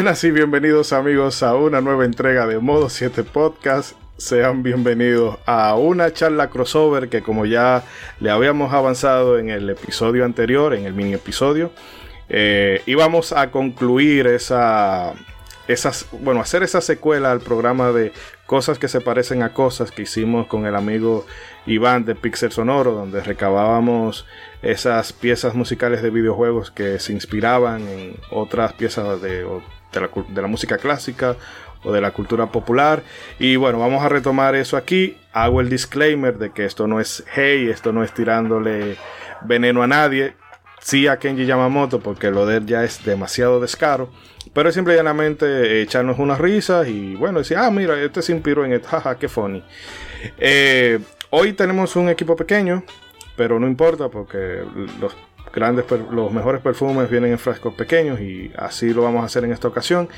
Buenas y bienvenidos amigos a una nueva entrega de Modo 7 Podcast. Sean bienvenidos a una charla crossover que como ya le habíamos avanzado en el episodio anterior, en el mini episodio, eh, íbamos a concluir esa, esas, bueno, hacer esa secuela al programa de cosas que se parecen a cosas que hicimos con el amigo Iván de Pixel Sonoro, donde recabábamos esas piezas musicales de videojuegos que se inspiraban en otras piezas de, la, música clásica o de la cultura popular. Y bueno, vamos a retomar eso aquí. Hago el disclaimer de que esto no es hey, esto no es tirándole veneno a nadie. Sí a Kenji Yamamoto, porque lo de él ya es demasiado descaro. Pero es simple llanamente echarnos unas risas y bueno, decir, ah, mira, este se inspiró en esto, jaja, qué funny. Eh, hoy tenemos un equipo pequeño, pero no importa porque los los mejores perfumes vienen en frascos pequeños y así lo vamos a hacer en esta ocasión.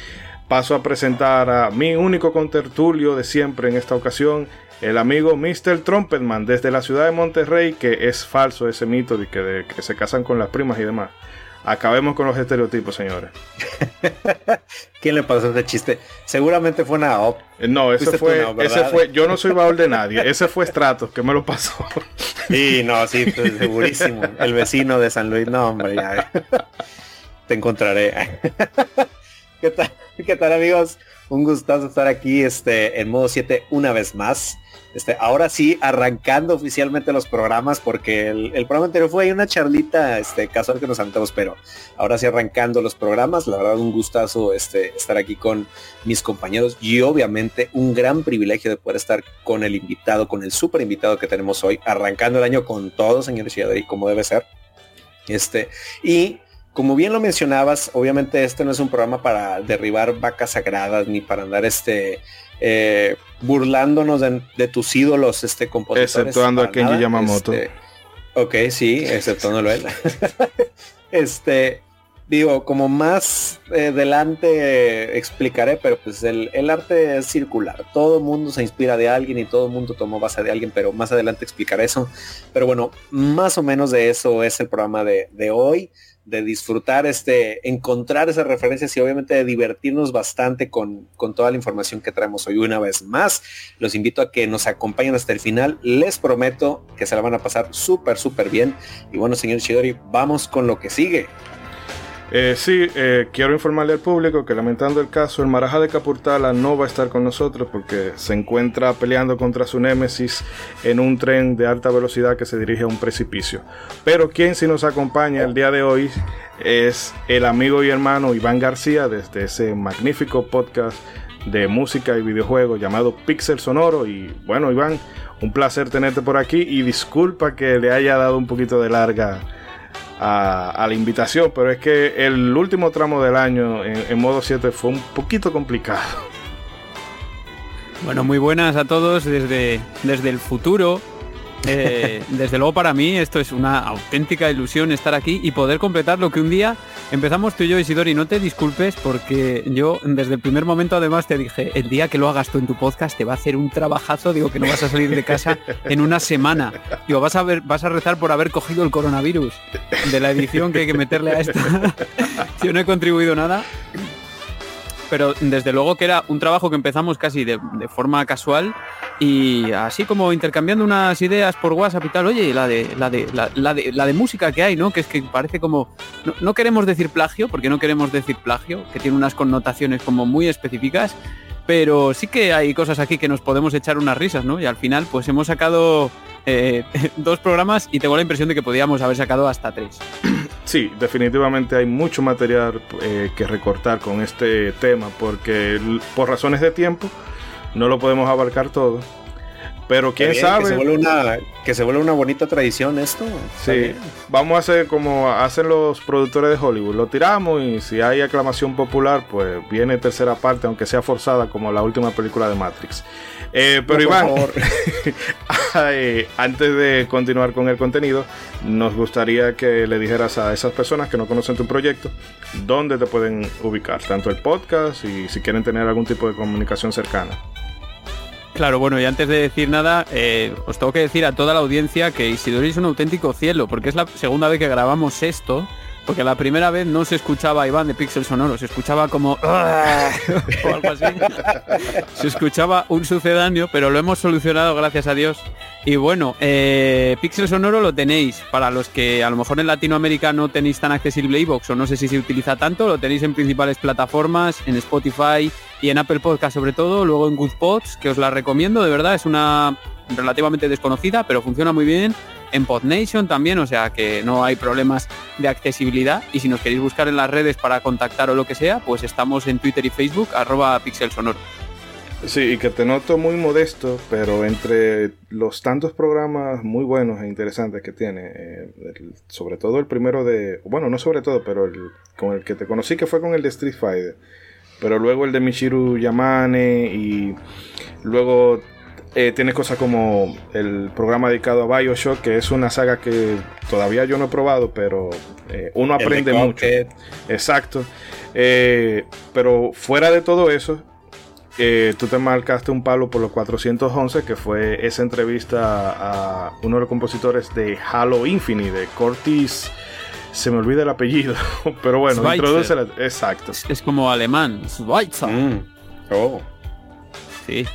Paso a presentar a mi único contertulio de siempre en esta ocasión, el amigo Mr. Trumpetman desde la ciudad de Monterrey, que es falso ese mito de que, de que se casan con las primas y demás. Acabemos con los estereotipos, señores. ¿Quién le pasó ese chiste? Seguramente fue una op. Eh, no, ese fue, ese fue, yo no soy baúl de nadie, ese fue Stratos que me lo pasó. Sí, no, sí, pues, segurísimo. El vecino de San Luis, no, hombre, ya. Te encontraré. ¿Qué tal? ¿Qué tal, amigos? Un gustazo estar aquí este, en modo 7 una vez más. Este, ahora sí, arrancando oficialmente los programas, porque el, programa anterior fue una charlita este, casual que nos aventamos, pero ahora sí arrancando los programas, la verdad un gustazo este, estar aquí con mis compañeros y obviamente un gran privilegio de poder estar con el invitado, con el super invitado que tenemos hoy, arrancando el año con todos, señor y como debe ser. Este, y como bien lo mencionabas, obviamente este no es un programa para derribar vacas sagradas ni para andar este eh, burlándonos de, tus ídolos este compositores. Exceptuando a Kenji Yamamoto. Este, ok, sí, exceptuándolo él. este, digo, como más eh, adelante explicaré, pero pues el, arte es circular. Todo el mundo se inspira de alguien y todo el mundo tomó base de alguien, pero más adelante explicaré eso. Pero bueno, más o menos de eso es el programa de, de hoy de disfrutar, este, encontrar esas referencias y obviamente de divertirnos bastante con, con, toda la información que traemos hoy una vez más. Los invito a que nos acompañen hasta el final. Les prometo que se la van a pasar súper, súper bien. Y bueno, señor Shidori, vamos con lo que sigue. Eh, sí, eh, quiero informarle al público que lamentando el caso, el Maraja de Capurtala no va a estar con nosotros porque se encuentra peleando contra su némesis en un tren de alta velocidad que se dirige a un precipicio. Pero quien sí nos acompaña el día de hoy es el amigo y hermano Iván García desde ese magnífico podcast de música y videojuegos llamado Pixel Sonoro. Y bueno, Iván, un placer tenerte por aquí y disculpa que le haya dado un poquito de larga a, la invitación, pero es que el último tramo del año en, modo 7 fue un poquito complicado. Bueno, muy buenas a todos desde, desde el futuro. Eh, desde luego para mí esto es una auténtica ilusión estar aquí y poder completar lo que un día empezamos tú y yo, Isidori. No te disculpes porque yo desde el primer momento además te dije, el día que lo hagas tú en tu podcast te va a hacer un trabajazo, digo que no vas a salir de casa en una semana. Digo, vas a ver, vas a rezar por haber cogido el coronavirus de la edición que hay que meterle a esta. yo no he contribuido nada pero desde luego que era un trabajo que empezamos casi de, forma casual y así como intercambiando unas ideas por WhatsApp y tal, oye, la de la de la, de, la de música que hay, ¿no? Que es que parece como no, queremos decir plagio, porque no queremos decir plagio, que tiene unas connotaciones como muy específicas, pero sí que hay cosas aquí que nos podemos echar unas risas, ¿no? Y al final, pues hemos sacado eh, dos programas y tengo la impresión de que podíamos haber sacado hasta tres. Sí, definitivamente hay mucho material eh, que recortar con este tema porque por razones de tiempo no lo podemos abarcar todo. Pero quién sabe. Que se, vuelve una, que se vuelve una bonita tradición esto. Sí, vamos a hacer como hacen los productores de Hollywood. Lo tiramos y si hay aclamación popular, pues viene tercera parte, aunque sea forzada, como la última película de Matrix. Eh, pero Iván, antes de continuar con el contenido, nos gustaría que le dijeras a esas personas que no conocen tu proyecto dónde te pueden ubicar, tanto el podcast y si quieren tener algún tipo de comunicación cercana. Claro, bueno, y antes de decir nada, eh, os tengo que decir a toda la audiencia que Isidori es un auténtico cielo, porque es la segunda vez que grabamos esto porque la primera vez no se escuchaba Iván de Pixel Sonoro, se escuchaba como o algo así. Se escuchaba un sucedáneo, pero lo hemos solucionado gracias a Dios. Y bueno, eh, Pixel Sonoro lo tenéis para los que a lo mejor en Latinoamérica no tenéis tan accesible iVoox o no sé si se utiliza tanto, lo tenéis en principales plataformas, en Spotify y en Apple Podcast sobre todo, luego en Good Pods, que os la recomiendo, de verdad, es una relativamente desconocida, pero funciona muy bien. En PodNation también, o sea que no hay problemas de accesibilidad. Y si nos queréis buscar en las redes para contactar o lo que sea, pues estamos en Twitter y Facebook, arroba Pixel Sonoro. Sí, y que te noto muy modesto, pero entre los tantos programas muy buenos e interesantes que tiene, eh, sobre todo el primero de, bueno, no sobre todo, pero el, con el que te conocí que fue con el de Street Fighter, pero luego el de Michiru Yamane y luego eh, tiene cosas como el programa dedicado a Bioshock, que es una saga que todavía yo no he probado, pero eh, uno aprende mucho. Exacto. Eh, pero fuera de todo eso, eh, tú te marcaste un palo por los 411, que fue esa entrevista a uno de los compositores de Halo Infinite, de Cortis. Se me olvida el apellido, pero bueno, Schweitzer. introdúcela. Exacto. Es, es como alemán, Schweizer. Mm. Oh. Sí.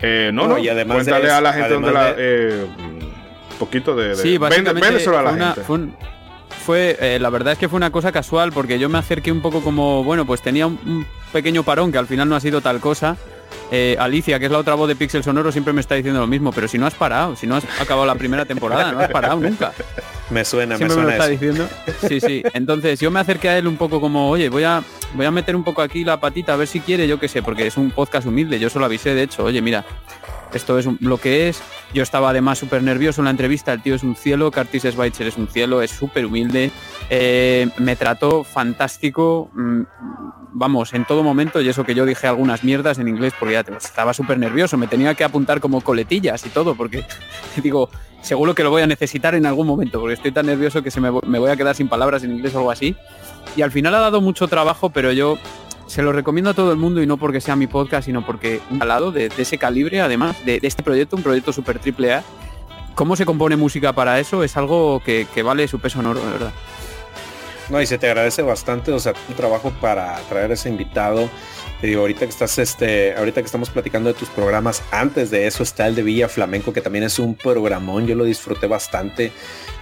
Eh, no, No, no, y además cuéntale de- a la gente donde además la. eh, un poquito de. de Sí, básicamente véndeselo a la fue, una- gente. fue un- fue, eh, la verdad es que fue una cosa casual porque yo me acerqué un poco como, bueno, pues tenía un, un pequeño parón que al final no ha sido tal cosa. Eh, Alicia, que es la otra voz de Pixel Sonoro, siempre me está diciendo lo mismo, pero si no has parado, si no has acabado la primera temporada, no has parado nunca. Me suena, me Siempre me lo suena está diciendo. Sí, sí. Entonces yo me acerqué a él un poco como, oye, voy a, voy a meter un poco aquí la patita a ver si quiere, yo qué sé, porque es un podcast humilde. Yo solo avisé, de hecho, oye, mira, esto es lo que es. Yo estaba además súper nervioso en la entrevista, el tío es un cielo, Curtis Schweitzer es un cielo, es súper humilde. Eh, me trató fantástico, mm, vamos, en todo momento, y eso que yo dije algunas mierdas en inglés porque ya estaba súper nervioso, me tenía que apuntar como coletillas y todo, porque digo, seguro que lo voy a necesitar en algún momento, porque estoy tan nervioso que se me, me voy a quedar sin palabras en inglés o algo así. Y al final ha dado mucho trabajo, pero yo se lo recomiendo a todo el mundo y no porque sea mi podcast, sino porque al lado de, ese calibre, además de, de este proyecto, un proyecto super triple A, cómo se compone música para eso es algo que, que vale su peso en oro, de verdad. No, y se te agradece bastante, o sea, tu trabajo para traer ese invitado. Te digo, ahorita que estás, este, ahorita que estamos platicando de tus programas, antes de eso está el de Villa Flamenco, que también es un programón, yo lo disfruté bastante.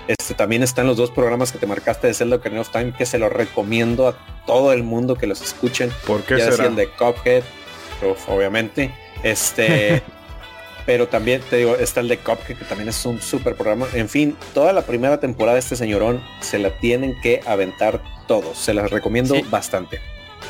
Este, también están los dos programas que te marcaste de Zelda Ocarina of Time, que se los recomiendo a todo el mundo que los escuchen. ¿Por qué ya será? el de Cuphead, obviamente. Este, pero también te digo, está el de Cuphead, que también es un súper programa. En fin, toda la primera temporada de este señorón se la tienen que aventar todos. Se las recomiendo Sí. bastante.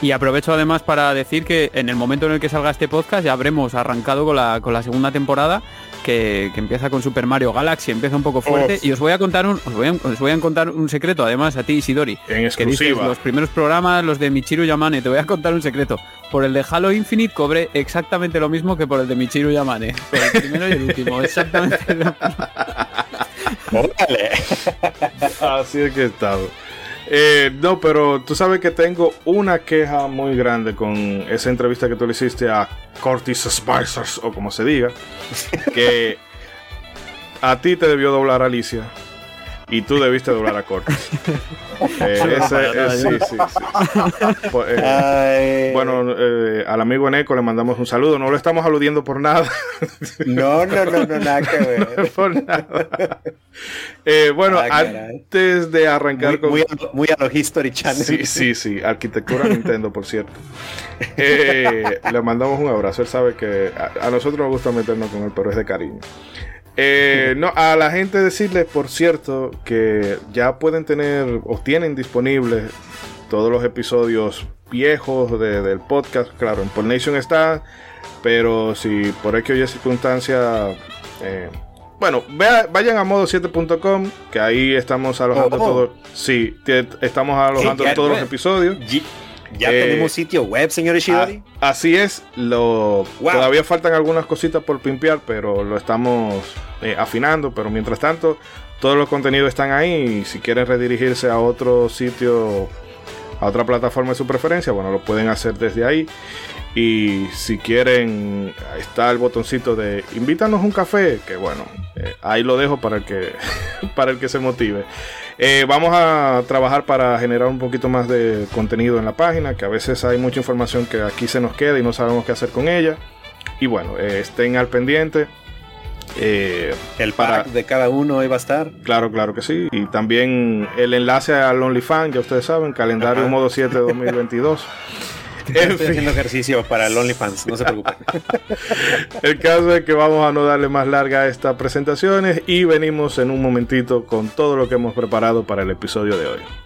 Y aprovecho además para decir que en el momento en el que salga este podcast ya habremos arrancado con la, con la segunda temporada que, que empieza con Super Mario Galaxy, empieza un poco fuerte Uf. y os voy a contar un os voy a, os voy a contar un secreto además a ti Isidori. En Que dices exclusiva. los primeros programas, los de Michiru Yamane, te voy a contar un secreto. Por el de Halo Infinite cobré exactamente lo mismo que por el de Michiru Yamane. Por el primero y el último, exactamente lo mismo. Así es que he estado. Eh, no, pero tú sabes que tengo una queja muy grande con esa entrevista que tú le hiciste a Curtis Spicers, o como se diga, que a ti te debió doblar Alicia y tú debiste doblar a Curtis. Eh, ese- eh, sí, sí, sí. Pues, eh, bueno, eh, al amigo Eneco le mandamos un saludo. No lo estamos aludiendo por nada. no, no, no, no, nada que ver. por nada. Eh, bueno, Ah, antes de arrancar Muy, con. muy, a- muy a lo History Channel. Sí, sí, sí. Arquitectura Nintendo, por cierto. Eh, le mandamos un abrazo. Él sabe que a, a nosotros nos gusta meternos con él, pero es de cariño. Eh, no, a la gente decirles, por cierto, que ya pueden tener o tienen disponibles todos los episodios viejos de- del podcast. Claro, en Polnation está, pero si por X o Y circunstancia. eh, bueno, vea- vayan a modo7.com, que ahí estamos alojando Oh, oh. todo. Sí, estamos alojando todos los bueno. episodios. Ya Eh, tenemos sitio web, señor Ishidori. Así es, lo Wow. todavía faltan algunas cositas por pimpear, pero lo estamos eh, afinando. Pero mientras tanto, todos los contenidos están ahí. Y si quieren redirigirse a otro sitio, a otra plataforma de su preferencia, bueno, lo pueden hacer desde ahí. Y si quieren, ahí está el botoncito de invítanos un café, que bueno, eh, ahí lo dejo para el que, para el que se motive. Eh, vamos a trabajar para generar un poquito más de contenido en la página, que a veces hay mucha información que aquí se nos queda y no sabemos qué hacer con ella. Y bueno, eh, estén al pendiente. Eh, el pack de cada uno ahí va a estar. Claro, claro que sí. Y también el enlace al OnlyFans, ya ustedes saben, calendario modo 7 2022. Estoy haciendo ejercicio para el OnlyFans, no se preocupen. el caso es que vamos a no darle más larga a estas presentaciones y venimos en un momentito con todo lo que hemos preparado para el episodio de hoy.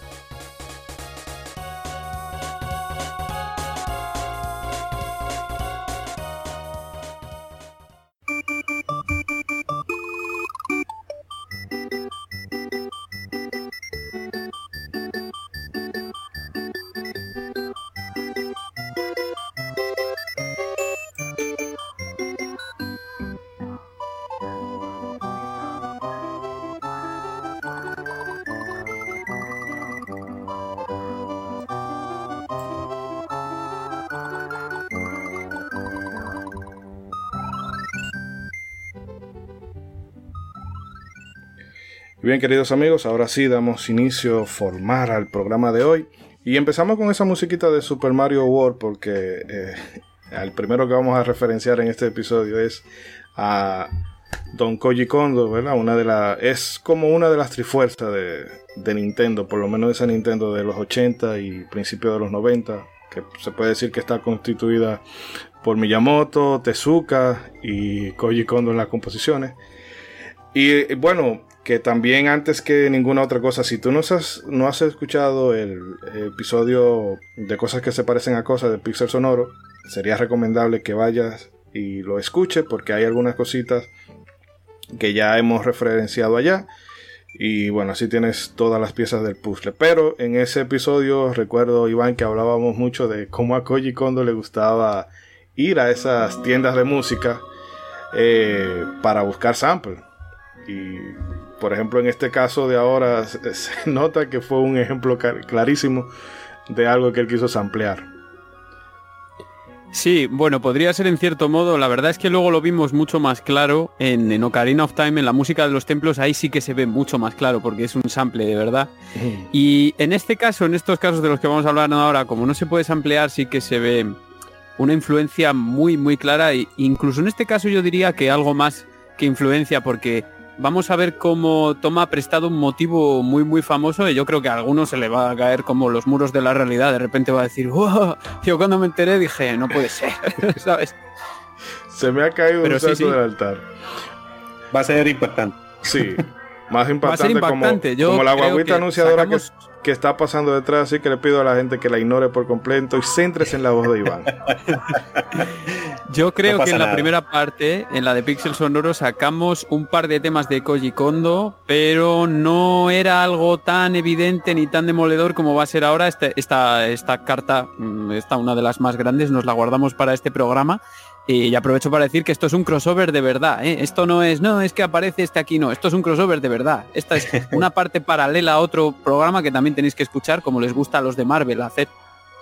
Bien, queridos amigos, ahora sí damos inicio formar al programa de hoy. Y empezamos con esa musiquita de Super Mario World porque eh, el primero que vamos a referenciar en este episodio es a Don Koji Kondo, ¿verdad? Una de las es como una de las trifuerzas de, de, Nintendo, por lo menos esa Nintendo de los 80 y principios de los 90, que se puede decir que está constituida por Miyamoto, Tezuka y Koji Kondo en las composiciones. Y bueno, que también antes que ninguna otra cosa, si tú no has, no has escuchado el episodio de cosas que se parecen a cosas de Pixel Sonoro, sería recomendable que vayas y lo escuches porque hay algunas cositas que ya hemos referenciado allá. Y bueno, así tienes todas las piezas del puzzle. Pero en ese episodio recuerdo, Iván, que hablábamos mucho de cómo a Koji Kondo le gustaba ir a esas tiendas de música eh, para buscar samples. Y por ejemplo, en este caso de ahora se, nota que fue un ejemplo clarísimo de algo que él quiso samplear. Sí, bueno, podría ser en cierto modo. La verdad es que luego lo vimos mucho más claro en, Ocarina of Time, en la música de los templos, ahí sí que se ve mucho más claro porque es un sample de verdad. Y en este caso, en estos casos de los que vamos a hablar ahora, como no se puede samplear, sí que se ve una influencia muy, muy clara. E incluso en este caso yo diría que algo más que influencia porque vamos a ver cómo toma prestado un motivo muy muy famoso y yo creo que a algunos se le va a caer como los muros de la realidad. De repente va a decir, yo cuando me enteré dije, no puede ser, ¿sabes? Se me ha caído un sí, del altar. Va a ser impactante. Sí, más impactante, como, la guaguita anunciadora que que está pasando detrás, así que le pido a la gente que la ignore por completo y centres en la voz de Iván. Yo creo que en la primera parte, en la de Pixel Sonoro, sacamos un par de temas de Koji Kondo, pero no era algo tan evidente ni tan demoledor como va a ser ahora. Este, esta, esta carta, mm, esta una de las más grandes, nos la guardamos para este programa y aprovecho para decir que esto es un crossover de verdad. ¿eh? Esto no es, no, es que aparece este aquí, no. Esto es un crossover de verdad. Esta es una parte paralela a otro programa que también tenéis que escuchar, como les gusta a los de Marvel hacer.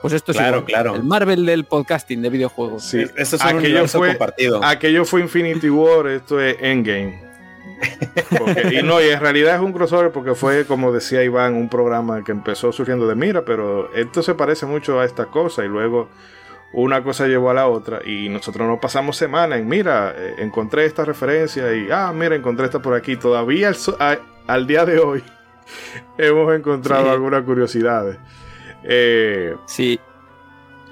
Pues esto es claro, claro. el Marvel del podcasting de videojuegos. Sí, esto es aquello fue, compartido. Aquello fue Infinity War, esto es Endgame. y no, y en realidad es un crossover porque fue, como decía Iván, un programa que empezó surgiendo de mira, pero esto se parece mucho a esta cosa y luego una cosa llevó a la otra y nosotros nos pasamos semana en, mira, eh, encontré esta referencia y, ah, mira, encontré esta por aquí. Todavía al, día de hoy hemos encontrado algunas curiosidades. Eh, sí.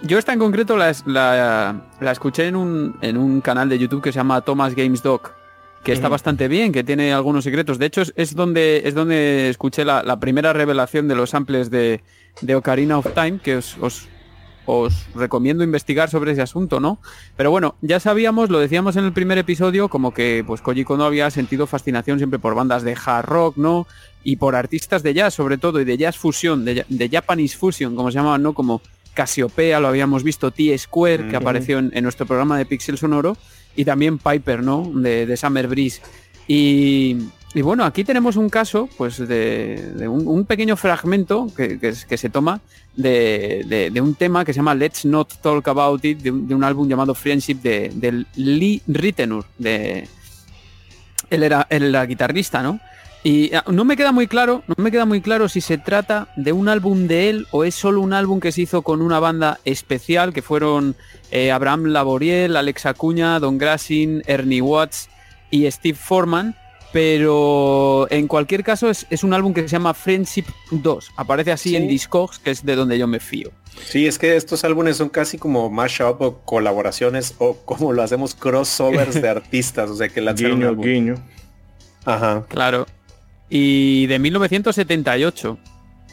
Yo esta en concreto la, la, escuché en un, en un canal de YouTube que se llama Thomas Games Doc. que está bastante bien, que tiene algunos secretos. De hecho, es, donde, es donde escuché la, primera revelación de los samples de, de Ocarina of Time, que os, os, recomiendo investigar sobre ese asunto, ¿no? Pero bueno, ya sabíamos, lo decíamos en el primer episodio, como que pues Koji Kondo había sentido fascinación siempre por bandas de hard rock, ¿no? Y por artistas de jazz, sobre todo, y de jazz fusion, de, de Japanese fusion, como se llamaban, ¿no? Como Casiopea, lo habíamos visto, T-Square, que apareció en, nuestro programa de Pixel Sonoro, y también Piper, ¿no? De, Summer Breeze. Y, bueno, aquí tenemos un caso, pues, de, un, pequeño fragmento que, se toma de, un tema que se llama Let's Not Talk About It, de un, álbum llamado Friendship de, Lee Ritenour. De, él era, él guitarrista, ¿no? Y ah, no me queda muy claro, no me queda muy claro si se trata de un álbum de él o es solo un álbum que se hizo con una banda especial que fueron eh, Abraham Laboriel, Alex Acuña, Don Grassin, Ernie Watts y Steve Foreman. Pero en cualquier caso es, un álbum que se llama Friendship 2. Aparece así en Discogs, que es de donde yo me fío. Sí, es que estos álbumes son casi como mashup o colaboraciones o como lo hacemos crossovers de artistas. O sea que la guiño, guiño. Ajá. Claro y de 1978.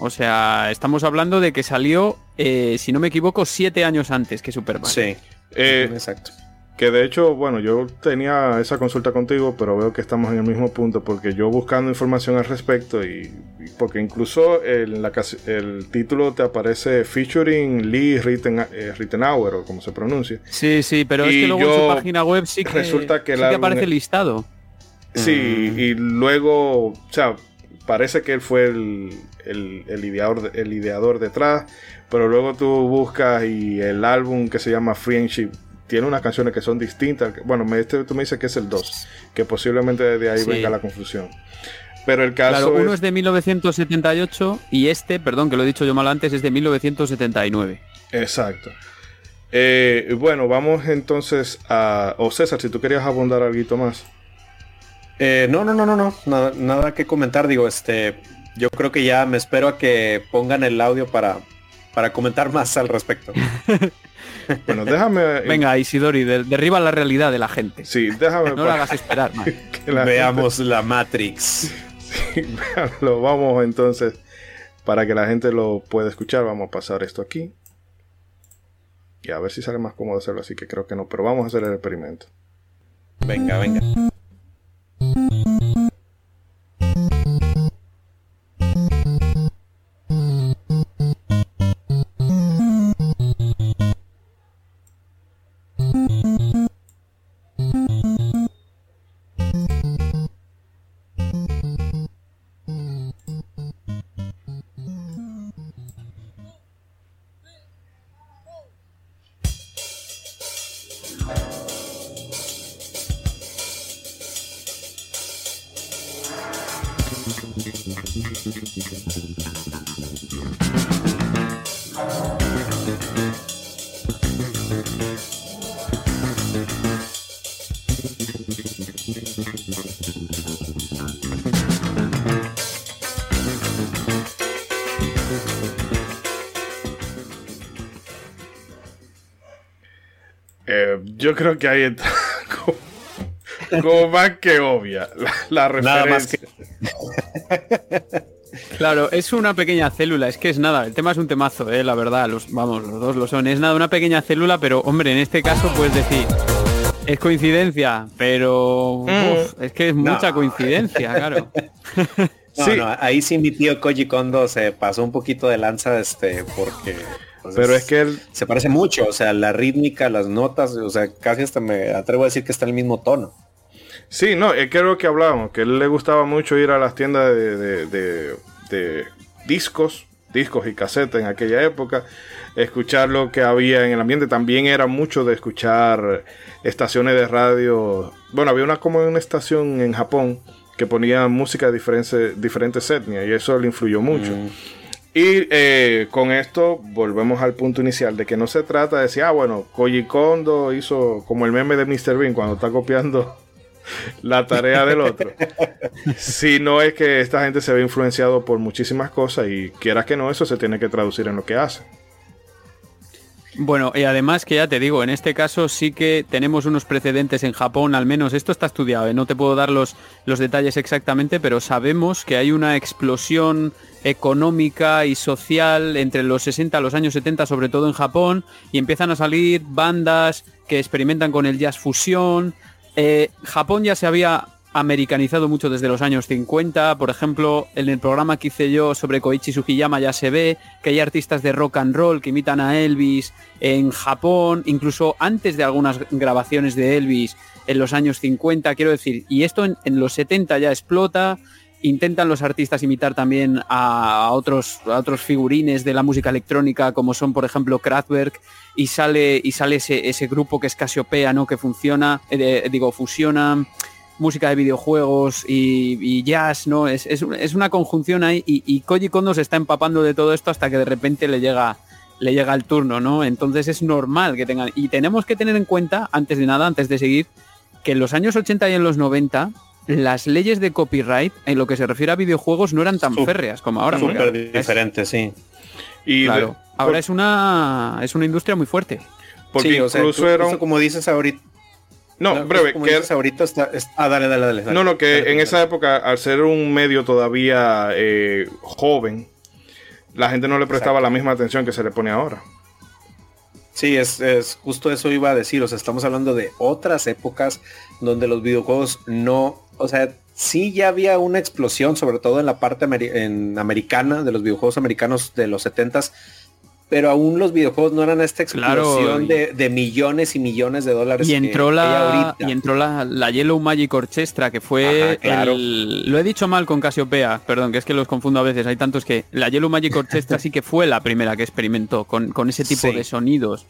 O sea, estamos hablando de que salió, eh, si no me equivoco, siete años antes que Superman. Sí, eh, exacto. Que de hecho, bueno, yo tenía esa consulta contigo, pero veo que estamos en el mismo punto porque yo buscando información al respecto y, porque incluso el, la, el título te aparece featuring Lee eh, Rittenauer o como se pronuncia. Sí, sí, pero es que luego en su página web sí que, resulta que, sí que aparece listado. Sí, mm. y luego, o sea, parece que él fue el, el, ideador, el ideador detrás, pero luego tú buscas y el álbum que se llama Friendship tiene unas canciones que son distintas. Bueno, me, este, tú me dices que es el 2, que posiblemente de ahí venga la confusión. Pero el caso claro, uno es... de 1978 y este, perdón que lo he dicho yo mal antes, es de 1979. Exacto. Eh, bueno, vamos entonces a... O César, si tú querías abundar algo más. Eh, no, no, no, no, no, nada, nada, que comentar. Digo, este, yo creo que ya me espero a que pongan el audio para, para comentar más al respecto. bueno, déjame. Venga, Isidori, derriba la realidad de la gente. Sí, déjame. no la hagas esperar. Veamos la Matrix. Sí, lo vamos entonces. Para que la gente lo pueda escuchar, vamos a pasar esto aquí. Y a ver si sale más cómodo hacerlo así, que creo que no, pero vamos a hacer el experimento. Venga, venga. Eh, yo creo que ahí está como, más que obvia la, referencia. Claro, es una pequeña célula, es que es nada, el tema es un temazo, eh, la verdad, los, vamos, los dos lo son, es nada, una pequeña célula, pero hombre, en este caso puedes decir, es coincidencia, pero mm. es que es mucha coincidencia, claro. sí. ahí sí mi tío Koji Kondo se pasó un poquito de lanza, este, porque pero es que él... Se parece mucho, o sea, la rítmica, las notas, o sea, casi hasta me atrevo a decir que está en el mismo tono. Sí, no, es que lo que hablábamos, que a él le gustaba mucho ir a las tiendas de, discos, discos y casetas en aquella época, escuchar lo que había en el ambiente. También era mucho de escuchar estaciones de radio. Bueno, había una como una estación en Japón que ponía música de diferentes, diferentes etnias y eso le influyó mucho. Mm. Y eh, con esto volvemos al punto inicial de que no se trata de decir, ah, bueno, Koji Kondo hizo como el meme de Mr. Bean cuando está copiando la tarea del otro. sino es que esta gente se ve influenciado por muchísimas cosas y quiera que no, eso se tiene que traducir en lo que hace. Bueno, y además que ya te digo, en este caso sí que tenemos unos precedentes en Japón, al menos esto está estudiado, ¿eh? no te puedo dar los, los detalles exactamente, pero sabemos que hay una explosión económica y social entre los 60 a los años 70, sobre todo en Japón, y empiezan a salir bandas que experimentan con el jazz fusión. Eh, Japón ya se había americanizado mucho desde los años 50. Por ejemplo, en el programa que hice yo sobre Koichi Sugiyama ya se ve que hay artistas de rock and roll que imitan a Elvis en Japón, incluso antes de algunas grabaciones de Elvis en los años 50, quiero decir, y esto en, los 70 ya explota. Intentan los artistas imitar también a otros, otros figurines de la música electrónica, como son, por ejemplo, Kraftwerk, y sale, y sale ese, grupo que es Casiopea, ¿no? Que funciona, eh, digo, fusiona música de videojuegos y, jazz, ¿no? Es, una conjunción ahí y, y, Koji Kondo se está empapando de todo esto hasta que de repente le llega, le llega el turno, ¿no? Entonces es normal que tengan... Y tenemos que tener en cuenta, antes de nada, antes de seguir, que en los años 80 y en los 90 las leyes de copyright en lo que se refiere a videojuegos no eran tan férreas como ahora. Súper diferentes, sí. Y claro, ahora es una es una industria muy fuerte. Porque incluso como dices ahorita, no, breve, que ahorita está, Ah, dale, dale, dale. no, no, que en esa época, al ser un medio todavía eh, joven, la gente no le prestaba la misma atención que se le pone ahora. Sí, es, justo eso iba a decir. O sea, estamos hablando de otras épocas donde los videojuegos no. O sea, sí ya había una explosión, sobre todo en la parte en americana, de los videojuegos americanos de los 70s pero aún los videojuegos no eran esta explosión de, millones y millones de dólares. Y entró la y entró la, la, Yellow Magic Orchestra, que fue lo he dicho mal con Casiopea, perdón, que es que los confundo a veces, hay tantos que la Yellow Magic Orchestra sí que fue la primera que experimentó con, con ese tipo de sonidos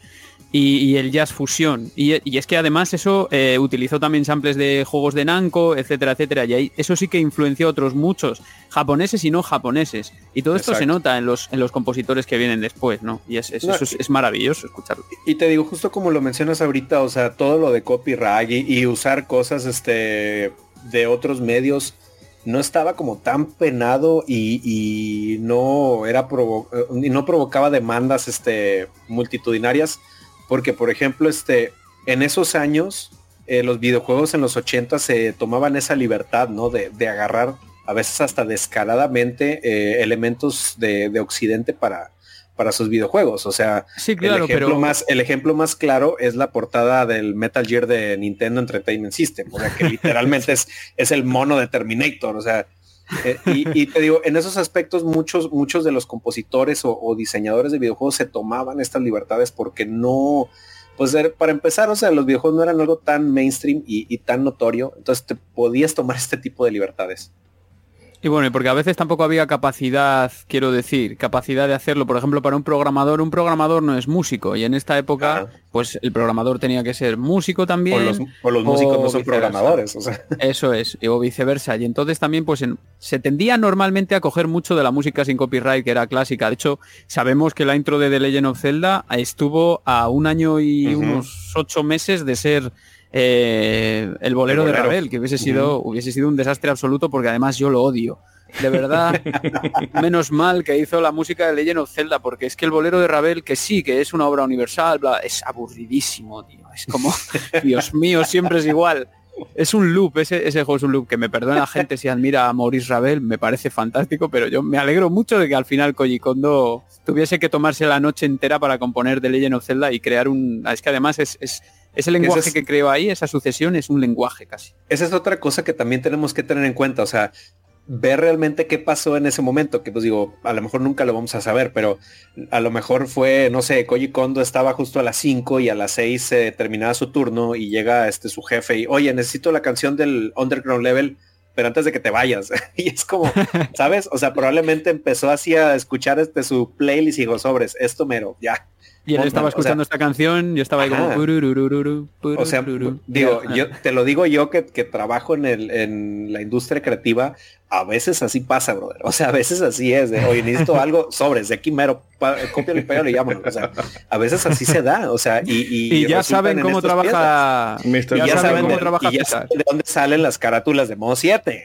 y, el jazz fusión. Y, es que además eso eh, utilizó también samples de juegos de Namco, etcétera, etcétera. Y eso sí que influenció a otros muchos, japoneses y no japoneses. Y todo esto se nota en los, en los compositores que vienen después, ¿no? Y es, eso es, maravilloso escucharlo. Y te digo, justo como lo mencionas ahorita, o sea, todo lo de copyright y, usar cosas este, de otros medios no estaba como tan penado y, no era y no provocaba demandas este multitudinarias porque, por ejemplo, este, en esos años, eh, los videojuegos en los 80 se tomaban esa libertad, ¿no? De, agarrar a veces hasta descaradamente eh, elementos de, Occidente para, para sus videojuegos. O sea, sí, claro, el, ejemplo más, el ejemplo más claro es la portada del Metal Gear de Nintendo Entertainment System. O sea, que literalmente es, es el mono de Terminator. O sea, eh, y, te digo, en esos aspectos muchos, muchos de los compositores o, diseñadores de videojuegos se tomaban estas libertades porque no, pues para empezar, o sea, los videojuegos no eran algo tan mainstream y, y tan notorio, entonces te podías tomar este tipo de libertades. Y bueno, porque a veces tampoco había capacidad, quiero decir, capacidad de hacerlo. Por ejemplo, para un programador, un programador no es músico. Y en esta época, pues el programador tenía que ser músico también. O los, músicos no son programadores. Eso es, o viceversa. Y entonces también, pues se tendía normalmente a coger mucho de la música sin copyright, que era clásica. De hecho, sabemos que la intro de The Legend of Zelda estuvo a un año y unos ocho meses de ser eh, el, bolero de Ravel, que hubiese sido, hubiese sido un desastre absoluto porque además yo lo odio. De verdad, menos mal que hizo la música de Legend of Zelda, porque es que el bolero de Ravel, que sí, que es una obra universal, es aburridísimo, tío. Es como, Dios mío, siempre es igual. Es un loop, ese, ese juego es un loop, que me perdona la gente si admira a Maurice Ravel, me parece fantástico, pero yo me alegro mucho de que al final Koji Kondo tuviese que tomarse la noche entera para componer The Legend of Zelda y crear un... Es que además es ese lenguaje que creo ahí, esa sucesión, es un lenguaje casi. Esa es otra cosa que también tenemos que tener en cuenta. O sea, ver realmente qué pasó en ese momento, que pues digo, a lo mejor nunca lo vamos a saber, pero a lo mejor fue, no sé, Koji Kondo estaba justo a las 5 y a las 6 se terminaba su turno y llega este su jefe y, oye, necesito la canción del Underground Level, pero antes de que te vayas. y es como, ¿sabes? O sea, probablemente empezó así a escuchar este su playlist y dijo, sobres, esto mero, ya. Y él estaba escuchando esta canción, yo estaba ahí como... o sea, digo, yo te lo digo yo que, que trabajo en, el, en la industria creativa, a veces así pasa, brother. O sea, a veces así es, de, oye, necesito algo, sobres, de aquí mero, copia y pégalo y llámalo. O sea, a veces así se da, o sea, y... Y, ya saben cómo trabaja... Ya, saben cómo de, trabaja de dónde salen las carátulas de modo 7.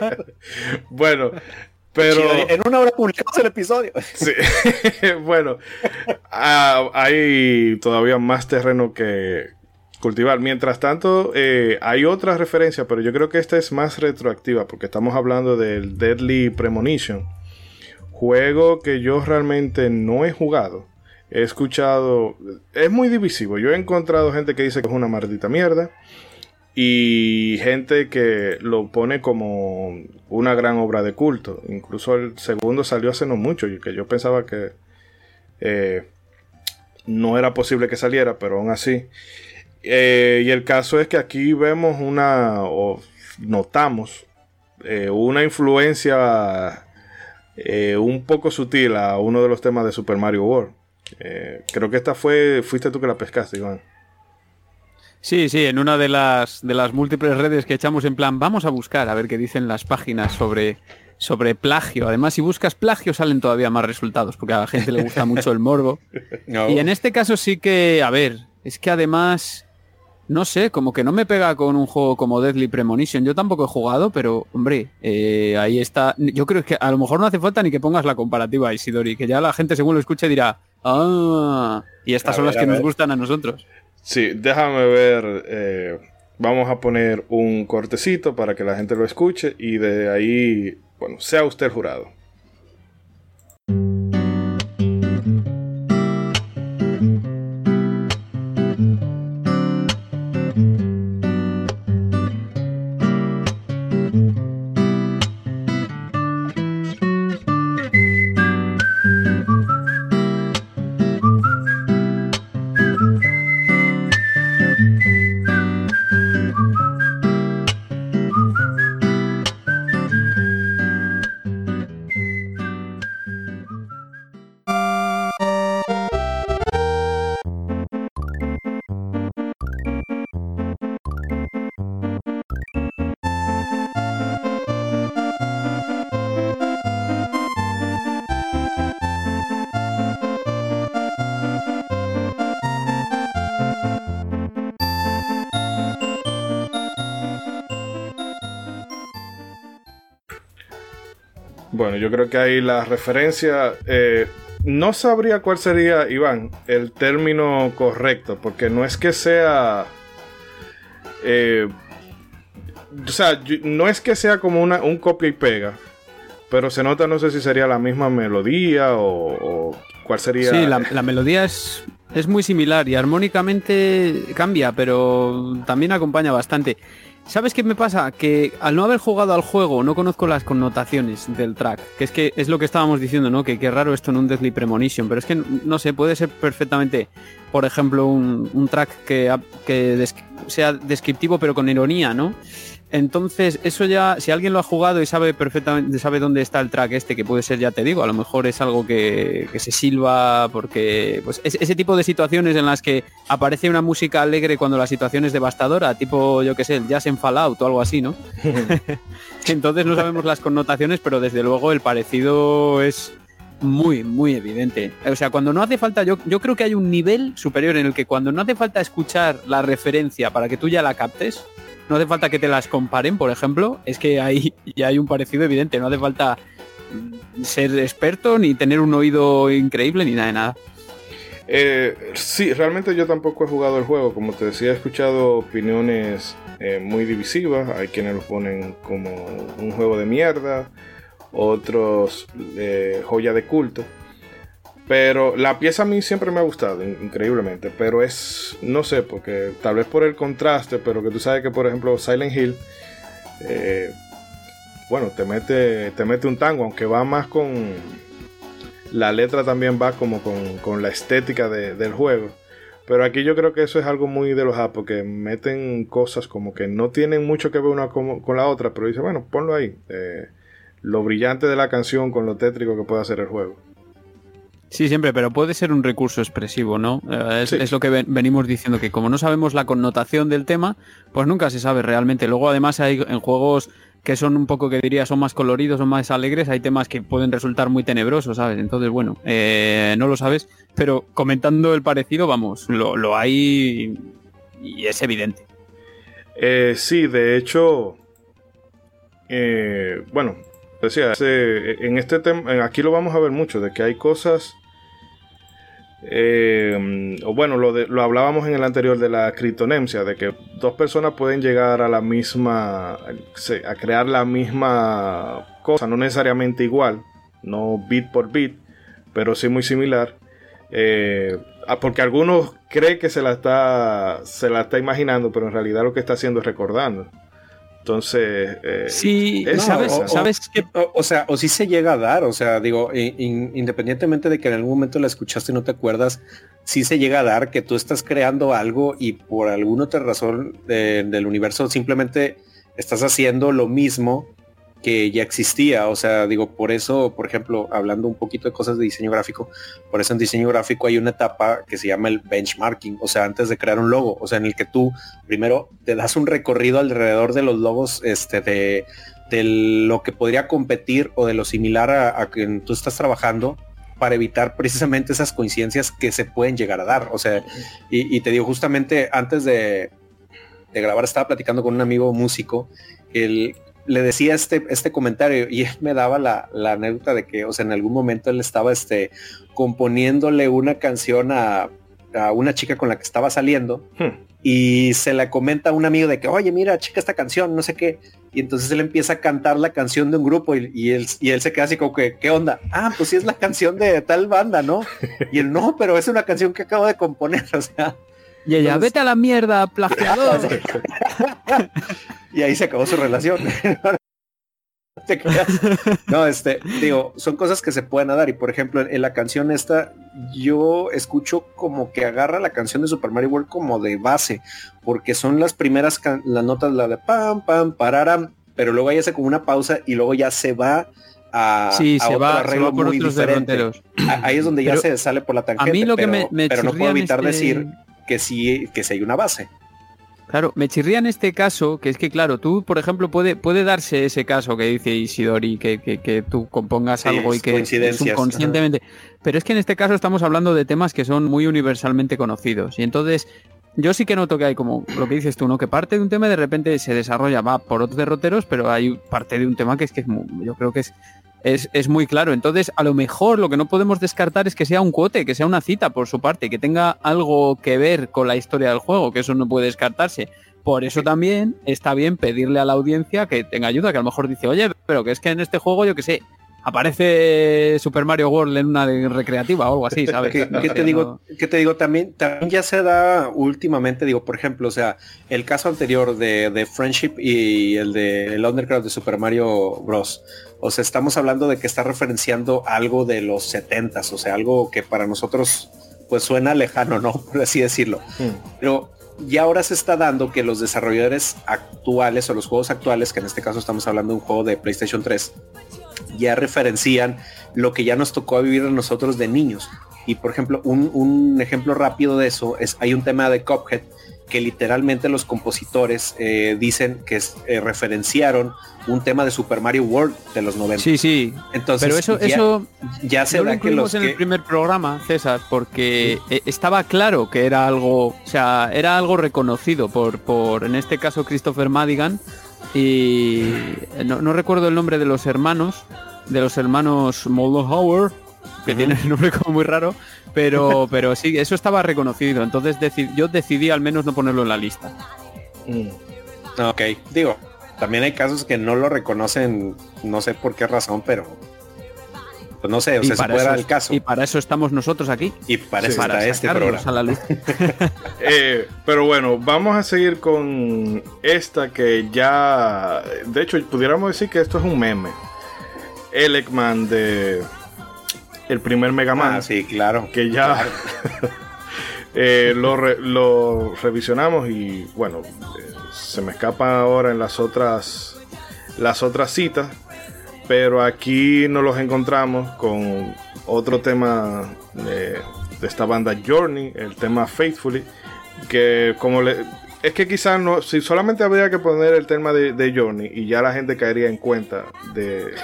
bueno, Pero en una hora publicamos el episodio. Sí. bueno, hay todavía más terreno que cultivar. Mientras tanto, eh, hay otra referencia, pero yo creo que esta es más retroactiva porque estamos hablando del Deadly Premonition. Juego que yo realmente no he jugado. He escuchado. Es muy divisivo. Yo he encontrado gente que dice que es una maldita mierda y gente que lo pone como una gran obra de culto. Incluso el segundo salió hace no mucho y que yo pensaba que eh, no era posible que saliera, pero aún así. Eh, y el caso es que aquí vemos una, o notamos eh, una influencia un poco sutil a uno de los temas de Super Mario World. creo que esta fue, fuiste tú que la pescaste, Iván. Sí, sí, en una de las, de las múltiples redes que echamos en plan, vamos a buscar a ver qué dicen las páginas sobre, sobre plagio. Además, si buscas plagio salen todavía más resultados, porque a la gente le gusta mucho el morbo. Y en este caso sí que, a ver, es que además, no sé, como que no me pega con un juego como Deadly Premonition. Yo tampoco he jugado, pero hombre, eh, ahí está. Yo creo que a lo mejor no hace falta ni que pongas la comparativa, Isidori, que ya la gente según lo escuche dirá, ah, y estas son las que nos gustan a nosotros. Sí, déjame ver. Eh, vamos a poner un cortecito para que la gente lo escuche y de ahí, bueno, sea usted el jurado. Yo creo que ahí la referencia. Eh, no sabría cuál sería, Iván, el término correcto, porque no es que sea. Eh, o sea, no es que sea como una, un copia y pega, pero se nota, no sé si sería la misma melodía o, cuál sería. Sí, la, la melodía es, es muy similar y armónicamente cambia, pero también acompaña bastante. ¿Sabes qué me pasa? Que al no haber jugado al juego no conozco las connotaciones del track. Que es que es lo que estábamos diciendo, ¿no? Que qué raro esto en un Deadly Premonition. Pero es que, no sé, puede ser perfectamente, por ejemplo, un, track que, que sea descriptivo pero con ironía, ¿no? Entonces, eso ya, si alguien lo ha jugado y sabe perfectamente, sabe dónde está el track este, que puede ser, ya te digo, a lo mejor es algo que, se silba porque, pues, ese tipo de situaciones en las que aparece una música alegre cuando la situación es devastadora, tipo, yo qué sé, el jazz en Fallout o algo así, ¿no? Entonces no sabemos las connotaciones, pero desde luego el parecido es muy, muy evidente. O sea, cuando no hace falta, yo, yo creo que hay un nivel superior en el que cuando no hace falta escuchar la referencia para que tú ya la captes, no hace falta que te las comparen, por ejemplo, es que hay, ya hay un parecido evidente, no hace falta ser experto ni tener un oído increíble ni nada de nada. Eh, sí, realmente yo tampoco he jugado el juego, como te decía, he escuchado opiniones eh, muy divisivas, hay quienes lo ponen como un juego de mierda, otros eh, joya de culto. Pero la pieza a mí siempre me ha gustado, increíblemente. Pero es, no sé, porque tal vez por el contraste, pero que tú sabes que, por ejemplo, Silent Hill, eh, bueno, te mete, te mete un tango, aunque va más con. La letra también va como con, la estética del juego. Pero aquí yo creo que eso es algo muy de los A, porque meten cosas como que no tienen mucho que ver una con, la otra, pero dice, bueno, ponlo ahí. Eh, lo brillante de la canción con lo tétrico que puede hacer el juego. Sí, siempre, pero puede ser un recurso expresivo, ¿no? Eh, es, lo que venimos diciendo, que como no sabemos la connotación del tema, pues nunca se sabe realmente. Luego además hay en juegos que son un poco, que diría, son más coloridos, son más alegres, hay temas que pueden resultar muy tenebrosos, ¿sabes? Entonces, bueno, eh, no lo sabes, pero comentando el parecido, vamos, lo, hay y es evidente. Eh, sí, de hecho, bueno, Decía, en este tema, aquí lo vamos a ver mucho, de que hay cosas eh, o bueno, lo, lo, hablábamos en el anterior de la criptonemsia, de que dos personas pueden llegar a la misma, a crear la misma cosa, no necesariamente igual, no bit por bit, pero sí muy similar. Eh, porque algunos creen que se la está se la está imaginando, pero en realidad lo que está haciendo es recordando. Entonces, eh, sí, ¿sabes, o, ¿sabes O, sea, o si se llega a dar, o sea, digo, independientemente de que en algún momento la escuchaste y no te acuerdas, si se llega a dar que tú estás creando algo y por alguna otra razón del universo simplemente estás haciendo lo mismo que ya existía. O sea, digo, por eso, por ejemplo, hablando un poquito de cosas de diseño gráfico, por eso en diseño gráfico hay una etapa que se llama el benchmarking, o sea, antes de crear un logo, o sea, en el que tú primero te das un recorrido alrededor de los logos este, de, de lo que podría competir o de lo similar a, quien tú estás trabajando para evitar precisamente esas coincidencias que se pueden llegar a dar. O sea, y, y te digo, justamente antes de, de grabar estaba platicando con un amigo músico el, le decía este, este comentario y él me daba la, anécdota de que, o sea, en algún momento él estaba este, componiéndole una canción a, una chica con la que estaba saliendo hmm. y se la comenta a un amigo de que, oye, mira, chica, esta canción, no sé qué. Y entonces él empieza a cantar la canción de un grupo y, él, y él se queda así como que, ¿qué onda? Ah, pues sí es la canción de tal banda, ¿no? Y él, no, pero es una canción que acabo de componer, o sea. Y ella, vete a la mierda, plagiador. y ahí se acabó su relación. no, este, digo, son cosas que se pueden dar. Y por ejemplo, en, la canción esta, yo escucho como que agarra la canción de Super Mario World como de base, porque son las primeras las notas, la de pam, pam, pararam, pero luego ahí hace como una pausa y luego ya se va a, sí, se, va, por muy otros diferente. Ahí es donde ya se sale por la tangente. A mí lo pero, que me, pero no puedo evitar este decir que sí, que sí hay una base. Claro, me chirría en este caso, que es que claro, tú, por ejemplo, puede, puede darse ese caso que dice Isidori, que, que, que tú compongas algo y que subconscientemente. Pero es que en este caso estamos hablando de temas que son muy universalmente conocidos. Y entonces, yo sí que noto que hay como lo que dices tú, ¿no? Que parte de un tema de repente se desarrolla, va por otros derroteros, pero hay parte de un tema que es que es yo creo que es es, muy claro. Entonces, a lo mejor lo que no podemos descartar es que sea un cuote, que sea una cita por su parte, que tenga algo que ver con la historia del juego, que eso no puede descartarse. Por eso también está bien pedirle a la audiencia que tenga ayuda, que a lo mejor dice, oye, pero que es que en este juego, yo que sé, aparece Super Mario World en una recreativa o algo así, ¿sabes? ¿Qué, te digo? ¿Qué te digo? También, también ya se da últimamente, digo, por ejemplo, o sea, el caso anterior de, de Friendship y el de el Underground de Super Mario Bros. O sea, estamos hablando de que está referenciando algo de los 70 o sea, algo que para nosotros pues suena lejano, ¿no? Por así decirlo. Pero ya ahora se está dando que los desarrolladores actuales o los juegos actuales, que en este caso estamos hablando de un juego de PlayStation 3, ya referencian lo que ya nos tocó vivir a nosotros de niños. Y por ejemplo, un, un ejemplo rápido de eso es, hay un tema de Cuphead que literalmente los compositores eh, dicen que eh, referenciaron un tema de Super Mario World de los 90. Sí, sí. Entonces, pero eso, ya, eso ya se da que los en el primer programa, César, porque eh, estaba claro que era algo, o sea, era algo reconocido por, por en este caso, Christopher Madigan y no, recuerdo el nombre de los hermanos, de los hermanos Moldohauer, que tienen un nombre como muy raro, pero, pero sí, eso estaba reconocido. Entonces yo decidí al menos no ponerlo en la lista. Mm. Ok, digo, también hay casos que no lo reconocen, no sé por qué razón, pero pues no sé, o sea, si fuera el caso. Y para eso estamos nosotros aquí. Y para eso está este programa. Eh, pero bueno, vamos a seguir con esta que ya, de hecho, pudiéramos decir que esto es un meme. El Ekman de el primer Mega Man. Ah, sí, claro. Que ya eh, lo, revisionamos y bueno, eh, se me escapa ahora en las otras las otras citas, pero aquí nos los encontramos con otro tema de, esta banda Journey, el tema Faithfully, que como le es que quizás no, si solamente habría que poner el tema de, de Journey y ya la gente caería en cuenta de,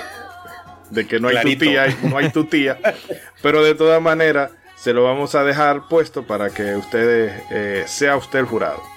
de que no hay tu tía, no hay tu tía, pero de todas maneras se lo vamos a dejar puesto para que ustedes eh, sea usted el jurado.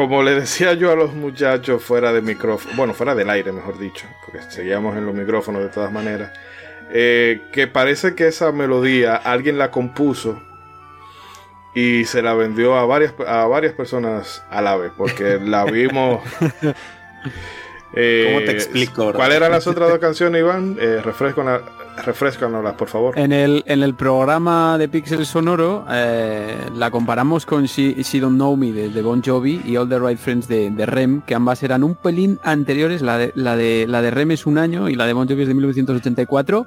Como le decía yo a los muchachos fuera de micrófono, bueno, fuera del aire, mejor dicho, porque seguíamos en los micrófonos de todas maneras, eh, que parece que esa melodía alguien la compuso y se la vendió a varias, a varias personas a la vez, porque la vimos... Eh, ¿Cómo te explico? ¿Cuáles eran las otras dos canciones, Iván? Eh, refresco refrescanoslas, por favor. En el, en el programa de Pixel Sonoro eh, la comparamos con She, Don't Know Me de, Bon Jovi y All the Right Friends de, Rem, que ambas eran un pelín anteriores. La de, la, de, la de Rem es un año y la de Bon Jovi es de 1984.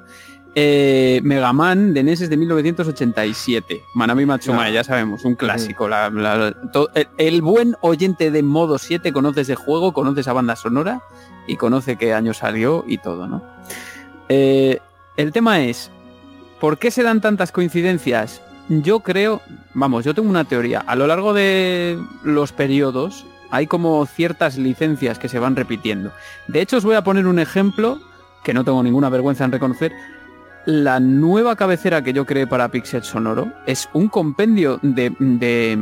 Eh, Megaman de NES es de 1987. Manami Matsumai, ya sabemos, un clásico. el, buen oyente de modo 7 conoce ese juego, conoce esa banda sonora y conoce qué año salió y todo, ¿no? Eh, el tema es, ¿por qué se dan tantas coincidencias? Yo creo, vamos, yo tengo una teoría. A lo largo de los periodos hay como ciertas licencias que se van repitiendo. De hecho, os voy a poner un ejemplo que no tengo ninguna vergüenza en reconocer. La nueva cabecera que yo creé para Pixel Sonoro es un compendio de, de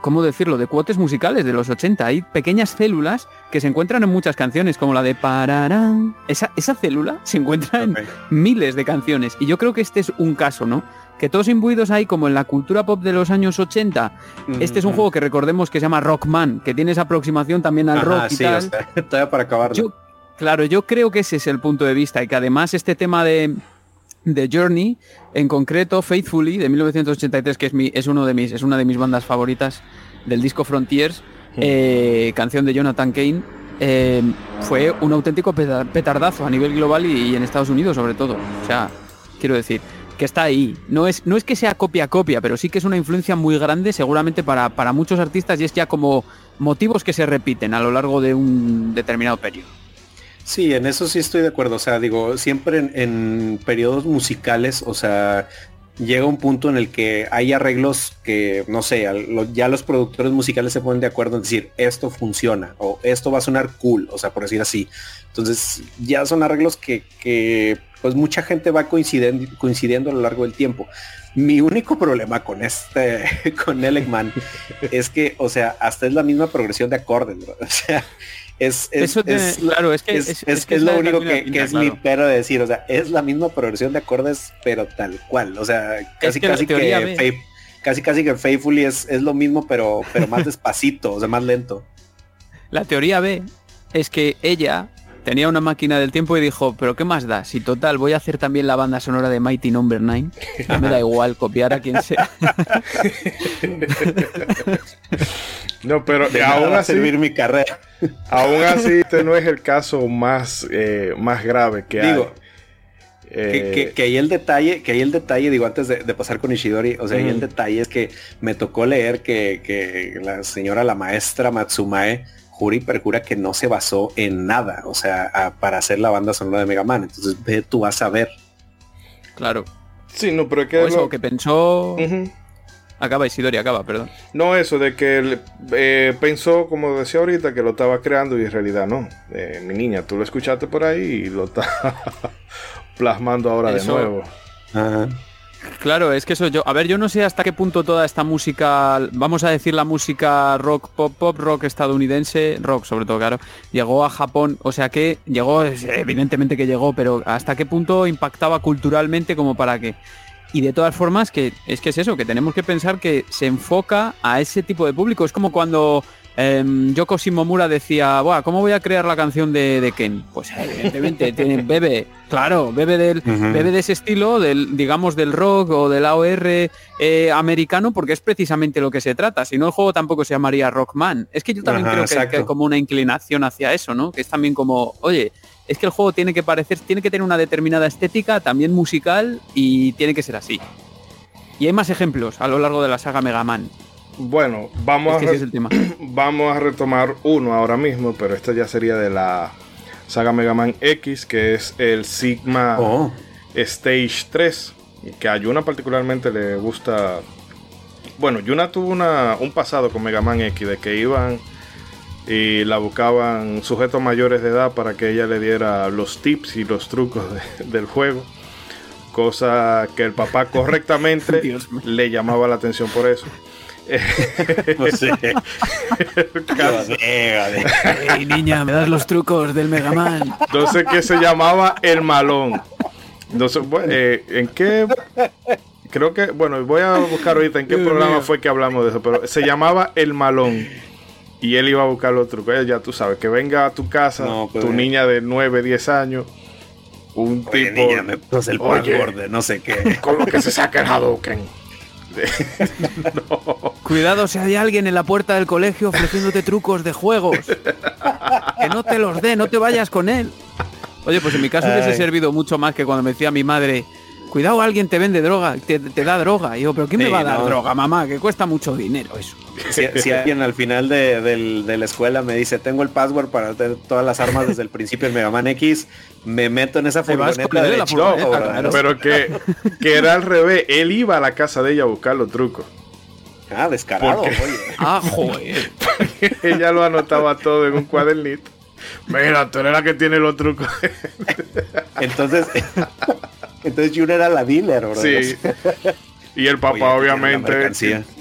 ¿cómo decirlo?, de cuotes musicales de los 80. Hay pequeñas células que se encuentran en muchas canciones, como la de Pararán. Esa, esa célula se encuentra en miles de canciones. Y yo creo que este es un caso, ¿no? Que todos imbuidos ahí como en la cultura pop de los años 80. Este es un juego que recordemos que se llama Rockman, que tiene esa aproximación también al rock y tal. para acabar. claro, yo creo que ese es el punto de vista y que además este tema de The Journey, en concreto Faithfully de 1983, que es, mi, es, uno de mis, es una de mis bandas favoritas del disco Frontiers, eh, canción de Jonathan Kane, eh, fue un auténtico petardazo a nivel global y, en Estados Unidos sobre todo. O sea, quiero decir, que está ahí. No es, no es que sea copia copia, pero sí que es una influencia muy grande seguramente para, para muchos artistas y es ya como motivos que se repiten a lo largo de un determinado periodo. Sí, en eso sí estoy de acuerdo. O sea, digo, siempre en, periodos musicales, o sea, llega un punto en el que hay arreglos que, no sé, ya los productores musicales se ponen de acuerdo en decir, esto funciona o esto va a sonar cool, o sea, por decir así. Entonces, ya son arreglos que, pues mucha gente va coincidiendo, a lo largo del tiempo. Mi único problema con este, con Elegman, es que, o sea, hasta es la misma progresión de acordes, O sea, es, claro, es que es, lo único que, es mi pero de decir, o sea, es la misma progresión de acordes, pero tal cual. O sea, casi casi que casi casi que Faithfully es, es lo mismo, pero, pero más despacito, o sea, más lento. La teoría B es que ella tenía una máquina del tiempo y dijo, pero ¿qué más da? Si total, voy a hacer también la banda sonora de Mighty Number no. 9. me da igual copiar a quien sea. No, pero aún así servir mi carrera. Aún así, este no es el caso más, eh, más grave que Digo, hay. que, ahí el detalle, que ahí el detalle, digo, antes de, pasar con Ishidori, o sea, ahí el detalle es que me tocó leer que, la señora, la maestra Matsumae, jura y perjura que no se basó en nada, o sea, para hacer la banda sonora de Mega Man. Entonces, ve, tú vas a ver. Claro. Sí, no, pero es que... eso, que pensó... Acaba Isidori, acaba, perdón. No, eso de que él eh, pensó, como decía ahorita, que lo estaba creando y en realidad no. Eh, mi niña, tú lo escuchaste por ahí y lo está plasmando ahora de nuevo. Claro, es que eso yo, a ver, yo no sé hasta qué punto toda esta música, vamos a decir la música rock, pop, pop, rock estadounidense, rock sobre todo, claro, llegó a Japón, o sea que llegó, evidentemente que llegó, pero hasta qué punto impactaba culturalmente como para que y de todas formas, que es que es eso, que tenemos que pensar que se enfoca a ese tipo de público. Es como cuando eh, Yoko Shimomura decía, Buah, ¿cómo voy a crear la canción de, Ken? Pues evidentemente tiene, bebe, claro, bebe del, bebe de ese estilo, del, digamos, del rock o del AOR eh, americano, porque es precisamente lo que se trata. Si no, el juego tampoco se llamaría Rockman. Es que yo también creo que, que, hay como una inclinación hacia eso, ¿no? Que es también como, oye, es que el juego tiene que parecer, tiene que tener una determinada estética, también musical, y tiene que ser así. Y hay más ejemplos a lo largo de la saga Mega Man. Bueno, vamos, a, vamos a retomar uno ahora mismo, pero este ya sería de la saga Mega Man X, que es el Sigma oh. Stage 3, que a Yuna particularmente le gusta... Bueno, Yuna tuvo una, un pasado con Mega Man X, de que iban y la buscaban sujetos mayores de edad para que ella le diera los tips y los trucos del juego. Cosa que el papá correctamente le llamaba la atención por eso. no sé. niña, me das los trucos del Mega Man. No sé qué se llamaba el malón. No sé, eh, ¿En qué? Creo que, bueno, voy a buscar ahorita en qué programa fue que hablamos de eso, pero se llamaba el malón. Y él iba a buscar los trucos. Ya tú sabes, que venga a tu casa, pues, tu niña de 9, 10 años, un tipo. Niña, me puse el oye, no sé qué. Con lo que se saca el Hadouken. Cuidado si hay alguien en la puerta del colegio ofreciéndote trucos de juegos. Que no te los dé, no te vayas con él. Oye, pues en mi caso hubiese servido mucho más que cuando me decía mi madre, cuidado, alguien te vende droga, te, da droga. Y yo, pero ¿quién me va a dar droga, mamá? Que cuesta mucho dinero eso. Si, alguien al final de, la escuela me dice, tengo el password para tener todas las armas desde el principio en Mega Man X, me meto en esa furgoneta de la Pero que, que era al revés, él iba a la casa de ella a buscar los trucos. Ah, descarado, oye. Ah, joder. ella lo anotaba todo en un cuadernito. Mira, tú eres la que tiene los trucos. entonces, entonces Jun era la dealer, ¿verdad? Sí. Y el papá, obviamente,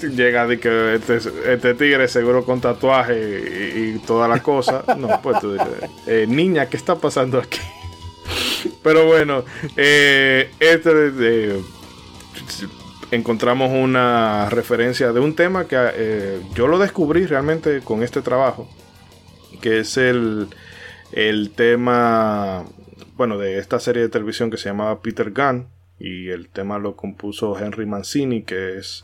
llega de que este, este, tigre seguro con tatuaje y, toda la cosa. No, pues tú dices, eh, niña, ¿qué está pasando aquí? Pero bueno, eh, este encontramos una referencia de un tema que eh, yo lo descubrí realmente con este trabajo, que es el, el tema, bueno, de esta serie de televisión que se llamaba Peter Gunn y el tema lo compuso Henry Mancini, que es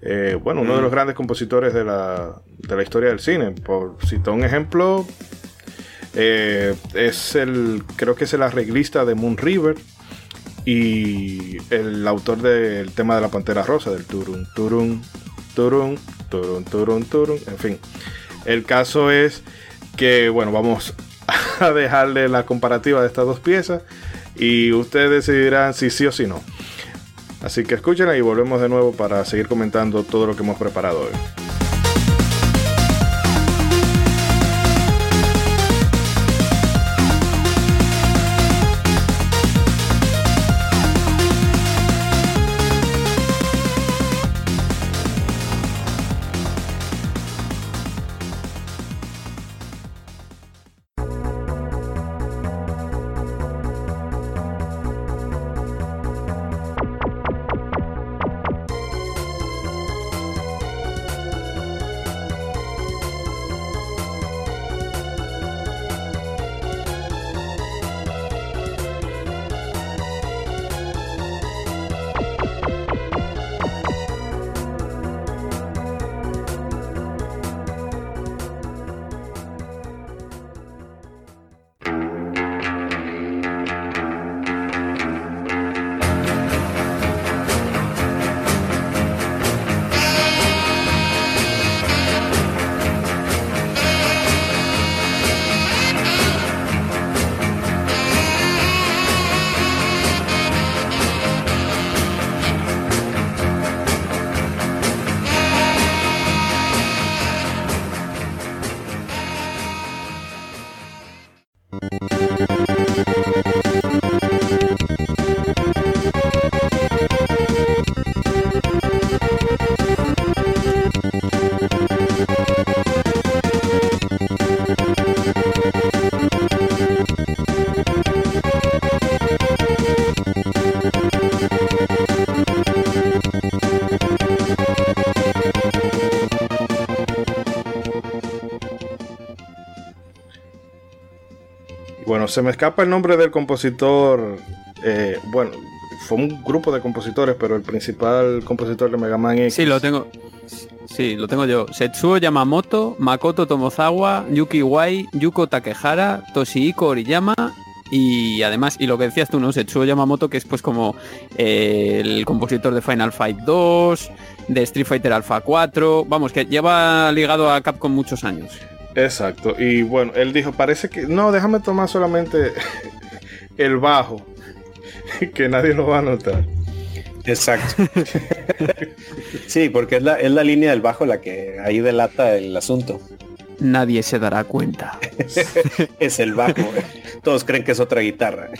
eh, bueno, uno de los mm. grandes compositores de la, de la historia del cine. Por citar un ejemplo, eh, es el, creo que es el arreglista de Moon River y el autor del tema de la Pantera Rosa, del Turun, Turun, Turun, Turun, Turun, Turun, en fin. El caso es que, bueno, vamos dejarle la comparativa de estas dos piezas y ustedes decidirán si sí o si no. Así que escúchenla y volvemos de nuevo para seguir comentando todo lo que hemos preparado hoy. Se me escapa el nombre del compositor. Eh, bueno, fue un grupo de compositores, pero el principal compositor de Mega Man X. Sí, lo tengo. Sí, lo tengo yo. Setsuo Yamamoto, Makoto Tomozawa, Yuki Wai, Yuko Takehara, Toshihiko Oriyama Y además, y lo que decías tú, ¿no? Setsuo Yamamoto, que es pues como eh, el compositor de Final Fight 2, de Street Fighter Alpha 4, vamos, que lleva ligado a Capcom muchos años. Exacto, y bueno, él dijo, parece que, no, déjame tomar solamente el bajo, que nadie lo va a notar. Exacto. sí, porque es la, es la línea del bajo la que ahí delata el asunto. Nadie se dará cuenta. es el bajo. Todos creen que es otra guitarra.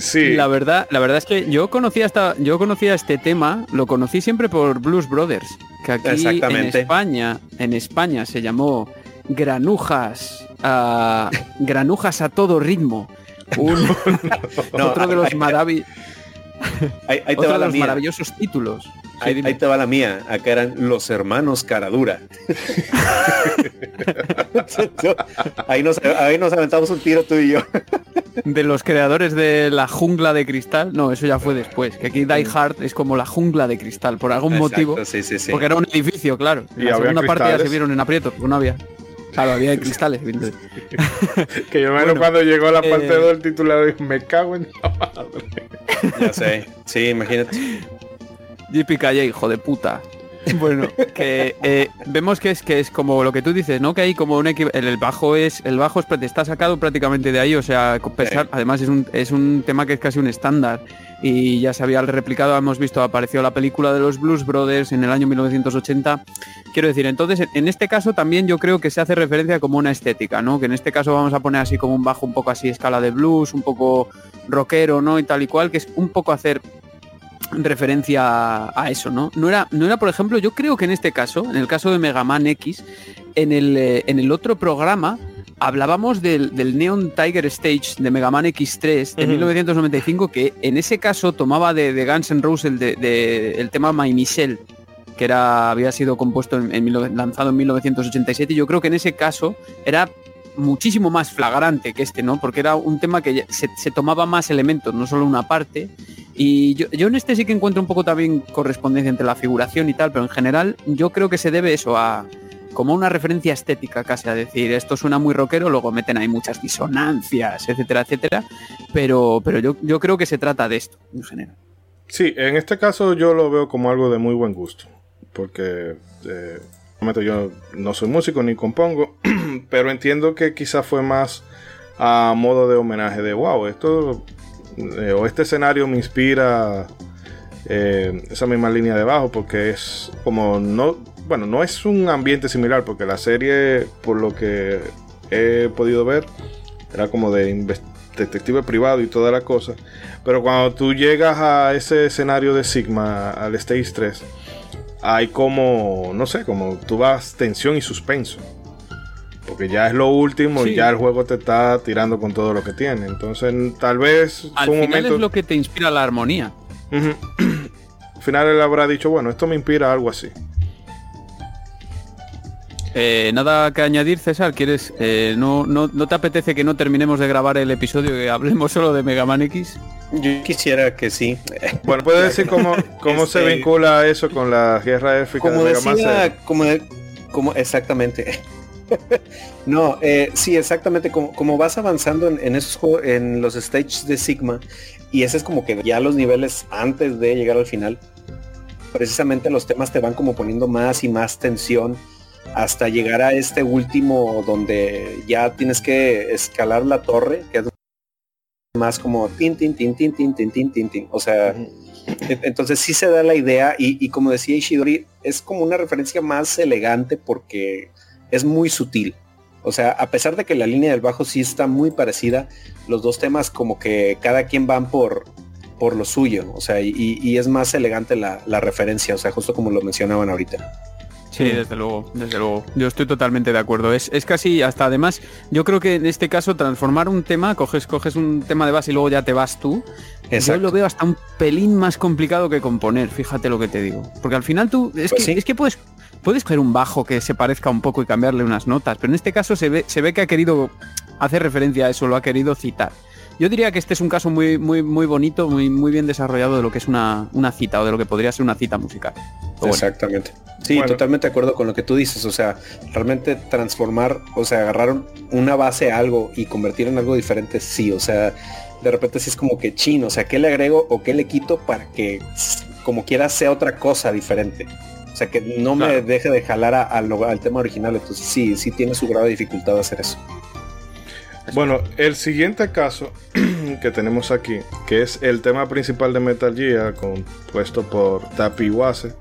Sí. La verdad, la verdad es que yo conocía hasta, yo conocía este tema, lo conocí siempre por Blues Brothers, que aquí en España, en España se llamó Granujas, a, Granujas a todo ritmo. otro de los maravillosos Ahí, te va los maravillosos títulos. Ahí, te va la mía. Acá eran los hermanos Caradura. ahí, nos, ahí nos aventamos un tiro tú y yo. de los creadores de la jungla de cristal. No, eso ya fue después. Que aquí Die Hard es como la jungla de cristal, por algún motivo. Porque era un edificio, claro. Y la segunda parte ya se vieron en aprieto, porque no había. Claro, había cristales. que yo me cuando llegó la parte 2 eh, del titular me cago en la madre. Ya sé, sí, imagínate. JP Calle, hijo de puta. Bueno, que eh, vemos que es que es como lo que tú dices, ¿no? Que hay como un el bajo es el bajo está sacado prácticamente de ahí, o sea, además es un, es un tema que es casi un estándar y ya se había replicado, hemos visto, apareció la película de los Blues Brothers en el año 1980. Quiero decir, entonces en este caso también yo creo que se hace referencia como una estética, ¿no? Que en este caso vamos a poner así como un bajo un poco así escala de blues, un poco rockero, ¿no? Y tal y cual, que es un poco hacer referencia a eso, ¿no? No era, no era, por ejemplo, yo creo que en este caso, en el caso de Mega Man X, en el, eh, en el otro programa hablábamos del, Neon Tiger Stage de Mega Man X3 de 1995, que en ese caso tomaba de, Guns N' Roses de, el tema My Michelle, que era, había sido compuesto en, lanzado en 1987. Y yo creo que en ese caso era muchísimo más flagrante que este, ¿no? Porque era un tema que se, tomaba más elementos, no solo una parte. Y yo, en este sí que encuentro un poco también correspondencia entre la figuración y tal, pero en general yo creo que se debe eso a, como una referencia estética casi, a decir, esto suena muy rockero, luego meten ahí muchas disonancias, etcétera, etcétera, pero, pero yo, yo creo que se trata de esto, en general. Sí, en este caso yo lo veo como algo de muy buen gusto, porque eh, yo no soy músico ni compongo, pero entiendo que quizás fue más a modo de homenaje de, wow, esto eh, o este escenario me inspira eh, esa misma línea de bajo, porque es como no bueno, no es un ambiente similar porque la serie, por lo que he podido ver, era como de detective privado y toda la cosa. Pero cuando tú llegas a ese escenario de Sigma, al Stage 3, hay como, no sé, como tú vas tensión y suspenso. Porque ya es lo último y ya el juego te está tirando con todo lo que tiene. Entonces, tal vez. Al final es lo que te inspira la armonía. Al final él habrá dicho, bueno, esto me inspira algo así. Eh, nada que añadir, César. ¿Quieres? Eh, no, no, te apetece que no terminemos de grabar el episodio y hablemos solo de Mega Man X? Yo quisiera que sí. Bueno, puede decir cómo, cómo se este, vincula eso con la guerra élfica como de Mega Man Como, como exactamente. no, eh, sí, exactamente. Como, como vas avanzando en, en esos en los stages de Sigma, y ese es como que ya los niveles antes de llegar al final, precisamente los temas te van como poniendo más y más tensión hasta llegar a este último donde ya tienes que escalar la torre, que es más como tin, tin, tin, tin, tin, tin, tin, tin, tin. O sea, entonces sí se da la idea y, como decía Ishidori, es como una referencia más elegante porque es muy sutil. O sea, a pesar de que la línea del bajo sí está muy parecida, los dos temas como que cada quien van por, por lo suyo. O sea, y, es más elegante la, la referencia, o sea, justo como lo mencionaban ahorita. Sí, desde luego, desde luego. Yo estoy totalmente de acuerdo. Es, casi hasta además, yo creo que en este caso transformar un tema, coges, coges un tema de base y luego ya te vas tú. Yo lo veo hasta un pelín más complicado que componer, fíjate lo que te digo. Porque al final tú, es pues que, es que puedes, puedes coger un bajo que se parezca un poco y cambiarle unas notas, pero en este caso se ve, se ve que ha querido hacer referencia a eso, lo ha querido citar. Yo diría que este es un caso muy, muy, muy bonito, muy, muy bien desarrollado de lo que es una, una cita o de lo que podría ser una cita musical. Exactamente. Sí, totalmente de acuerdo con lo que tú dices. O sea, realmente transformar, o sea, agarrar una base a algo y convertir en algo diferente, sí. O sea, de repente sí es como que chino, o sea, ¿qué le agrego o qué le quito para que como quiera sea otra cosa diferente? O sea, que no me deje de jalar al tema original. Entonces sí, sí tiene su grado de dificultad hacer eso. Bueno, el siguiente caso que tenemos aquí, que es el tema principal de Metal Gear, compuesto por Tapi Wase,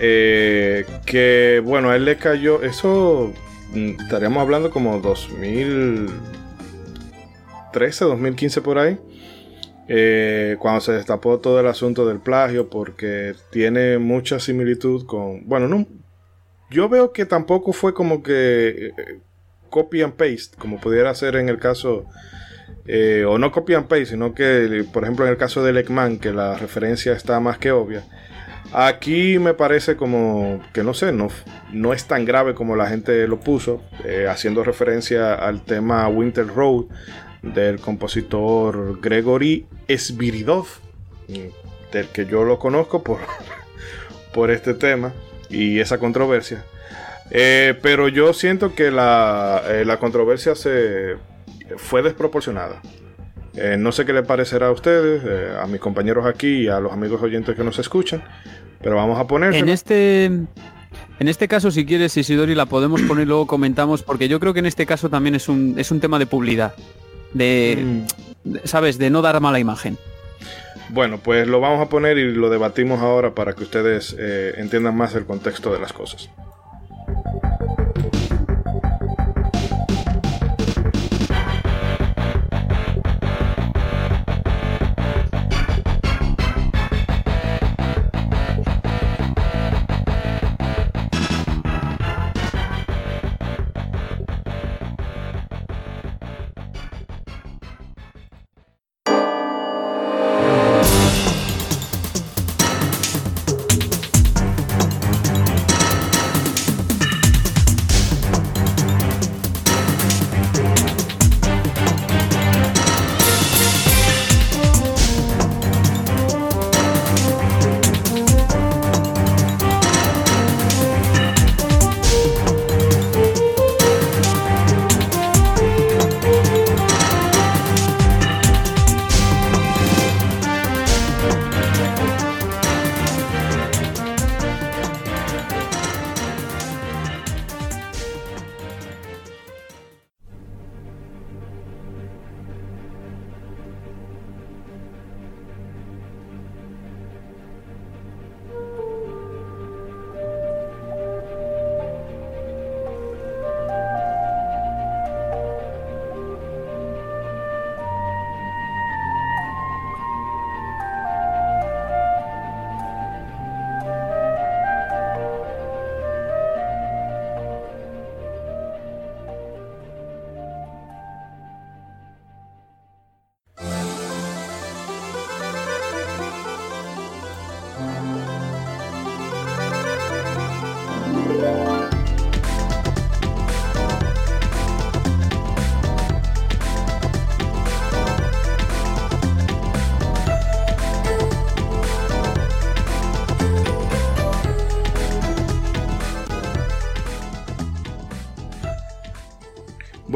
eh, que bueno, a él le cayó, eso mm, estaríamos hablando como 2013, 2015 por ahí, eh, cuando se destapó todo el asunto del plagio, porque tiene mucha similitud con, bueno, no, yo veo que tampoco fue como que eh, copy and paste, como pudiera ser en el caso, o no copy and paste, sino que, por ejemplo, en el caso del Ekman, que la referencia está más que obvia. Aquí me parece como que no sé, no, no es tan grave como la gente lo puso, eh, haciendo referencia al tema Winter Road del compositor Gregory Sviridov, del que yo lo conozco por, por este tema y esa controversia. Eh, pero yo siento que la, eh, la controversia se fue desproporcionada. no sé qué le parecerá a ustedes, a mis compañeros aquí y a los amigos oyentes que nos escuchan, pero vamos a poner. En este. En este caso, si quieres, Isidori, la podemos poner luego comentamos, porque yo creo que en este caso también es un, es un tema de publicidad. De, mm. ¿sabes? De no dar mala imagen. Bueno, pues lo vamos a poner y lo debatimos ahora para que ustedes eh, entiendan más el contexto de las cosas.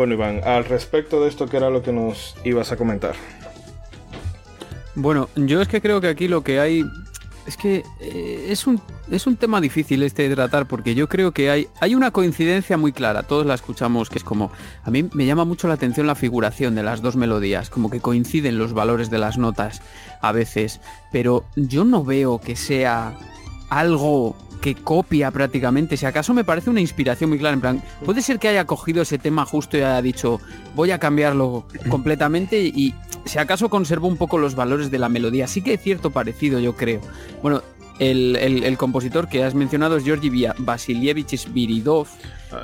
Bueno, Iván, al respecto de esto, ¿qué era lo que nos ibas a comentar? Bueno, yo es que creo que aquí lo que hay es que eh, es, un, es un tema difícil este de tratar porque yo creo que hay, hay una coincidencia muy clara, todos la escuchamos, que es como, a mí me llama mucho la atención la figuración de las dos melodías, como que coinciden los valores de las notas a veces, pero yo no veo que sea algo que copia prácticamente. Si acaso me parece una inspiración muy clara. En plan, puede ser que haya cogido ese tema justo y haya dicho, voy a cambiarlo completamente y si acaso conservo un poco los valores de la melodía. Sí que hay cierto parecido, yo creo. Bueno, el, compositor que has mencionado es Georgi Vasilievich Sviridov.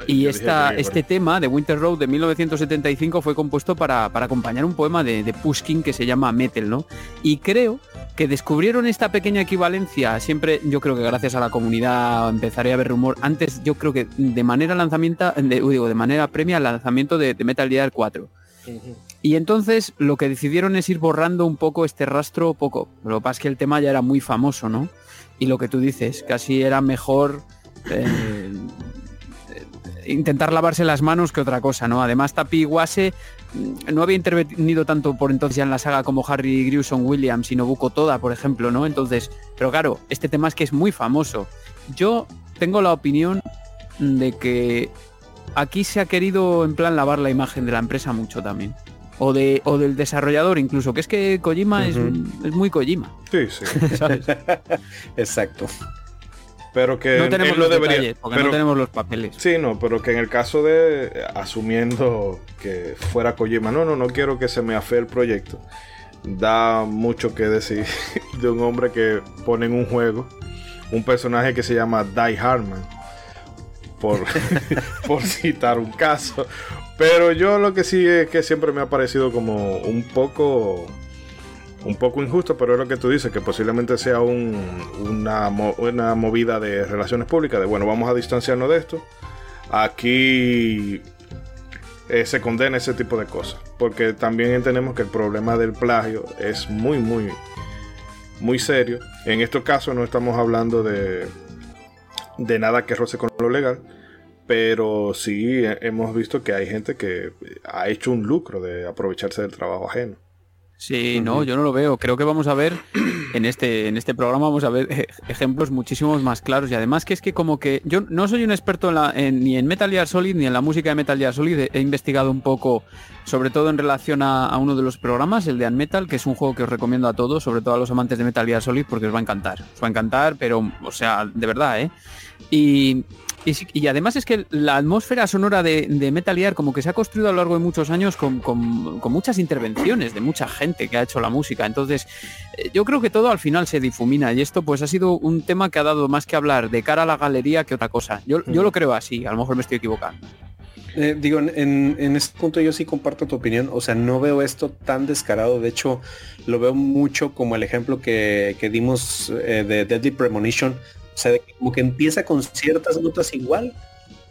Y esta, este tema de Winter Road de 1975 fue compuesto para, acompañar un poema de, de, Pushkin que se llama Metal, ¿no? Y creo que descubrieron esta pequeña equivalencia, siempre yo creo que gracias a la comunidad empezaré a ver rumor, antes yo creo que de manera lanzamiento, de, digo, de manera premia el lanzamiento de, Metal Gear 4. Y entonces lo que decidieron es ir borrando un poco este rastro poco. Lo que pasa es que el tema ya era muy famoso, ¿no? Y lo que tú dices, casi era mejor eh, intentar lavarse las manos que otra cosa, ¿no? Además, Tapi Iwase no había intervenido tanto por entonces ya en la saga como Harry Grewson Williams y Nobuko Toda, por ejemplo, ¿no? Entonces, pero claro, este tema es que es muy famoso. Yo tengo la opinión de que aquí se ha querido en plan lavar la imagen de la empresa mucho también. O, de, o del desarrollador incluso, que es que Kojima es, muy Kojima. Sí, sí. Exacto. Pero que no tenemos los debería, porque no tenemos los papeles. Sí, no, pero que en el caso de asumiendo que fuera Kojima, no, no, no quiero que se me afee el proyecto. Da mucho que decir de un hombre que pone en un juego un personaje que se llama Die Harman por, por citar un caso. Pero yo lo que sí es que siempre me ha parecido como un poco un poco injusto, pero es lo que tú dices, que posiblemente sea una, una, movida de relaciones públicas, de bueno, vamos a distanciarnos de esto. Aquí eh, se condena ese tipo de cosas, porque también entendemos que el problema del plagio es muy, muy, muy serio. En estos casos no estamos hablando de, de nada que roce con lo legal, pero sí hemos visto que hay gente que ha hecho un lucro de aprovecharse del trabajo ajeno. Sí, no, yo no lo veo. Creo que vamos a ver en este, en este programa vamos a ver ejemplos muchísimos más claros y además que es que como que yo no soy un experto ni en Metal Gear Solid ni en la música de Metal Gear Solid. He, investigado un poco, sobre todo en relación a, a, uno de los programas, el de Unmetal, que es un juego que os recomiendo a todos, sobre todo a los amantes de Metal Gear Solid, porque os va a encantar. Os va a encantar, pero, o sea, de verdad, ¿eh? Y, y, además es que la atmósfera sonora de, Metal Gear como que se ha construido a lo largo de muchos años con, muchas intervenciones de mucha gente que ha hecho la música. Entonces, eh, yo creo que todo al final se difumina y esto pues ha sido un tema que ha dado más que hablar de cara a la galería que otra cosa. Yo, yo lo creo así, a lo mejor me estoy equivocando. Eh, digo, en, este punto yo sí comparto tu opinión, o sea, no veo esto tan descarado, de hecho lo veo mucho como el ejemplo que, dimos eh, de Deadly Premonition, o sea, como que empieza con ciertas notas igual,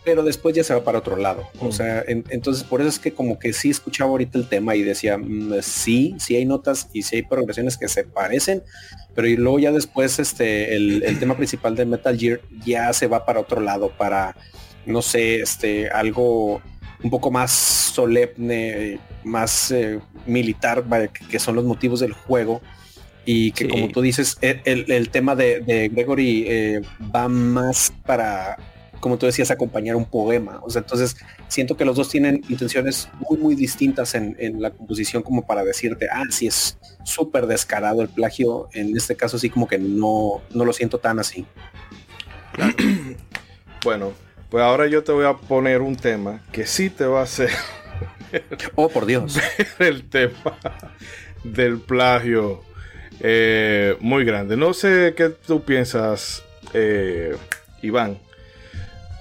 pero después ya se va para otro lado. O sea, entonces por eso es que como que sí escuchaba ahorita el tema y decía, mm, sí, sí hay notas y sí hay progresiones que se parecen, pero y luego ya después este, el, tema principal de Metal Gear ya se va para otro lado, para, no sé, este, algo un poco más solemne, más eh, militar, que son los motivos del juego y que como tú dices, e, el, tema de, Gregory eh, va más para, como tú decías, acompañar un poema. O sea, entonces siento que los dos tienen intenciones muy, muy distintas en, la composición como para decirte, ah, sí es súper descarado el plagio. En este caso sí como que no, no lo siento tan así. bueno, pues ahora yo te voy a poner un tema que sí te va a hacer... oh, por Dios. el tema del plagio eh, muy grande. No sé qué tú piensas, eh, Iván.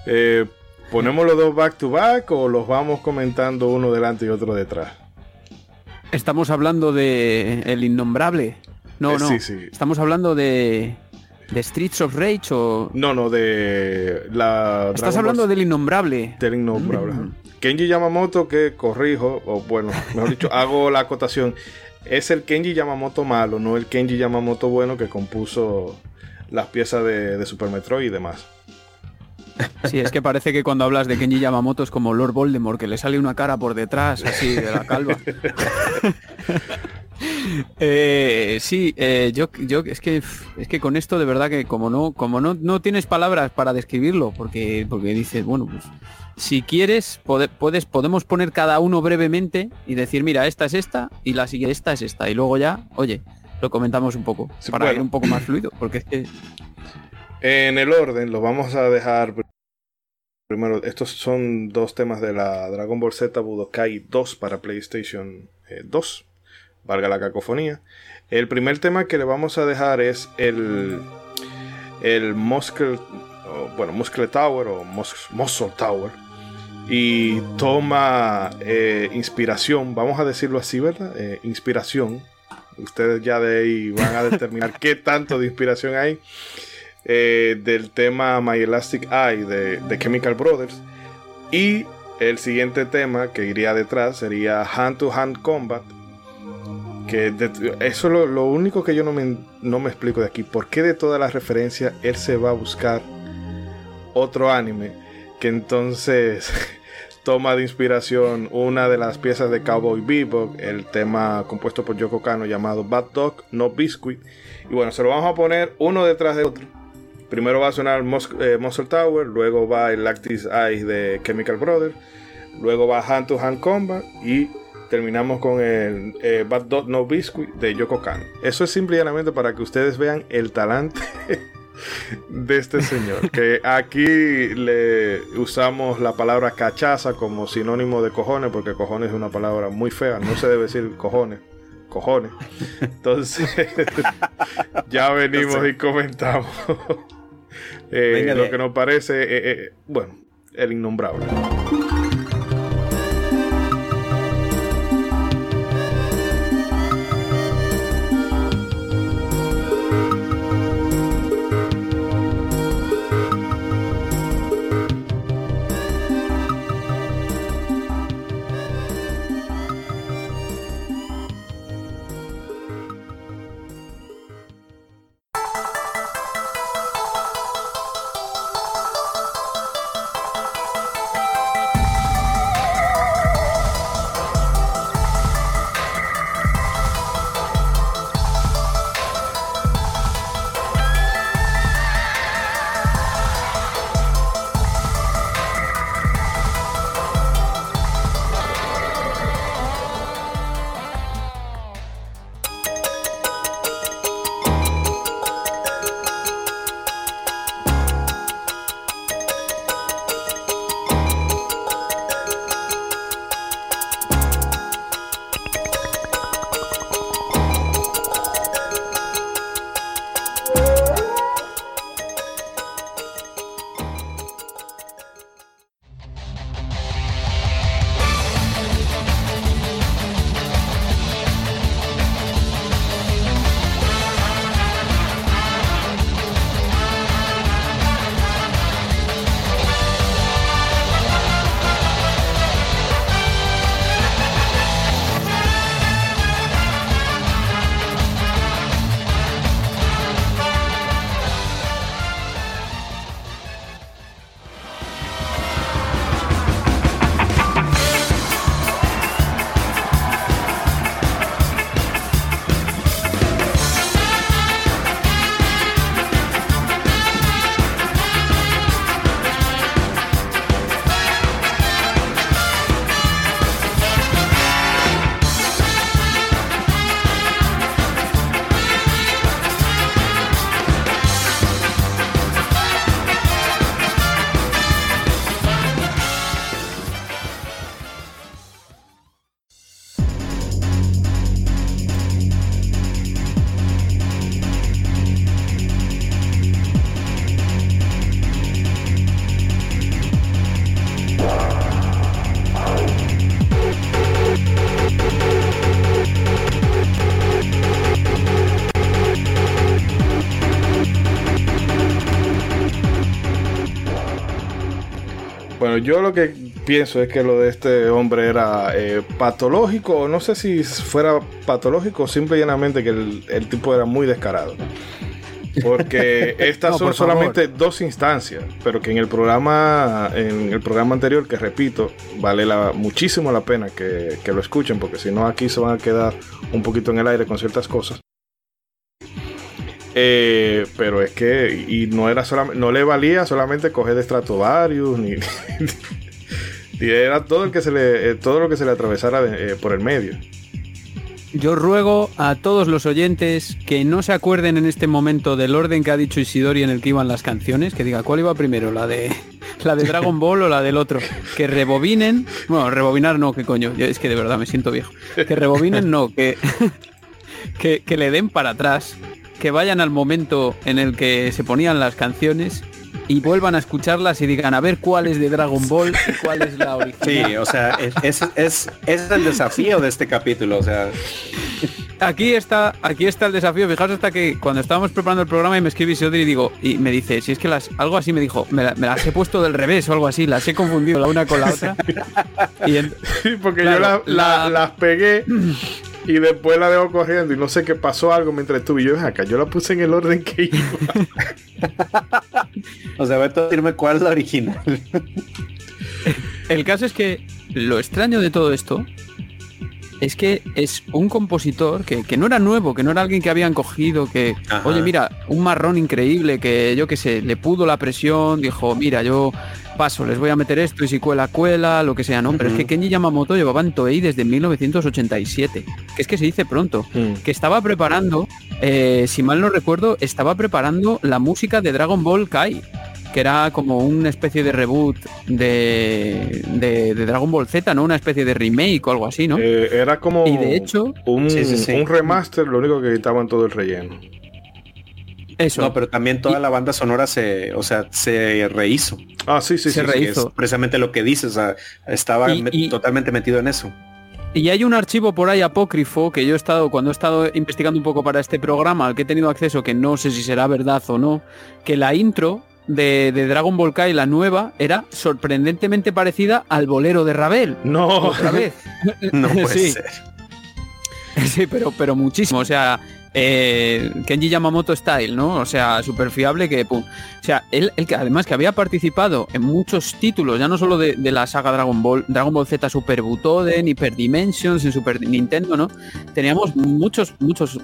Eh, ¿Ponemos los dos back to back o los vamos comentando uno delante y otro detrás? Estamos hablando de El Innombrable. No, no. Estamos hablando de. ¿De Streets of Rage o.? No, no, de. la Estás hablando del Innombrable. Del Innombrable. Mm. Kenji Yamamoto, que corrijo, o bueno, mejor dicho, hago la acotación es el Kenji Yamamoto malo, no el Kenji Yamamoto bueno que compuso las piezas de, Super Metroid y demás. Sí, es que parece que cuando hablas de Kenji Yamamoto es como Lord Voldemort, que le sale una cara por detrás, así, de la calva. Eh, sí, eh, yo, yo es que es que con esto de verdad que como no, como no, no tienes palabras para describirlo, porque, porque dices, bueno, pues si quieres, puedes, podemos poner cada uno brevemente y decir, mira, esta es esta y la siguiente esta es esta. Y luego ya, oye, lo comentamos un poco para ir un poco más fluido, porque es que... En el orden lo vamos a dejar primero. Estos son dos temas de la Dragon Ball Z Budokai 2 para PlayStation 2. Valga la cacofonía. El primer tema que le vamos a dejar es el, el Muscle, bueno, Muscle Tower o Muscle Tower y toma eh, inspiración, vamos a decirlo así, ¿verdad? Eh, inspiración. Ustedes ya de ahí van a determinar qué tanto de inspiración hay eh, del tema My Elastic Eye de, Chemical Brothers. Y el siguiente tema que iría detrás sería Hand to Hand Combat. Que eso es lo, único que yo no me, no me explico de aquí. ¿Por qué de todas las referencias él se va a buscar otro anime? que entonces toma de inspiración una de las piezas de Cowboy Bebop, el tema compuesto por Yoko Kano llamado Bad Dog No Biscuit. Y bueno, se lo vamos a poner uno detrás de otro. Primero va a sonar eh, Muscle Tower, luego va el Lactis Eyes de Chemical Brothers, luego va Hand to Hand Combat y terminamos con el eh, Bad Dog No Biscuit de Yoko Kano. Eso es simplemente para que ustedes vean el talante de este señor. Que aquí le usamos la palabra cachaza como sinónimo de cojones, porque cojones es una palabra muy fea, no se debe decir cojones. Cojones. Entonces, ya venimos y comentamos eh, lo que nos parece, eh, eh, bueno, el innombrable. Yo lo que pienso es que lo de este hombre era eh, patológico, no sé si fuera patológico o simple y llanamente que el, tipo era muy descarado. Porque estas son solamente dos instancias, pero que en el programa, en el programa anterior, que repito, vale la, muchísimo la pena que, que lo escuchen, porque si no aquí se van a quedar un poquito en el aire con ciertas cosas. Eh, pero es que, y no era solamente, no le valía solamente coger de Stratovarius, ni, ni era todo el que se le, eh, todo lo que se le atravesara eh, por el medio. Yo ruego a todos los oyentes que no se acuerden en este momento del orden que ha dicho Isidori en el que iban las canciones, que diga cuál iba primero, la de la de Dragon Ball o la del otro, que rebobinen, bueno, rebobinar no, qué coño, es que de verdad me siento viejo, que rebobinen no, que, que, que le den para atrás que vayan al momento en el que se ponían las canciones y vuelvan a escucharlas y digan a ver cuál es de Dragon Ball y cuál es la original. Sí, o sea, es, es, es, el desafío de este capítulo, o sea. Aquí está, aquí está el desafío. Fijaos hasta que cuando estábamos preparando el programa y me escribí y digo, y me dice, si es que las, algo así me dijo, me, las he puesto del revés o algo así, las he confundido la una con la otra. y sí, porque yo las pegué y después la dejo corriendo y no sé qué pasó algo mientras estuve. Y yo, acá, yo la puse en el orden que iba. o sea, voy a decirme cuál es la original. el caso es que lo extraño de todo esto es que es un compositor que, no era nuevo, que no era alguien que habían cogido, que, oye, mira, un marrón increíble, que yo qué sé, le pudo la presión, dijo, mira, yo paso, les voy a meter esto y si cuela, cuela, lo que sea, ¿no? Pero es que Kenji Yamamoto llevaba en Toei desde 1987, que es que se dice pronto, mm. que estaba preparando, eh, si mal no recuerdo, estaba preparando la música de Dragon Ball Kai que era como una especie de reboot de, de, Dragon Ball Z, ¿no? Una especie de remake o algo así, ¿no? Eh, era como y de hecho, un, remaster, lo único que quitaban todo el relleno. Eso. No, pero también toda la banda sonora se, o sea, se rehizo. Ah, sí, sí, se sí. Rehizo. Es precisamente lo que dices, o sea, estaba totalmente metido en eso. Y hay un archivo por ahí apócrifo que yo he estado, cuando he estado investigando un poco para este programa, al que he tenido acceso, que no sé si será verdad o no, que la intro de, Dragon Ball Kai, la nueva, era sorprendentemente parecida al bolero de Ravel. No. Otra vez. no puede ser. Sí, pero, pero muchísimo. O sea, eh, Kenji Yamamoto Style, ¿no? O sea, súper fiable que... Pum. O sea, él, que además que había participado en muchos títulos, ya no solo de, la saga Dragon Ball, Dragon Ball Z Super Butoden, Hyper Dimensions, en Super Nintendo, ¿no? Teníamos muchos, muchos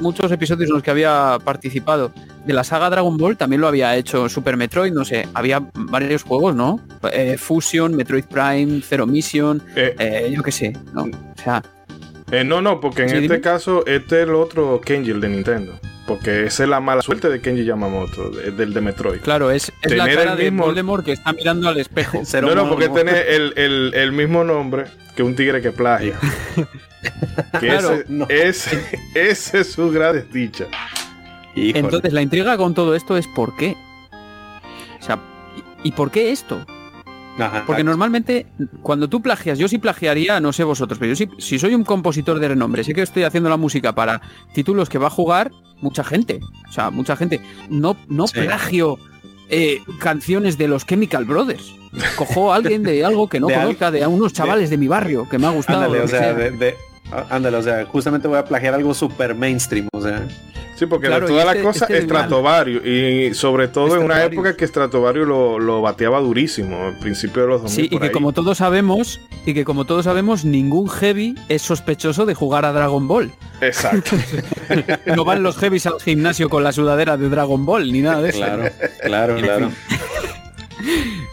muchos episodios en los que había participado de la saga Dragon Ball también lo había hecho Super Metroid, no sé, había varios juegos, ¿no? Eh, Fusion, Metroid Prime, Zero Mission, eh, eh, yo qué sé, ¿no? O sea... no, no, porque en este caso este es el otro Kenji, el de Nintendo. Porque esa es la mala suerte de Kenji Yamamoto, del de Metroid. Claro, es, la cara de Voldemort que está mirando al espejo. no, no, porque tiene el, el mismo nombre que un tigre que plagia. claro, ese, ese, es su gran desdicha. Entonces, la intriga con todo esto es por qué. O sea, ¿y por qué esto? Porque normalmente cuando tú plagias, yo sí plagiaría, no sé vosotros, pero yo sí, si soy un compositor de renombre, sé que estoy haciendo la música para títulos que va a jugar mucha gente. O sea, mucha gente. No, no plagio eh, canciones de los Chemical Brothers. Cojo a alguien de algo que no conozca, de a unos chavales de, mi barrio que me ha gustado. o sea, de, Ándale, o sea, justamente voy a plagiar algo super mainstream, o sea. Sí, porque toda la este- cosa este Stratovario y sobre todo en una época que Stratovario lo, lo, bateaba durísimo, al principio de los 2000 Sí, y que como todos sabemos, y que como todos sabemos, ningún heavy es sospechoso de jugar a Dragon Ball. Exacto. no van los heavies al gimnasio con la sudadera de Dragon Ball ni nada de eso. Claro, claro, claro.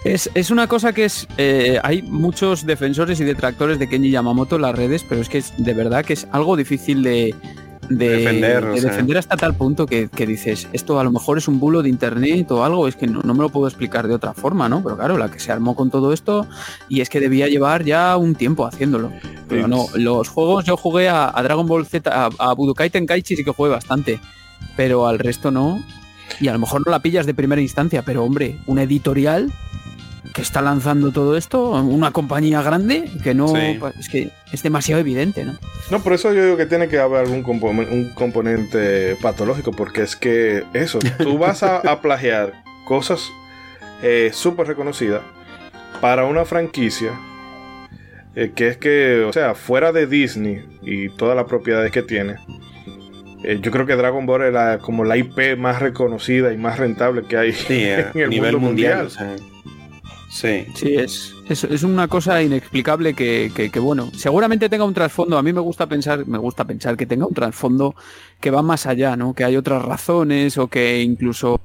Es, una cosa que es. Eh, hay muchos defensores y detractores de Kenji Yamamoto en las redes, pero es que es, de verdad que es algo difícil de, defender, hasta tal punto que, dices, esto a lo mejor es un bulo de internet o algo, es que no, me lo puedo explicar de otra forma, ¿no? Pero claro, la que se armó con todo esto y es que debía llevar ya un tiempo haciéndolo. Pero no, los juegos yo jugué a, Dragon Ball Z, a, a, Budokai Tenkaichi sí que jugué bastante, pero al resto no. Y a lo mejor no la pillas de primera instancia, pero hombre, una editorial que está lanzando todo esto, una compañía grande que no pues, es que es demasiado evidente, ¿no? No, por eso yo digo que tiene que haber algún un componente patológico, porque es que eso, tú vas a, plagiar cosas eh, súper reconocidas para una franquicia eh, que es que, o sea, fuera de Disney y todas las propiedades que tiene, eh, yo creo que Dragon Ball es como la IP más reconocida y más rentable que hay en el nivel mundo mundial. Sí. Sí, es, es, una cosa inexplicable que, bueno, seguramente tenga un trasfondo. A mí me gusta pensar, me gusta pensar que tenga un trasfondo que va más allá, ¿no? Que hay otras razones o que incluso.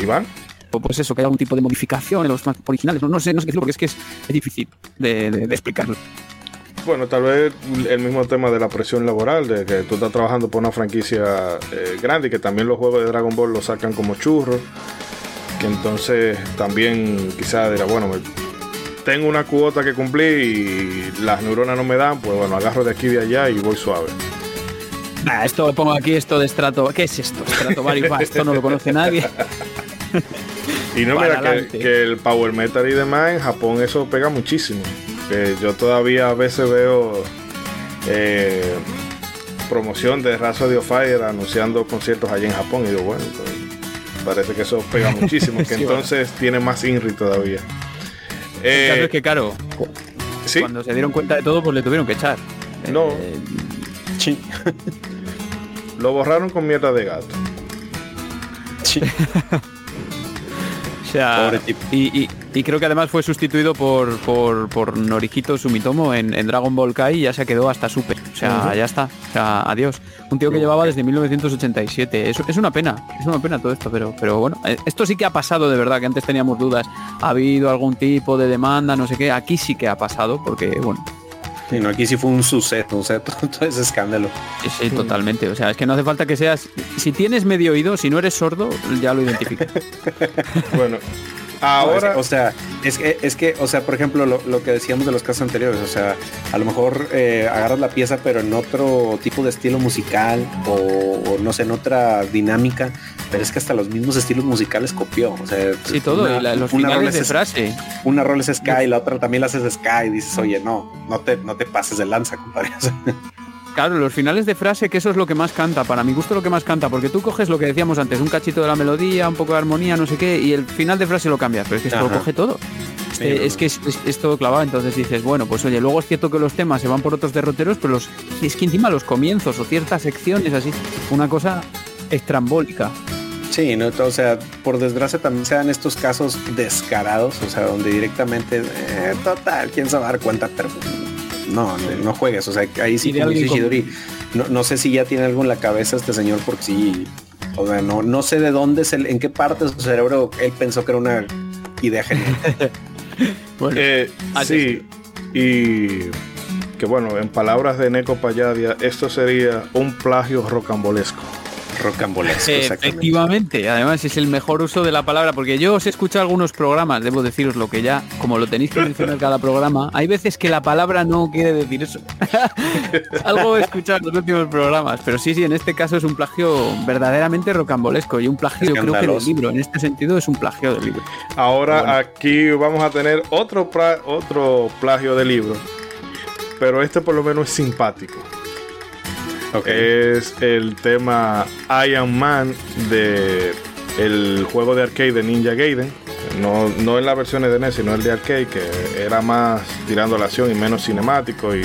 Iván. O pues eso, que haya algún tipo de modificación en los más originales. No, sé, no sé qué decirlo, porque es que es, difícil de, explicarlo. Bueno, tal vez el mismo tema de la presión laboral, de que tú estás trabajando por una franquicia eh, grande y que también los juegos de Dragon Ball lo sacan como churros entonces también quizás dirá, bueno, tengo una cuota que cumplir y las neuronas no me dan, pues bueno, agarro de aquí y de allá y voy suave. Esto lo pongo aquí, esto de estrato. ¿Qué es esto? Estrato esto no lo conoce nadie. y no, mira, que, el Power Metal y demás en Japón eso pega muchísimo. Que yo todavía a veces veo eh, promoción de Radio Fire anunciando conciertos allá en Japón y digo, bueno, pues, Parece que eso pega muchísimo, que entonces tiene más INRI todavía. Eh, es que claro, cuando se dieron cuenta de todo, pues le tuvieron que echar. No. Eh, sí. Lo borraron con mierda de gato. Sí. sea, y, creo que además fue sustituido por, por, por Norihito Sumitomo en, Dragon Ball Kai y ya se quedó hasta Super. O sea, ya está. O sea, adiós. Un tío que llevaba desde 1987. Es, es una pena, es una pena todo esto, pero, pero bueno, eh, esto sí que ha pasado de verdad, que antes teníamos dudas. Ha habido algún tipo de demanda, no sé qué. Aquí sí que ha pasado, porque bueno, no, aquí sí fue un suceso, o sea, todo, ese escándalo. Sí, totalmente. O sea, es que no hace falta que seas. Si tienes medio oído, si no eres sordo, ya lo identificas. bueno, Ahora, o sea, es que, es que, o sea, por ejemplo, lo, que decíamos de los casos anteriores, o sea, a lo mejor eh, agarras la pieza, pero en otro tipo de estilo musical o, no sé, en otra dinámica, pero es que hasta los mismos estilos musicales copió, o sea, sí, todo, los finales de frase. Una rola es Sky, la otra también la haces Sky, y dices, oye, no, no te, no te pases de lanza, compadre. Claro, los finales de frase, que eso es lo que más canta, para mi gusto lo que más canta, porque tú coges lo que decíamos antes, un cachito de la melodía, un poco de armonía, no sé qué, y el final de frase lo cambias, pero es que esto lo coge todo. Es que es, todo clavado, entonces dices, bueno, pues oye, luego es cierto que los temas se van por otros derroteros, pero los, es que encima los comienzos o ciertas secciones así, una cosa estrambólica. Sí, ¿no? o sea, por desgracia también se dan estos casos descarados, o sea, donde directamente, eh, total, quién se va a dar cuenta, pero no, no, juegues. O sea, ahí sí, como dice no, no, sé si ya tiene algo en la cabeza este señor, porque sí, o sea, no, no sé de dónde, es el, en qué parte de su cerebro él pensó que era una idea genial. bueno, eh, sí, y que bueno, en palabras de Neko Payadia, esto sería un plagio rocambolesco rocambolesco. Efectivamente, además es el mejor uso de la palabra, porque yo os he escuchado algunos programas, debo deciros lo que ya, como lo tenéis que mencionar cada programa, hay veces que la palabra no quiere decir eso. Algo he escuchado en los últimos programas, pero sí, sí, en este caso es un plagio verdaderamente rocambolesco y un plagio creo que del libro, en este sentido es un plagio del libro. Ahora aquí vamos a tener otro, otro plagio de libro, pero este por lo menos es simpático. Es el tema Iron Man de el juego de arcade de Ninja Gaiden. No, no en las versiones de NES, sino el de arcade, que era más tirando la acción y menos cinemático. Y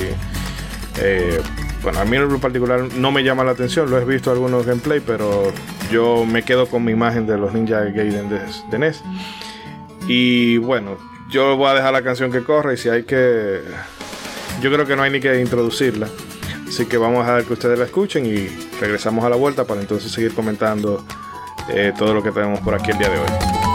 eh, bueno, a mí en particular no me llama la atención, lo he visto algunos gameplay, pero yo me quedo con mi imagen de los Ninja Gaiden de, de NES. Y bueno, yo voy a dejar la canción que corre y si hay que... Yo creo que no hay ni que introducirla. Así que vamos a dejar que ustedes la escuchen y regresamos a la vuelta para entonces seguir comentando eh, todo lo que tenemos por aquí el día de hoy.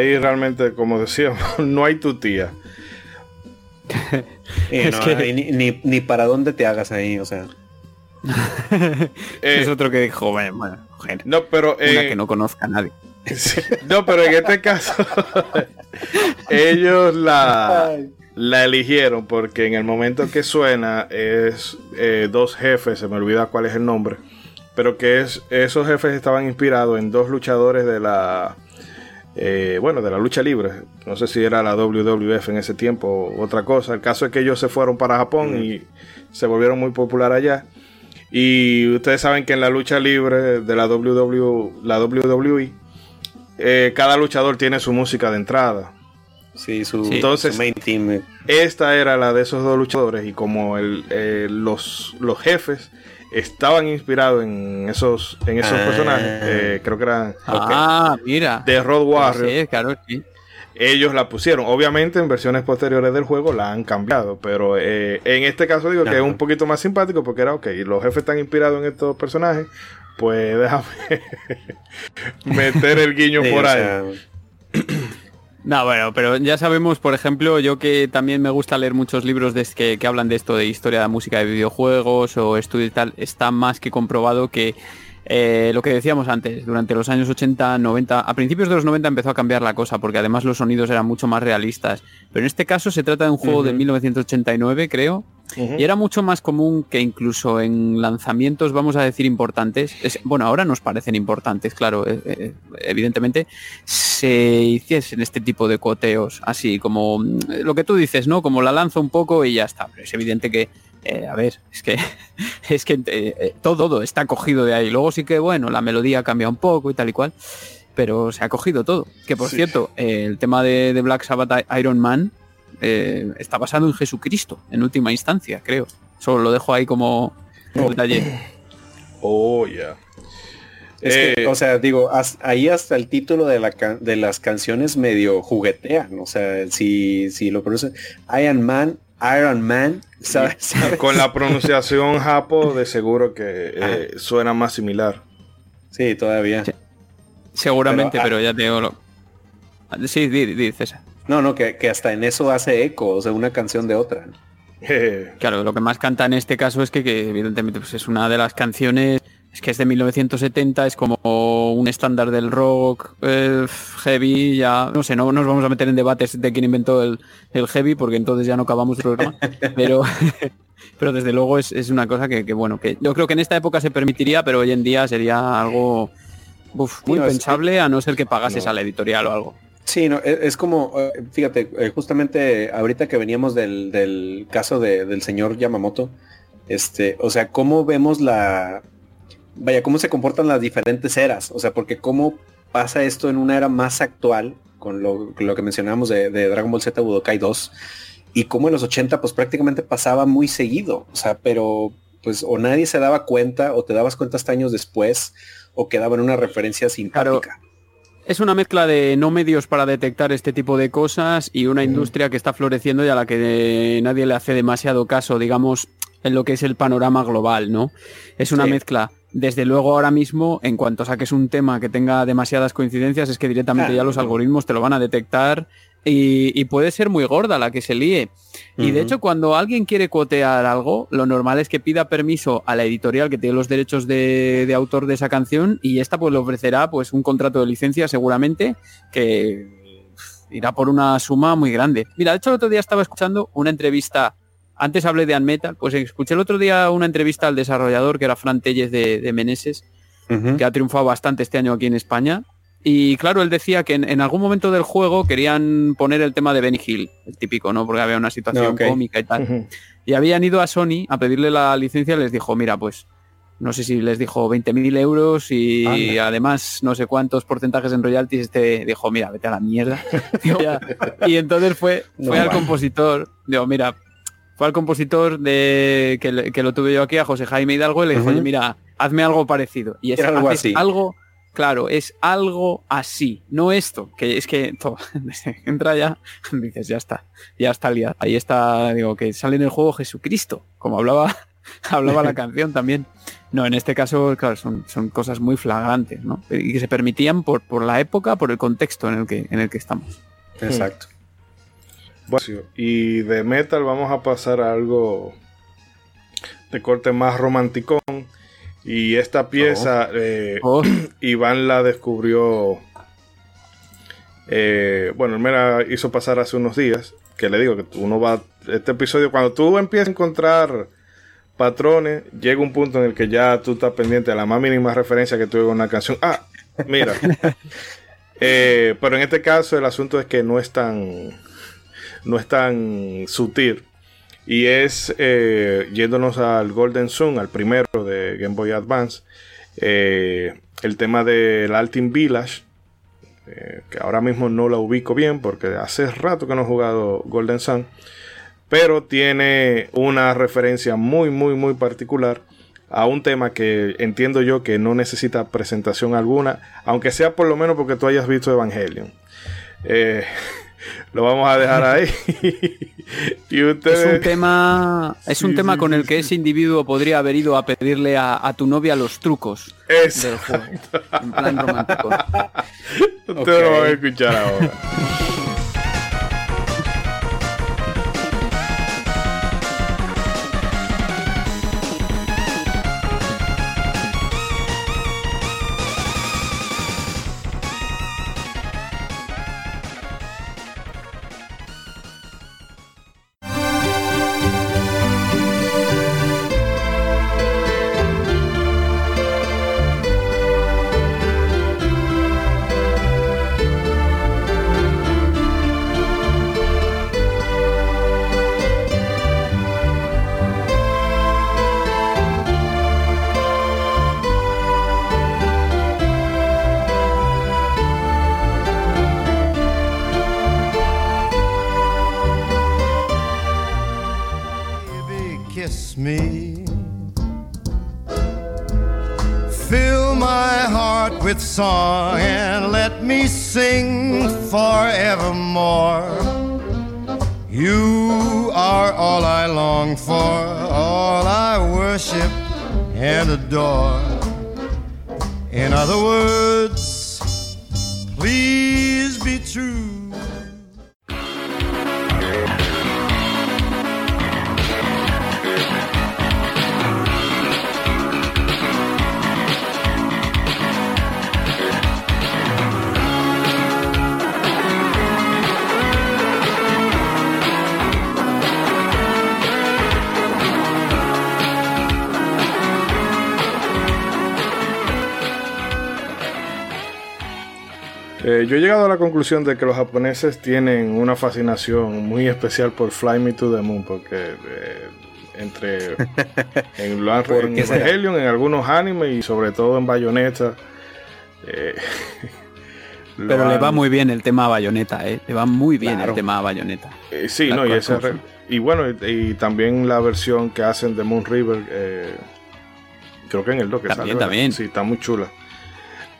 Ahí realmente, como decíamos, no hay tu tía. es que... ni, para dónde te hagas ahí, o sea. es otro que dijo, bueno, no, pero una eh, que no conozca a nadie. No, pero en este caso, ellos la, la eligieron porque en el momento que suena es eh, dos jefes, se me olvida cuál es el nombre, pero que es, esos jefes estaban inspirados en dos luchadores de la, eh, bueno, de la lucha libre. No sé si era la WWF en ese tiempo o otra cosa. El caso es que ellos se fueron para Japón y se volvieron muy popular allá. Y ustedes saben que en la lucha libre de la, la WWE, eh, cada luchador tiene su música de entrada. Sí, su, Entonces, main team. Esta era la de esos dos luchadores y como el, eh, los, los jefes estaban inspirados en esos, en esos ah. personajes, eh, creo que eran ah, mira. de Rod Warrior. Sí, claro, sí ellos la pusieron. Obviamente en versiones posteriores del juego la han cambiado, pero eh, en este caso digo que es un poquito más simpático porque era, ok, los jefes están inspirados en estos personajes, pues déjame meter el guiño por ahí. No, bueno, pero ya sabemos, por ejemplo, yo que también me gusta leer muchos libros de, que, que hablan de esto, de historia de música de videojuegos o estudio y tal, está más que comprobado que eh, lo que decíamos antes, durante los años 80, 90, a principios de los 90 empezó a cambiar la cosa, porque además los sonidos eran mucho más realistas. Pero en este caso se trata de un juego de 1989, creo, y era mucho más común que incluso en lanzamientos, vamos a decir, importantes, bueno, ahora nos parecen importantes, claro, eh, eh, evidentemente, se hiciesen este tipo de coteos, así como mm, lo que tú dices, ¿no? Como la lanzo un poco y ya está. Pero es evidente que eh, a ver, es que es que eh, eh, todo, está cogido de ahí. Luego sí que, bueno, la melodía cambia un poco y tal y cual, pero se ha cogido todo. Que por cierto, el tema de, Black Sabbath Iron Man está basado en Jesucristo, en última instancia, creo. Solo lo dejo ahí como detalle. Oh, ya. o sea, digo, ahí hasta el título de, la de las canciones medio juguetean. O sea, si, si lo pronuncian Iron Man, Iron Man, ¿sabes? Con la pronunciación japo, de seguro que eh, suena más similar. Sí, todavía. Seguramente, pero, ah, ya te digo. Lo... Sí, dices. No, no, que, hasta en eso hace eco, o sea, una canción de otra. claro, lo que más canta en este caso es que, que evidentemente pues, es una de las canciones es que es de 1970, es como un estándar del rock eh, heavy, ya no sé, no nos vamos a meter en debates de quién inventó el, heavy, porque entonces ya no acabamos el programa, pero, pero desde luego es, una cosa que, bueno, que yo creo que en esta época se permitiría, pero hoy en día sería algo muy pensable, a no ser que pagases a la editorial o algo. Sí, no, e, es, como, eh, fíjate, eh, justamente ahorita que veníamos del, del caso del señor Yamamoto, este, o sea, cómo vemos la, vaya, cómo se comportan las diferentes eras, o sea, porque cómo pasa esto en una era más actual, con lo, que mencionamos de, Dragon Ball Z Budokai 2, y cómo en los 80 pues prácticamente pasaba muy seguido, o sea, pero pues o nadie se daba cuenta, o te dabas cuenta hasta años después, o quedaba en una referencia simpática. Es una mezcla de no medios para detectar este tipo de cosas y una industria que está floreciendo y a la que nadie le hace demasiado caso, digamos, en lo que es el panorama global, ¿no? Es una mezcla. Desde luego ahora mismo, en cuanto saques un tema que tenga demasiadas coincidencias, es que directamente ya los algoritmos te lo van a detectar y, puede ser muy gorda la que se líe. Y de hecho, cuando alguien quiere cuotear algo, lo normal es que pida permiso a la editorial que tiene los derechos de, autor de esa canción y esta pues le ofrecerá pues un contrato de licencia seguramente que irá por una suma muy grande. Mira, de hecho el otro día estaba escuchando una entrevista antes hablé de Unmetal, pues escuché el otro día una entrevista al desarrollador que era Fran Telles de, Meneses, que ha triunfado bastante este año aquí en España. Y claro, él decía que en, algún momento del juego querían poner el tema de Benny Hill, el típico, ¿no? Porque había una situación cómica y tal. Y habían ido a Sony a pedirle la licencia y les dijo, mira, pues no sé si les dijo 20.000 euros y además no sé cuántos porcentajes en royalties, este dijo, mira, vete a la mierda. y entonces fue, fue al compositor, digo, mira, fue al compositor de que, lo tuve yo aquí, a José Jaime Hidalgo, y le dijo, oye, mira, hazme algo parecido. Y es algo así. Algo, claro, es algo así, no esto, que es que entra ya, dices, ya está, ya está liado. Ahí está, digo, que sale en el juego Jesucristo, como hablaba, hablaba la canción también. No, en este caso, claro, son, son cosas muy flagrantes, ¿no? Y que se permitían por, por la época, por el contexto en el que, en el que estamos. Exacto. Y de metal vamos a pasar a algo de corte más romanticón. Y esta pieza, oh. eh, oh. Iván la descubrió Eh, bueno, él me la hizo pasar hace unos días, que le digo que uno va, este episodio, cuando tú empiezas a encontrar patrones, llega un punto en el que ya tú estás pendiente de la más mínima referencia que tuve con una canción. Ah, mira. Eh, pero en este caso el asunto es que no es tan, no es tan sutil. Y es eh, yéndonos al Golden Sun, al primero de Game Boy Advance, eh, el tema del Altin Village, que ahora mismo no lo ubico bien porque hace rato que no he jugado Golden Sun pero tiene una referencia muy, muy, muy particular a un tema que entiendo yo que no necesita presentación alguna, aunque sea por lo menos porque tú hayas visto Evangelion. Eh, lo vamos a dejar ahí. y Es un tema, es un tema con el que ese individuo podría haber ido a pedirle a, tu novia los trucos del juego. En plan romántico. Usted lo va a escuchar ahora. conclusión de que los japoneses tienen una fascinación muy especial por Fly Me to the Moon, porque eh, entre en, lo en Evangelion, en algunos animes y sobre todo en Bayonetta. Eh, Pero le va muy bien el tema Bayonetta, ¿eh? Le va muy bien el tema Bayonetta. Eh, sí, no, y, ese y bueno, y, también la versión que hacen de Moon River, creo que en el 2 que también, También. Sí, está muy chula.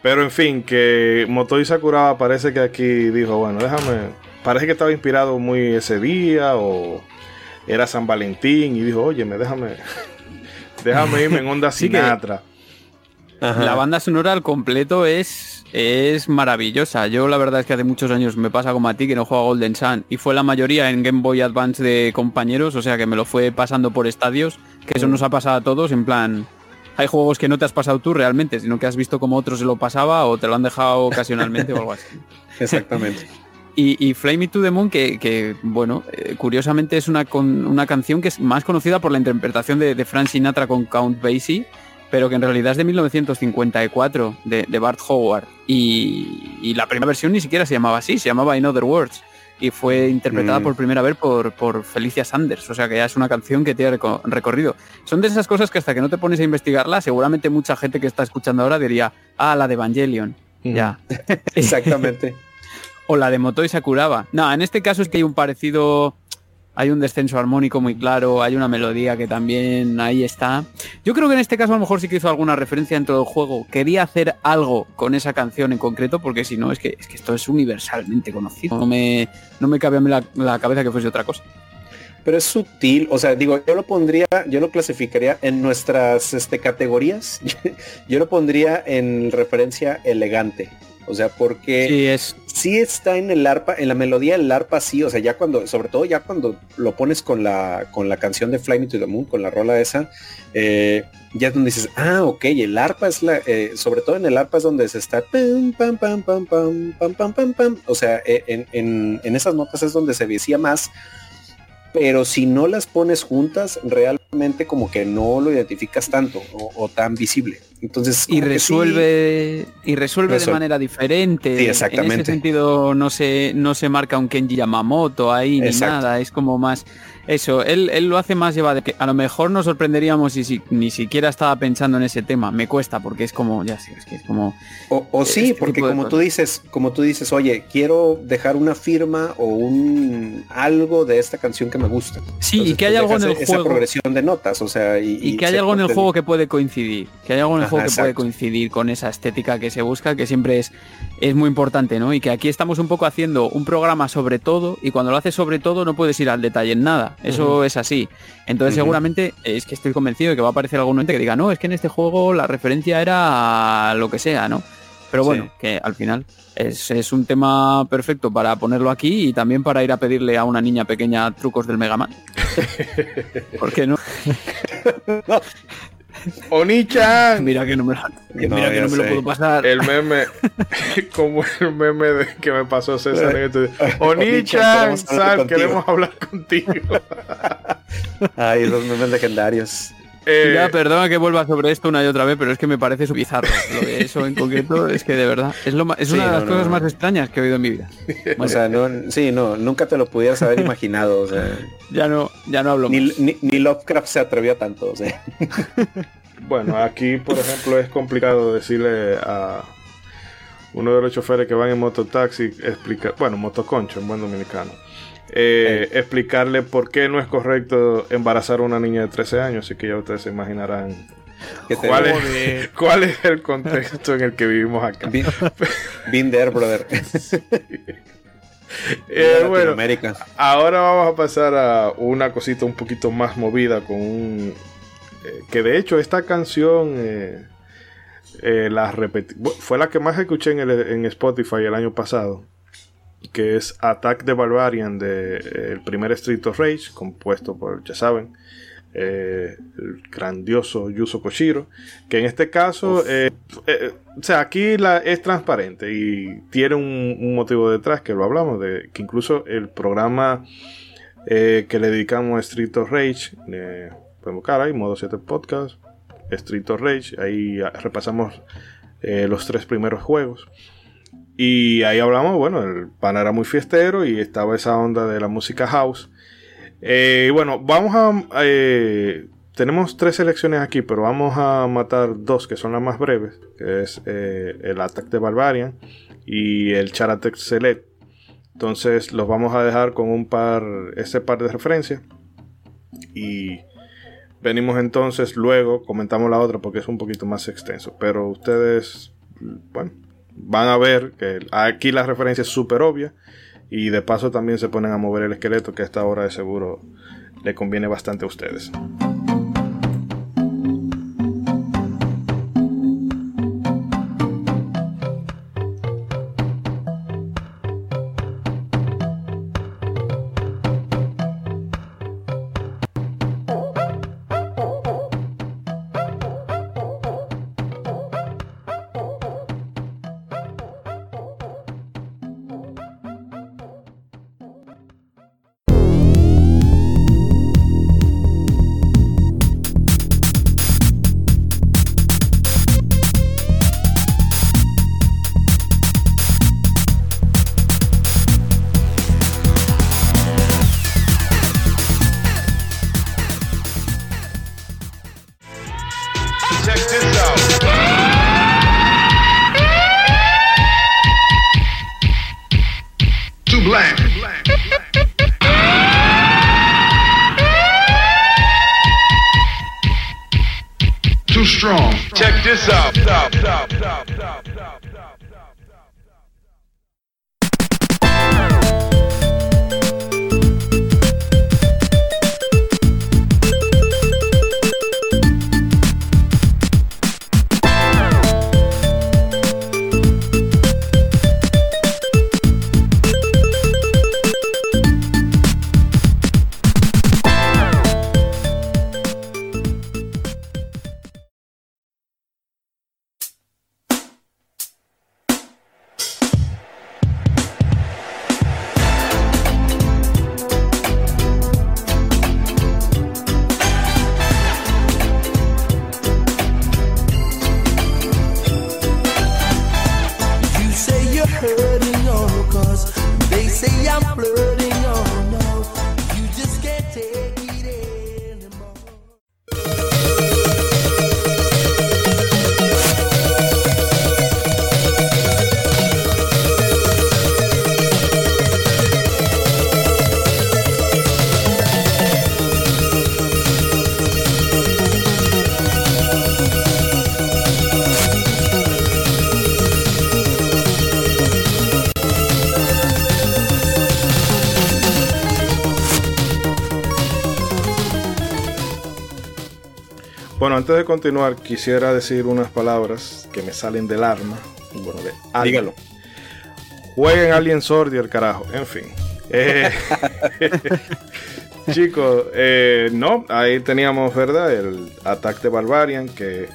Pero en fin, que Motoi Sakuraba parece que aquí dijo, bueno, déjame, parece que estaba inspirado muy ese día o era San Valentín y dijo, oye, déjame, déjame irme en onda Sinatra. La banda sonora al completo es, es maravillosa. Yo la verdad es que hace muchos años me pasa como a ti que no juego a Golden Sun y fue la mayoría en Game Boy Advance de compañeros, o sea que me lo fue pasando por estadios, que eso mm. nos ha pasado a todos en plan hay juegos que no te has pasado tú realmente, sino que has visto cómo otros se lo pasaba o te lo han dejado ocasionalmente o algo así. Exactamente. Y, y, Flame to the Moon, que, bueno, eh, curiosamente es una, una canción que es más conocida por la interpretación de, de Frank Sinatra con Count Basie, pero que en realidad es de 1954, de, de Bart Howard. Y, y, la primera versión ni siquiera se llamaba así, se llamaba In Other Words y fue interpretada mm. por primera vez por, por Felicia Sanders, o sea que ya es una canción que tiene recorrido. Son de esas cosas que hasta que no te pones a investigarla, seguramente mucha gente que está escuchando ahora diría, ah, la de Evangelion. Ya. Exactamente. o la de Motoi Sakuraba. No, en este caso es que hay un parecido hay un descenso armónico muy claro, hay una melodía que también ahí está. Yo creo que en este caso a lo mejor sí que hizo alguna referencia dentro del juego. Quería hacer algo con esa canción en concreto, porque si no, es que, es que esto es universalmente conocido. No me, no me cabe a mí la, cabeza que fuese otra cosa. Pero es sutil, o sea, digo, yo lo pondría, yo lo clasificaría en nuestras este, categorías, yo lo pondría en referencia elegante. O sea, porque sí, es... sí está en el arpa, en la melodía del arpa sí, o sea, ya cuando, sobre todo ya cuando lo pones con la, con la canción de Fly Me to the Moon, con la rola esa, eh, ya es donde dices, ah, ok, el arpa es la, eh, sobre todo en el arpa es donde se está pam, pam, pam, pam, pam, pam, pam, pam, pam. O sea, eh, en, en, en esas notas es donde se decía más pero si no las pones juntas, realmente como que no lo identificas tanto o, tan visible. Entonces y resuelve y resuelve, de manera diferente. Sí, exactamente. En ese sentido no se no se marca un Kenji Yamamoto ahí ni nada, es como más eso, él, él lo hace más llevado, que a lo mejor nos sorprenderíamos y si, ni siquiera estaba pensando en ese tema. Me cuesta porque es como, ya sé, es que es como... O, sí, este porque como tú dices, como tú dices, oye, quiero dejar una firma o un algo de esta canción que me gusta. Sí, y que hay algo en el esa progresión de notas, o sea, y, que hay algo en el juego que puede coincidir, que hay algo en el juego que puede coincidir con esa estética que se busca, que siempre es, es muy importante, ¿no? Y que aquí estamos un poco haciendo un programa sobre todo y cuando lo haces sobre todo no puedes ir al detalle en nada. Eso es así. Entonces seguramente es que estoy convencido de que va a aparecer algún ente que diga, no, es que en este juego la referencia era lo que sea, ¿no? Pero bueno, que al final es, un tema perfecto para ponerlo aquí y también para ir a pedirle a una niña pequeña trucos del Mega Man. ¿Por qué no? Oni-chan. Mira que no me, mira que no me lo puedo pasar. El meme, como el meme de que me pasó César. Oni-chan, sal, queremos hablar contigo. Ay, esos memes legendarios. Eh, ya, perdona que vuelva sobre esto una y otra vez, pero es que me parece su bizarro. Lo de eso en concreto es que de verdad es, lo, es una de las cosas más extrañas que he oído en mi vida. O sea, no, sí, no, nunca te lo pudieras haber imaginado. ya no, ya no hablo ni, más. Ni, Lovecraft se atrevió a tanto. bueno, aquí, por ejemplo, es complicado decirle a uno de los choferes que van en mototaxi, explicar, bueno, motoconcho en buen dominicano eh, explicarle por qué no es correcto embarazar a una niña de 13 años, así que ya ustedes se imaginarán cuál es, cuál es el contexto en el que vivimos acá. Been, there, brother. Eh, bueno, ahora vamos a pasar a una cosita un poquito más movida con un... Eh, que de hecho esta canción la fue la que más escuché en, en Spotify el año pasado que es Attack the Barbarian de eh, el primer Street of Rage, compuesto por, ya saben, eh, el grandioso Yuzo Koshiro, que en este caso, eh, o sea, aquí la, es transparente y tiene un, motivo detrás que lo hablamos, de que incluso el programa que le dedicamos a Street of Rage, podemos buscar ahí, modo 7 podcast, Street of Rage, ahí repasamos los tres primeros juegos. Y ahí hablamos, bueno, el pan era muy fiestero y estaba esa onda de la música house. Eh, bueno, vamos a... Eh, tenemos tres selecciones aquí, pero vamos a matar dos que son las más breves, que es eh, el Attack de Barbarian y el Charatec Select. Entonces los vamos a dejar con un par, ese par de referencias. Y venimos entonces luego, comentamos la otra porque es un poquito más extenso. Pero ustedes, bueno, van a ver que aquí la referencia es súper obvia y de paso también se ponen a mover el esqueleto que a esta hora de seguro le conviene bastante a ustedes. Antes de continuar, quisiera decir unas palabras que me salen del arma. Bueno, de alma. Dígalo. Jueguen Alien Sword y el carajo. En fin. Eh, chicos, eh, no, ahí teníamos, ¿verdad? El Attack de Barbarian que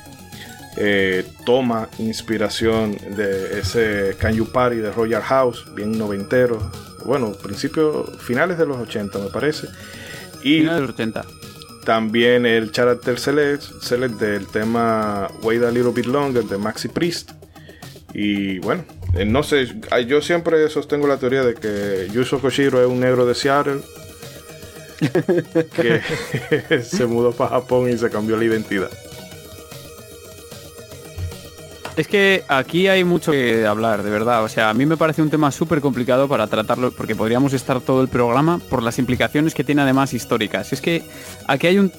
eh, toma inspiración de ese Can You Party de Royal House, bien noventero. Bueno, principios, finales de los 80 me parece. Y Final de los 80. También el Character Select, Select del tema Wait a Little Bit Longer de Maxi Priest. Y bueno, eh, no sé, yo siempre sostengo la teoría de que Yuzo Koshiro es un negro de Seattle que se mudó para Japón y se cambió la identidad. Es que aquí hay mucho que hablar, de verdad. O sea, a mí me parece un tema súper complicado para tratarlo, porque podríamos estar todo el programa por las implicaciones que tiene además históricas. Es que aquí hay un,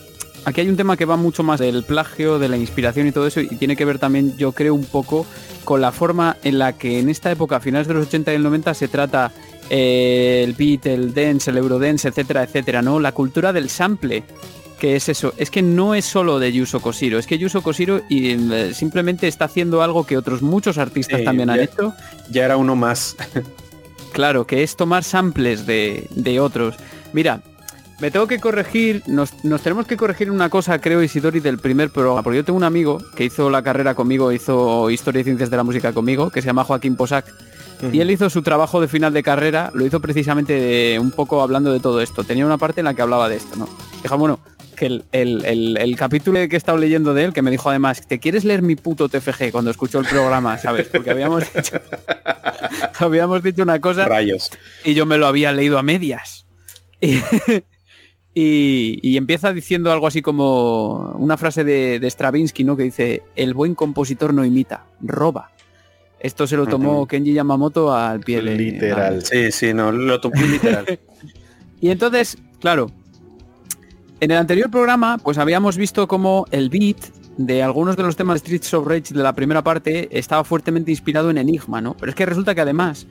aquí hay un tema que va mucho más del plagio, de la inspiración y todo eso, y tiene que ver también, yo creo, un poco con la forma en la que en esta época, a finales de los 80 y el 90, se trata eh, el beat, el dance, el eurodance, etcétera, etcétera, ¿no? La cultura del sample que es eso, es que no es solo de Yuso Koshiro, es que Yuso Koshiro y, eh, simplemente está haciendo algo que otros muchos artistas Sí, también han hecho, Ya era uno más. claro, que es tomar samples de, de otros. Mira, me tengo que corregir, nos, nos tenemos que corregir una cosa, creo, Isidori, del primer programa, porque yo tengo un amigo que hizo la carrera conmigo, hizo Historia y Ciencias de la Música conmigo, que se llama Joaquín Posac, y él hizo su trabajo de final de carrera, lo hizo precisamente de- un poco hablando de todo esto. Tenía una parte en la que hablaba de esto, ¿no? Dijo, bueno, que el, el- el- el capítulo que he estado leyendo de él, que me dijo además, ¿te quieres leer mi puto TFG cuando escuchó el programa? ¿Sabes? Porque habíamos dicho, habíamos dicho una cosa Rayos. y yo me lo había leído a medias. Y, y- y empieza diciendo algo así como una frase de, de Stravinsky, ¿no? Que dice, el buen compositor no imita, roba. Esto se lo tomó Ujú. Kenji Yamamoto al pie de... Literal. Sí, sí, no, lo tomé literal. Y entonces, claro, en el anterior programa, pues habíamos visto como el beat de algunos de los temas de Streets of Rage de la primera parte estaba fuertemente inspirado en Enigma, ¿no? Pero es que resulta que además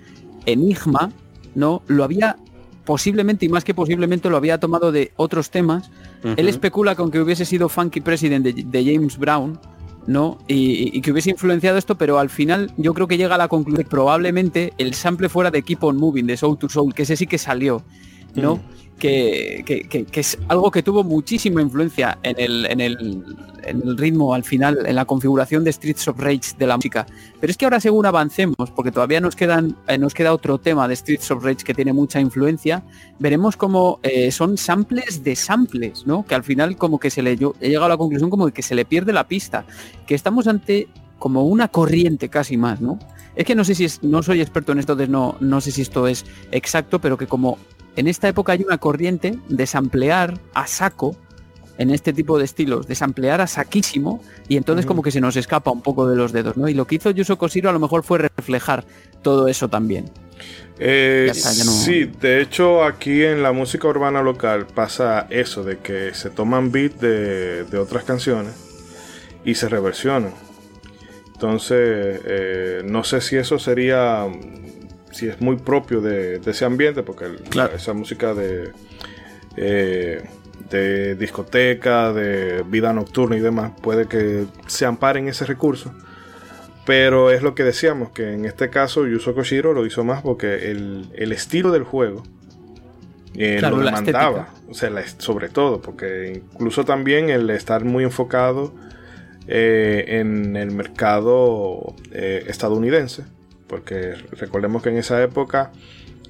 Enigma, ¿no? Lo había posiblemente y más que posiblemente lo había tomado de otros temas. Él especula con que hubiese sido Funky President de, de James Brown, ¿no? Y, y que hubiese influenciado esto, pero al final yo creo que llega a la conclusión que probablemente el sample fuera de Keep on Moving, de Soul to Soul, que ese sí que salió, ¿no? Que, que- que- es algo que tuvo muchísima influencia en el, en, el, ritmo al final, en la configuración de Streets of Rage de la música. Pero es que ahora según avancemos, porque todavía nos, quedan, eh, nos queda otro tema de Streets of Rage que tiene mucha influencia, veremos como eh, son samples de samples, ¿no? Que al final como que se le yo he llegado a la conclusión como que se le pierde la pista, que estamos ante como una corriente casi más, ¿no? Es que no sé si no soy experto en esto, no, no sé si esto es exacto, pero que como en esta época hay una corriente de samplear a saco en este tipo de estilos, de samplear a saquísimo y entonces como que se nos escapa un poco de los dedos, ¿no? Y lo que hizo Yuso Koshiro a lo mejor fue reflejar todo eso también. Eh, Ya está, ya no- Sí, de hecho aquí en la música urbana local pasa eso, de que se toman beats de, de otras canciones y se reversionan. Entonces, eh, no sé si eso sería, si es muy propio de, de ese ambiente, porque el- Claro. esa música de, eh, de discoteca, de vida nocturna y demás, puede que se amparen ese recurso. Pero es lo que decíamos, que en este caso Yuzo Koshiro lo hizo más porque el, el estilo del juego eh, Claro, lo demandaba. O sea, la- sobre todo, porque incluso también el estar muy enfocado eh, en el mercado eh, estadounidense. Porque recordemos que en esa época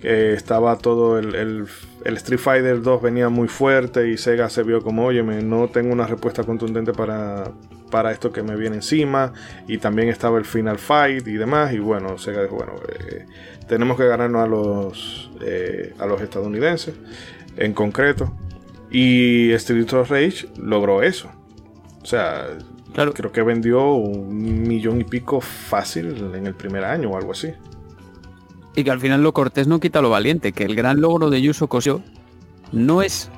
Eh, estaba todo el, Street Fighter 2 venía muy fuerte y Sega se vio como, oye, no tengo una respuesta contundente para, para esto que me viene encima. Y también estaba el Final Fight y demás. Y bueno, Sega dijo, bueno, eh, tenemos que ganarnos a los, eh, a los estadounidenses en concreto. Y Street of Rage logró eso. O sea, claro. creo que vendió un millón y pico fácil en el primer año o algo así. Y que al final lo cortés no quita lo valiente, que el gran logro de Yuso Koshio no es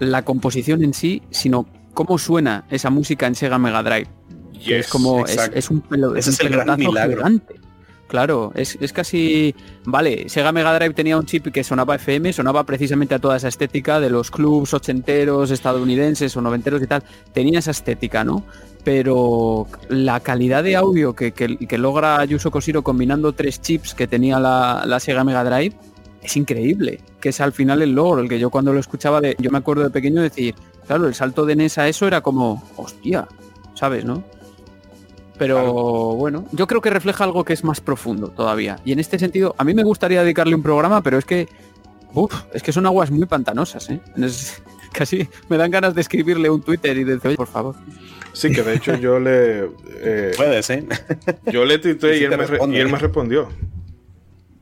la composición en sí, sino cómo suena esa música en Sega Mega Drive. Yes, es como es, es, un pelo, Ese es, un es el gran milagro. Gigante. Claro, es, es, casi... Vale, Sega Mega Drive tenía un chip que sonaba FM, sonaba precisamente a toda esa estética de los clubs ochenteros, estadounidenses o noventeros y tal. Tenía esa estética, ¿no? Pero la calidad de audio que, que, logra Yuso Koshiro combinando tres chips que tenía la, la, Sega Mega Drive es increíble. Que es al final el logro, el que yo cuando lo escuchaba, de, yo me acuerdo de pequeño decir, claro, el salto de NES a eso era como, hostia, ¿sabes, no? Pero claro. bueno, yo creo que refleja algo que es más profundo todavía. Y en este sentido, a mí me gustaría dedicarle un programa, pero es que, uf, es que son aguas muy pantanosas, ¿eh? Es, casi me dan ganas de escribirle un Twitter y decir, oye, por favor. Sí, que de hecho yo le... Eh, Puedes, ¿eh? Yo le tuiteé y, él me, responde, y él me respondió.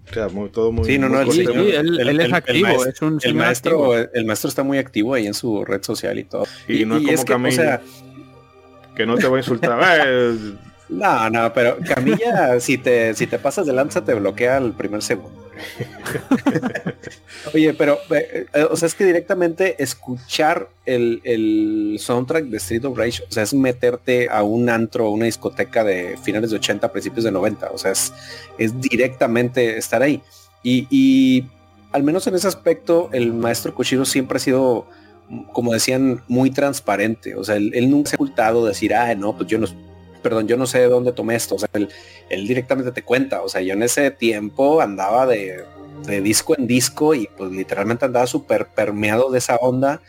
O sea, muy, todo muy... Sí, no, no, muy sí, sí, él, él, es activo, maestro, es un el maestro, activo. el maestro está muy activo ahí en su red social y todo. Y, y no es como es que, o sea, que no te voy a insultar. eh, no, no, pero Camilla, si te, si te pasas de lanza, te bloquea el primer segundo. Oye, pero, eh, o sea, es que directamente escuchar el, el, soundtrack de Street of Rage, o sea, es meterte a un antro, una discoteca de finales de 80, principios de 90, o sea, es, es directamente estar ahí. Y, y al menos en ese aspecto, el maestro Koshiro siempre ha sido, como decían, muy transparente. O sea, él, él nunca se ha ocultado de decir, ah, no, pues yo no perdón, yo no sé de dónde tomé esto. O sea, él, él, directamente te cuenta. O sea, yo en ese tiempo andaba de, de disco en disco y pues literalmente andaba súper permeado de esa onda.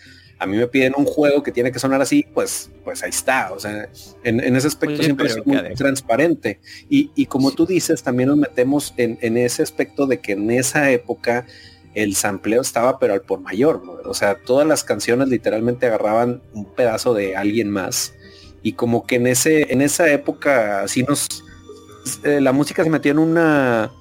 A mí me piden un juego que tiene que sonar así, pues, pues ahí está. O sea, en, en ese aspecto Oye, siempre es muy de... transparente. Y, y como sí. tú dices, también nos metemos en, en, ese aspecto de que en esa época el sampleo estaba pero al por mayor. ¿no? O sea, todas las canciones literalmente agarraban un pedazo de alguien más y como que en ese en esa época así nos eh, la música se metió en una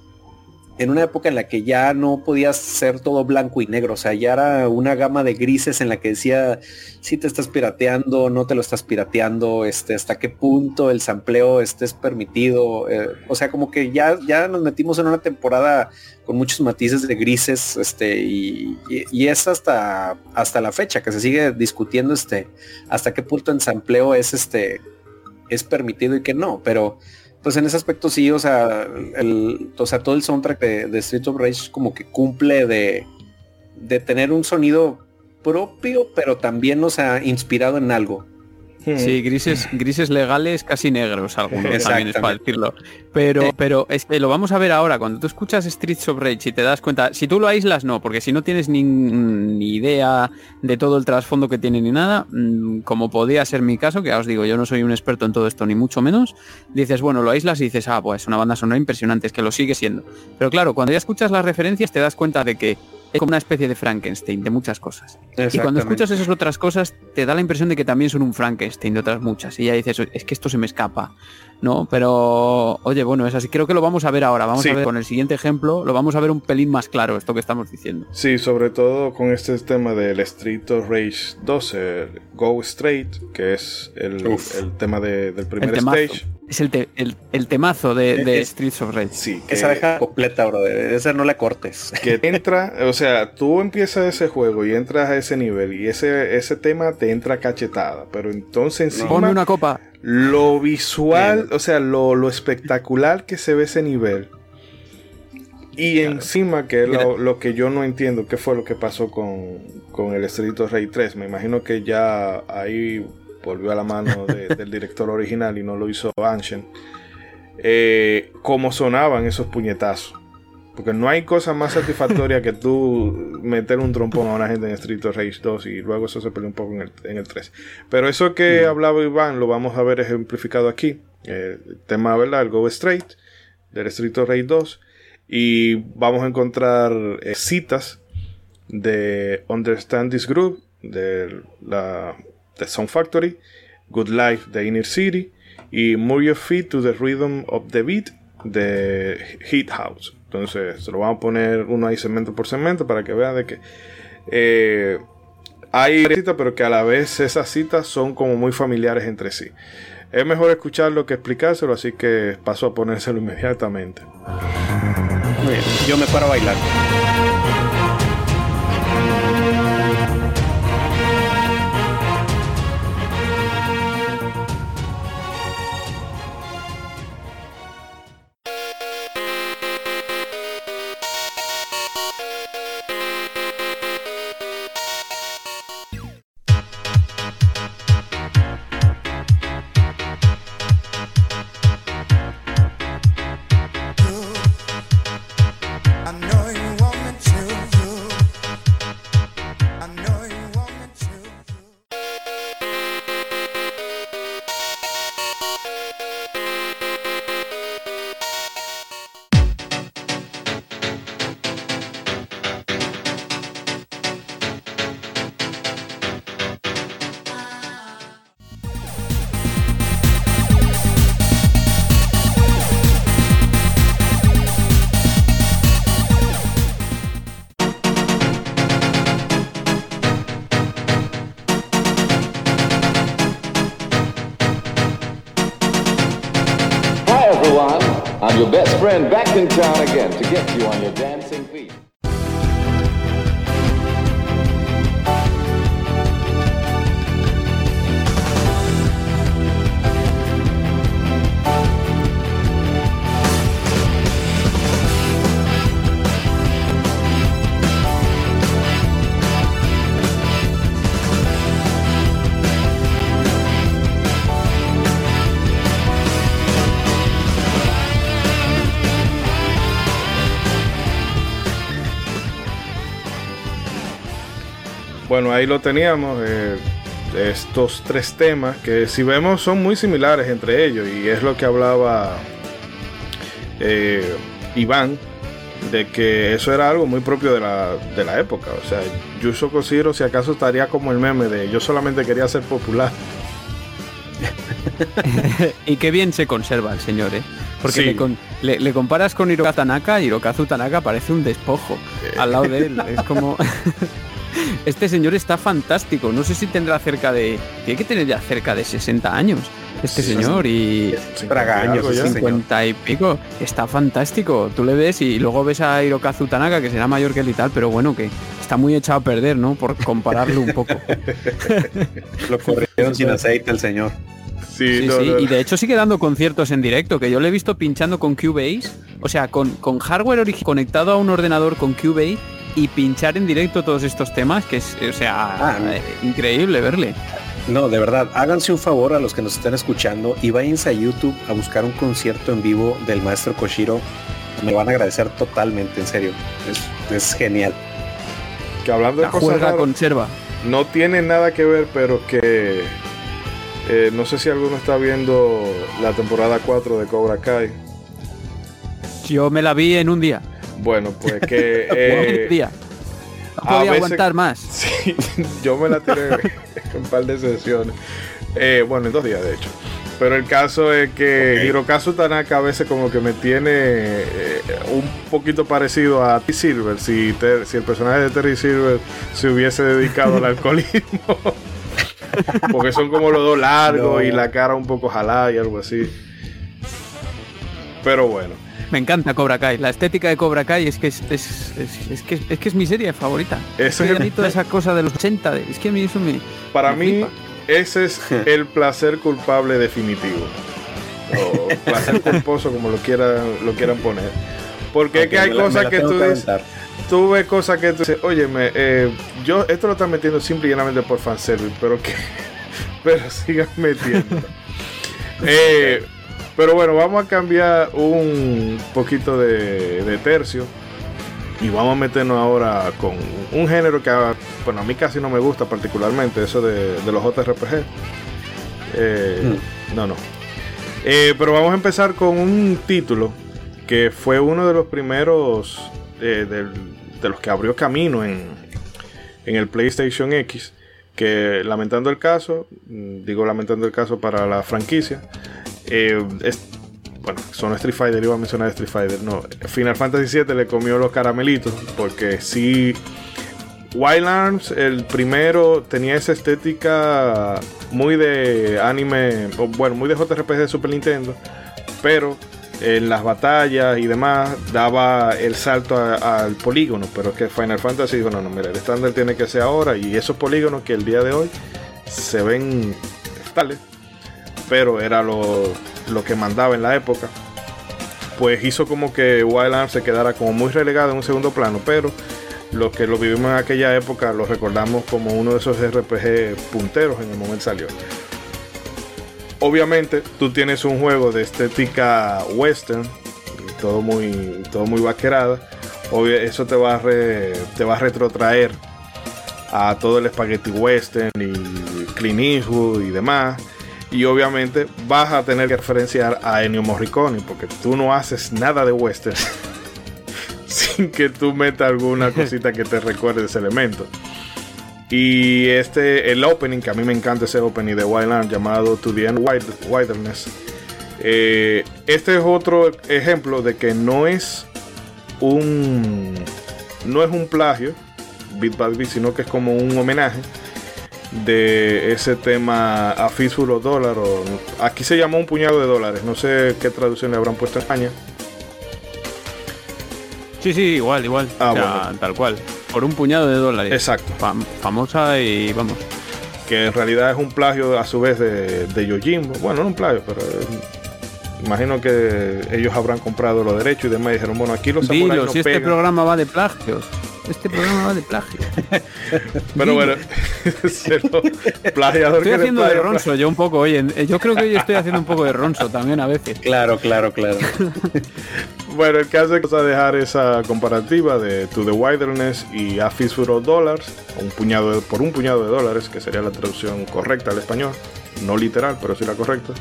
en una época en la que ya no podías ser todo blanco y negro, o sea, ya era una gama de grises en la que decía si te estás pirateando, no te lo estás pirateando, este, hasta qué punto el sampleo estés permitido, eh, o sea, como que ya, ya nos metimos en una temporada con muchos matices de grises, este, y, y, y, es hasta, hasta la fecha que se sigue discutiendo, este, hasta qué punto el sampleo es, este, es permitido y que no, pero pues en ese aspecto sí, o sea, o sea todo el soundtrack de, de Street of Rage como que cumple de, de tener un sonido propio, pero también, o sea, inspirado en algo. Sí, grises, grises legales casi negros algunos también es para decirlo. Pero, pero es que lo vamos a ver ahora. Cuando tú escuchas Streets of Rage y te das cuenta, si tú lo aíslas, no, porque si no tienes ni, ni idea de todo el trasfondo que tiene ni nada, mmm, como podía ser mi caso, que ya os digo, yo no soy un experto en todo esto, ni mucho menos, dices, bueno, lo aíslas y dices, ah, pues una banda sonora impresionante, es que lo sigue siendo. Pero claro, cuando ya escuchas las referencias te das cuenta de que es como una especie de Frankenstein de muchas cosas. Y cuando escuchas esas otras cosas, te da la impresión de que también son un Frankenstein de otras muchas. Y ya dices, es que esto se me escapa. ¿No? Pero, oye, bueno, es así. Creo que lo vamos a ver ahora. Vamos sí. a ver con el siguiente ejemplo, lo vamos a ver un pelín más claro, esto que estamos diciendo. Sí, sobre todo con este tema del Street of Rage 2, el Go Straight, que es el, el tema de, del primer stage. Es el, te, el, el, temazo de, de es, Streets of Rage. Sí. Que, esa deja completa, bro. De esa no la cortes. Que entra, o sea, tú empiezas ese juego y entras a ese nivel y ese, ese tema te entra cachetada. Pero entonces encima... Ponme una copa. Lo visual, Bien. o sea, lo, lo, espectacular que se ve ese nivel. Y claro. encima que lo, lo, que yo no entiendo, qué fue lo que pasó con, con el Street of Rage 3. Me imagino que ya ahí volvió a la mano de, del director original y no lo hizo Anshen. Eh, cómo sonaban esos puñetazos. Porque no hay cosa más satisfactoria que tú meter un trompón a una gente en Street of Rage 2 y luego eso se perdió un poco en el, en el 3. Pero eso que mm. hablaba Iván lo vamos a ver ejemplificado aquí. Eh, el tema, ¿verdad? El Go Straight del Street of Rage 2. Y vamos a encontrar eh, citas de Understand This Group, de la de Sound Factory, Good Life de Inner City y Move Your Feet to the Rhythm of the Beat de Heat House. Entonces, se lo vamos a poner uno ahí segmento por segmento para que vean de que eh, hay citas, pero que a la vez esas citas son como muy familiares entre sí. Es mejor escucharlo que explicárselo, así que paso a ponérselo inmediatamente. Bien, yo me paro a bailar. Ahí lo teníamos. eh, estos tres temas que si vemos son muy similares entre ellos y es lo que hablaba eh, Iván de que eso era algo muy propio de la, de la época. O sea, Yuso Koshiro si acaso estaría como el meme de yo solamente quería ser popular. y qué bien se conserva el señor, ¿eh? Porque Sí. le, con- le- le comparas con Hirokazu Tanaka y Hirokazu Tanaka parece un despojo al lado de él. Es como... este señor está fantástico. No sé si tendrá cerca de... Tiene que tener ya cerca de 60 años este Sí, señor y... Braga años, Algo ya. ese señor. 50 y pico. Está fantástico. Tú le ves y luego ves a Hirokazu Tanaka, que será mayor que él y tal, pero bueno, que está muy echado a perder, ¿no? Por compararlo un poco. Lo corrieron sin aceite el señor. Sí, Sí, no, sí, no. y de hecho sigue dando conciertos en directo, que yo le he visto pinchando con Cubase, o sea, con, con hardware conectado a un ordenador con Cubase y pinchar en directo todos estos temas, que es, o sea, Ah, eh, increíble verle. No, de verdad, háganse un favor a los que nos están escuchando y váyanse a YouTube a buscar un concierto en vivo del maestro Koshiro. Me van a agradecer totalmente, en serio. Es, es genial. que hablando de La cosas juega raras, conserva. no tiene nada que ver, pero que eh, no sé si alguno está viendo la temporada 4 de Cobra Kai. Yo me la vi en un día. Bueno, pues que eh, día. No a podía veces- aguantar más. Sí, yo me la tiré en un par de sesiones. Eh, bueno, en dos días, de hecho. Pero el caso es que Ok. Hirokazu Tanaka a veces como que me tiene eh, un poquito parecido a T. Silver. Si, Ter- si el personaje de Terry Silver se hubiese dedicado al alcoholismo. Porque son como los dos largos No. y la cara un poco jalada y algo así. Pero bueno. Me encanta Cobra Kai. La estética de Cobra Kai es que es, es, es- es que, es que es mi serie favorita. Ese Es el- toda esa cosa de los 80, de- es que a mí eso me... Para me mí, flipa. ese es el placer culpable definitivo. O placer culposo, como lo quieran, lo quieran poner. Porque es que hay me la- me cosas que tú dices, tú ves cosas que tú dices, óyeme, eh, yo esto lo están metiendo simple y llanamente por fanservice, pero que, pero sigan metiendo. Eh, pero bueno, vamos a cambiar un poquito de, de tercio y vamos a meternos ahora con un género que a, bueno, a mí casi no me gusta particularmente, eso de, de los JRPG. Eh, No, no. Eh, pero vamos a empezar con un título que fue uno de los primeros eh, del- de los que abrió camino en, en el PlayStation X, que lamentando el caso, mm, digo lamentando el caso para la franquicia, eh, es- bueno, son Street Fighter, iba a mencionar Street Fighter, no, Final Fantasy VII le comió los caramelitos, porque sí, Wild Arms, el primero, tenía esa estética muy de anime, bueno, muy de JRPG de Super Nintendo, pero en las batallas y demás daba el salto al polígono, pero es que Final Fantasy dijo, no, no, mira, el estándar tiene que ser ahora y esos polígonos que el día de hoy se ven tales, pero era lo, lo que mandaba en la época, pues hizo como que Wild Arms se quedara como muy relegado en un segundo plano, pero los que lo vivimos en aquella época lo recordamos como uno de esos RPG punteros en el momento salió. Obviamente, tú tienes un juego de estética western, todo muy, todo muy vaquerada. Obvio, eso te va, a te va a retrotraer a todo el spaghetti western y Clint Eastwood y demás. Y obviamente vas a tener que referenciar a Ennio Morricone, porque tú no haces nada de western sin que tú metas alguna cosita que te recuerde ese elemento. Y este, el opening, que a mí me encanta ese opening de Wild Arms llamado To the End Wild- Wilderness. eh, este es otro ejemplo de que no es un no es un plagio Beat by Beat, sino que es como un homenaje de ese tema a Fistful of Dollar o aquí se llamó un puñado de dólares no sé qué traducción le habrán puesto en España Sí, sí, igual, igual. Ah, o sea, bueno. tal cual. Por un puñado de dólares. exacto Fam- famosa y vamos. que en realidad es un plagio a su vez de, de Yojimbo. Bueno, no un plagio, pero eh, imagino que ellos habrán comprado los derechos y demás y dijeron, bueno, aquí los Dilo, no si este programa va de plagios. Este programa va de plagios. Pero bueno, plagiador Estoy que haciendo de ronso yo un poco hoy. en- Yo creo que hoy estoy haciendo un poco de ronso también a veces. Claro, claro, claro. Bueno, el caso es que vamos a dejar esa comparativa de To the Wilderness y A Fistful of Dollars, un puñado de- por un puñado de dólares, que sería la traducción correcta al español, no literal, pero sí la correcta.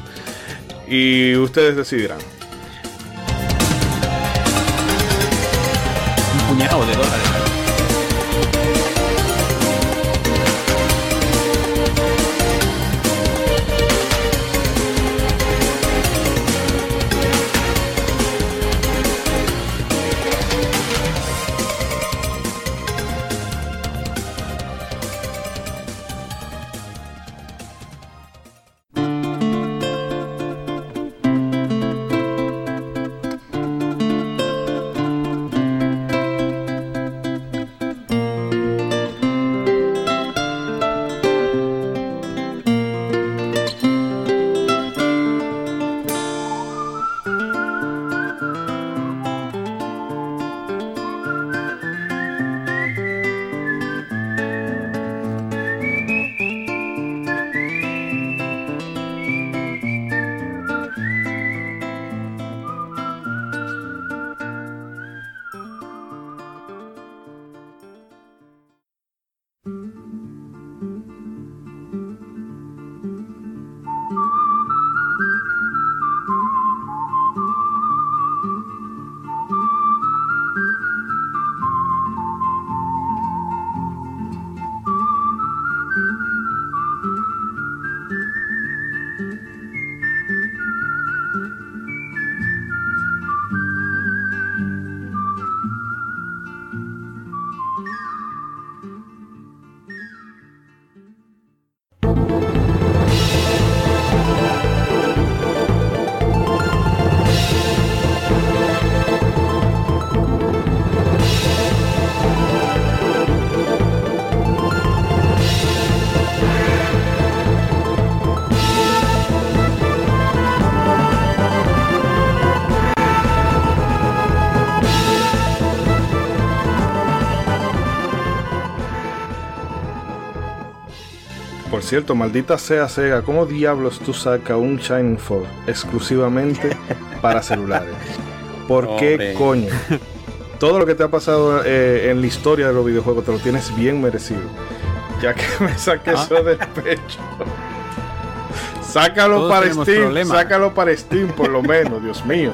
Y ustedes decidirán. Un puñado de dólares. Cierto, maldita sea Sega, ¿cómo diablos tú sacas un Shining Force exclusivamente para celulares? ¿Por qué Hombre. coño? Todo lo que te ha pasado eh, en la historia de los videojuegos te lo tienes bien merecido. Ya que me saqué Ah. eso del pecho. Sácalo Todos para Steam, problemas. sácalo para Steam por lo menos, Dios mío.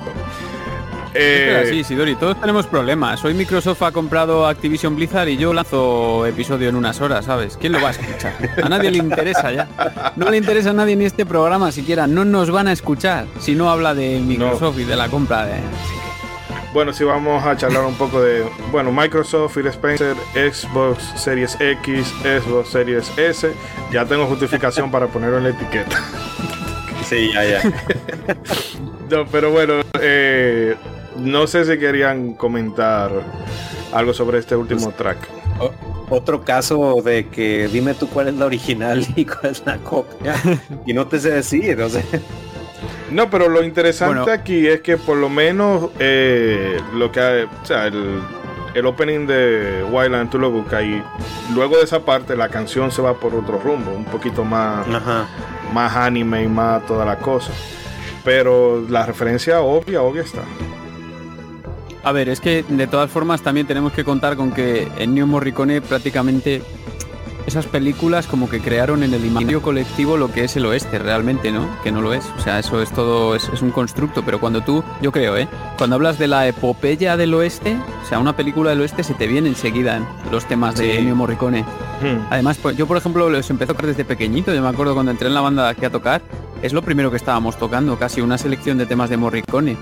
Eh, sí, Sidori, todos tenemos problemas. Hoy Microsoft ha comprado Activision Blizzard y yo lanzo episodio en unas horas, ¿sabes? ¿Quién lo va a escuchar? A nadie le interesa ya. No le interesa a nadie ni este programa siquiera. No nos van a escuchar si no habla de Microsoft y de la compra de... Bueno, sí vamos a charlar un poco de, bueno, Microsoft, Phil Spencer, Xbox Series X, Xbox Series S. Ya tengo justificación para ponerlo en la etiqueta. Sí, ya, ya. No, pero bueno, eh, no sé si querían comentar algo sobre este último track. O- otro caso de que dime tú cuál es la original y cuál es la copia. Y no te sé decir, o sea. No, pero lo interesante Bueno. aquí es que por lo menos eh, lo que hay- o sea, el, el opening de Wildland tú lo buscas y luego de esa parte la canción se va por otro rumbo, un poquito más, Ajá. más anime y más toda la cosa. Pero la referencia obvia, obvia está. A ver, es que de todas formas también tenemos que contar con que Ennio Morricone prácticamente esas películas como que crearon en el imaginario colectivo lo que es el oeste realmente, ¿no? Que no lo es. O sea, eso es todo, es, es un constructo. Pero cuando tú, yo creo, ¿eh? Cuando hablas de la epopeya del oeste, o sea, una película del oeste se te viene enseguida los temas de. Ennio Morricone. Hmm. Además, pues, yo por ejemplo los empecé a tocar desde pequeñito. Yo me acuerdo cuando entré en la banda aquí a tocar, es lo primero que estábamos tocando, casi una selección de temas de Morricone.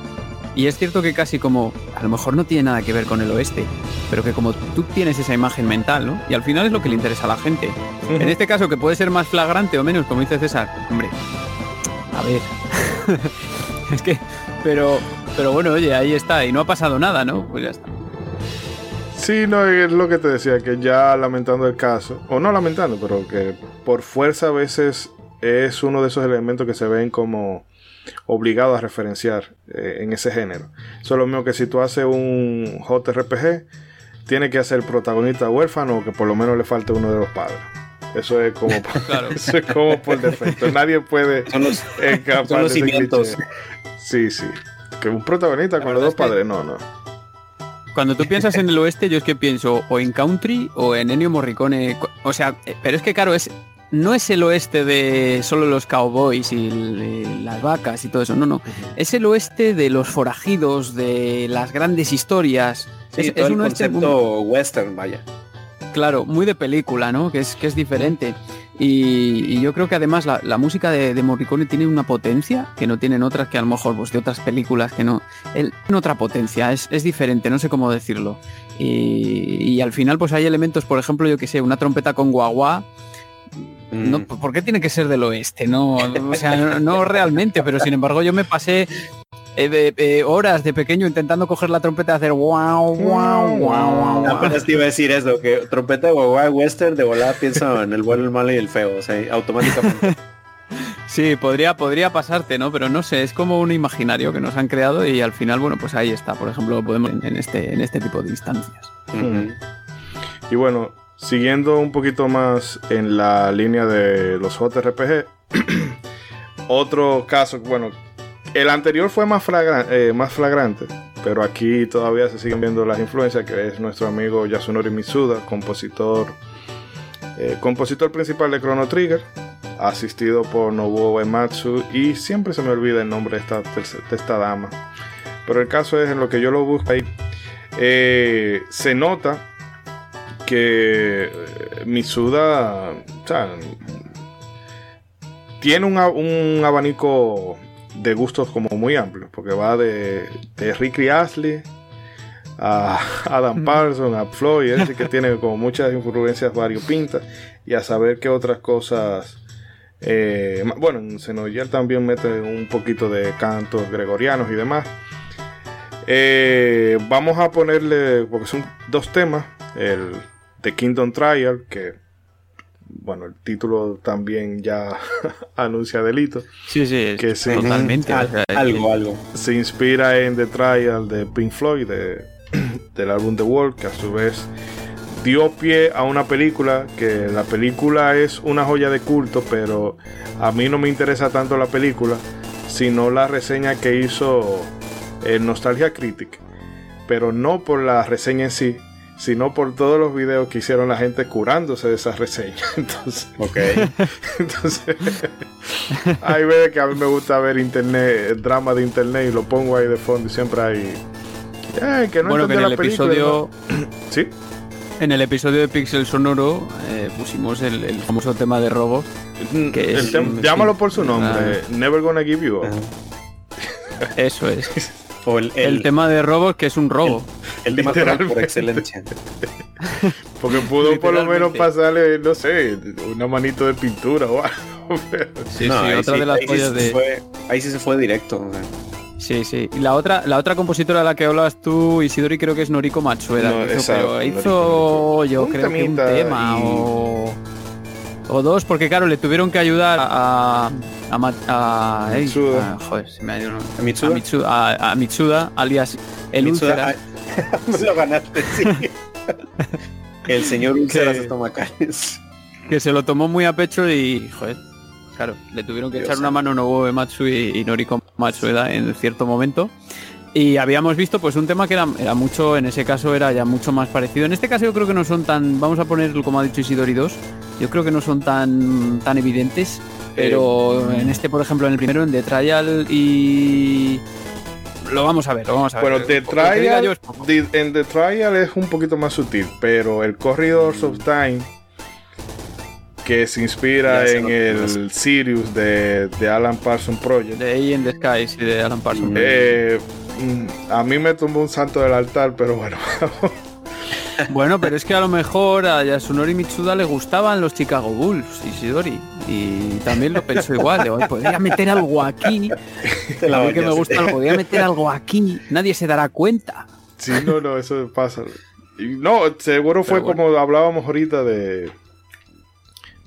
Y es cierto que casi como, a lo mejor no tiene nada que ver con el oeste, pero que como tú tienes esa imagen mental, ¿no? Y al final es lo que le interesa a la gente. En este caso, que puede ser más flagrante o menos, como dice César, hombre, a ver. es que, pero, pero bueno, oye, ahí está, y no ha pasado nada, ¿no? Pues ya está. Sí, no, es lo que te decía, que ya lamentando el caso, o no lamentando, pero que por fuerza a veces es uno de esos elementos que se ven como obligados a referenciar eh, en ese género. Eso es lo mismo que si tú haces un JRPG, tiene que hacer protagonista huérfano o que por lo menos le falte uno de los padres. Eso es como, por, Claro. eso es como por defecto. Nadie puede Son los, escapar son los de ese. Sí, sí. Que un protagonista con los dos que- padres, no, no. Cuando tú piensas en el oeste, yo es que pienso o en country o en Ennio Morricone. O sea, eh, pero es que claro, es no es el oeste de solo los cowboys y las vacas y todo eso, no, no. Es el oeste de los forajidos, de las grandes historias. Sí, es, todo es el un oeste muy- concepto western, vaya. claro, muy de película, ¿no? Que es, que es diferente. Y, y yo creo que además la, la música de, de Morricone tiene una potencia que no tienen otras que a lo mejor pues, de otras películas que no. Él tiene otra potencia, es, es diferente, no sé cómo decirlo. Y, y al final pues hay elementos, por ejemplo, yo que sé, una trompeta con guagua. No, Mm. ¿Por qué tiene que ser del oeste? No, o sea, no, no realmente, pero sin embargo yo me pasé eh, eh, horas de pequeño intentando coger la trompeta y hacer wow, wow, wow, wow. Apenas te iba a decir eso, que trompeta de guagua western de volada piensa en el bueno, el malo y el feo, o sea, automáticamente. Sí, podría, podría pasarte, ¿no? Pero no sé, es como un imaginario que nos han creado y al final, bueno, pues ahí está. Por ejemplo, lo podemos en, en este, en este tipo de instancias. Y bueno, siguiendo un poquito más en la línea de los JRPG, otro caso, bueno, el anterior fue más, eh, más flagrante, pero aquí todavía se siguen viendo las influencias, que es nuestro amigo Yasunori Mitsuda, compositor, eh, compositor principal de Chrono Trigger, asistido por Nobuo Uematsu, y siempre se me olvida el nombre de esta, de esta dama. Pero el caso es en lo que yo lo busco ahí. eh, se nota que eh, Mitsuda o sea, tiene un, un abanico de gustos como muy amplio, porque va de, de Ricky Astley a Adam Parsons, a Floyd, es decir, que tiene como muchas influencias variopintas, y a saber qué otras cosas. eh, bueno, en Xenoyer también mete un poquito de cantos gregorianos y demás. Eh, vamos a ponerle, porque son dos temas, el The Kingdom Trial, que, bueno, el título también ya anuncia delito, Sí, sí, Que sí. totalmente. Al- algo, algo. se inspira en The Trial de Pink Floyd, de- del álbum The Wall, que a su vez dio pie a una película, que la película es una joya de culto, pero a mí no me interesa tanto la película, sino la reseña que hizo el Nostalgia Critic, pero no por la reseña en sí, sino por todos los videos que hicieron la gente curándose de esa reseña. Entonces, Ok. entonces, hay veces que a mí me gusta ver internet, drama de internet y lo pongo ahí de fondo y siempre hay Eh, que no bueno, que en el película, episodio... ¿no? Sí. En el episodio de Pixel Sonoro eh, pusimos el, el famoso tema de robo. Que El es llámalo por su nombre. Never gonna give you up. Eso es. O el, El, el, tema de robos, que es un robo. el tema por excelencia. Porque pudo por lo menos pasarle, no sé, una manito de pintura o algo. Sí, No, sí, otra sí- de las ahí sí joyas se de... fue- ahí sí se fue directo. o sea. Sí, sí. Y la otra, la otra compositora de la que hablabas tú, Isidori, creo que es Noriko Matsueda. No, hizo, esa, pero Noriko hizo yo Un creo que un tema y- o, o dos, porque claro, le tuvieron que ayudar a... a, Ma- a- ey, Mitsuda. a- joder, se me ha ido. ¿A Mitsuda? A Mitsuda, a- Mitsuda, alias el Mitsuda, me lo ganaste, sí. el señor Úlceras Que- estomacales. que se lo tomó muy a pecho y, joder, claro, le tuvieron que Dios echar una santo. mano Nobuo Ematsu y, y Noriko Matsueda en cierto momento. Y habíamos visto pues un tema que era, era mucho, en ese caso era ya mucho más parecido. En este caso yo creo que no son tan, vamos a poner como ha dicho Isidori 2, yo creo que no son tan, tan evidentes, pero en este por ejemplo en el primero en The Trial y... Lo vamos a ver, lo vamos a ver. Bueno, The Trial, yo es poco. the- en The Trial es un poquito más sutil, pero el Corridors of Time, que se inspira en el Sirius de, de Alan Parsons Project, De A in the Skies y de Alan Parsons. eh, a mí me tumbó un santo del altar, pero bueno. Bueno, pero es que a lo mejor a Yasunori Mitsuda le gustaban los Chicago Bulls, Isidori. Y también lo pensó igual. de, "Oye, podría meter algo aquí. Te la A mí que me gusta, algo, podría meter algo aquí. Nadie se dará cuenta. Sí, no, no, eso pasa. Y no, seguro fue bueno. como hablábamos ahorita de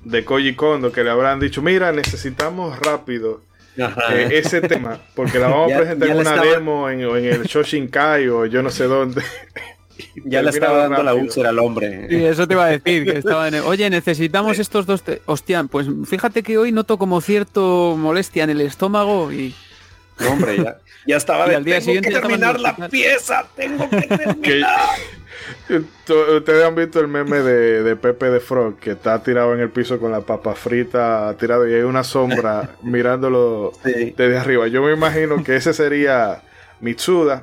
de Koji Kondo, que le habrán dicho, mira, necesitamos rápido. Eh, ese tema, porque la vamos Ya- a presentar en una estaba- demo en, o en el Shoshinkai o yo no sé dónde. ya le estaba dando la úlcera al hombre. Y eso te iba a decir, que estaba en el- Oye, necesitamos estos dos... te- Hostia, pues fíjate que hoy noto como cierto molestia en el estómago y... No, hombre, ya, ya estaba de al día tengo siguiente que terminar la hospital". pieza, tengo que terminar. Ustedes han visto el meme de, de Pepe de Frog, que está tirado en el piso con la papa frita tirado y hay una sombra mirándolo Sí. desde arriba. Yo me imagino que ese sería Mitsuda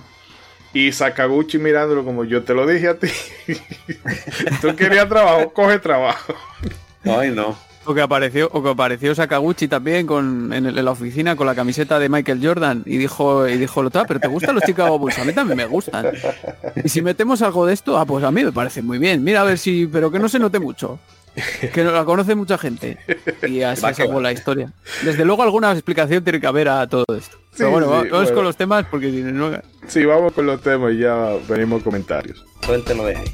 y Sakaguchi mirándolo como yo te lo dije a ti. Tú querías trabajo, coge trabajo. Ay, no. O que apareció, o que apareció Sakaguchi también con, en, el- en la oficina con la camiseta de Michael Jordan y dijo, y dijo, "Otra, pero ¿te gustan los Chicago Bulls? A mí también me gustan. Y si metemos algo de esto, ah, pues a mí me parece muy bien. Mira a ver si, pero que no se note mucho. Que no la conoce mucha gente. Y así acabó va. la historia. Desde luego alguna explicación tiene que haber a todo esto. Pero bueno, sí, vamos bueno. con los temas porque si no... Sí, vamos con los temas y ya venimos comentarios. Suéltelo de ahí.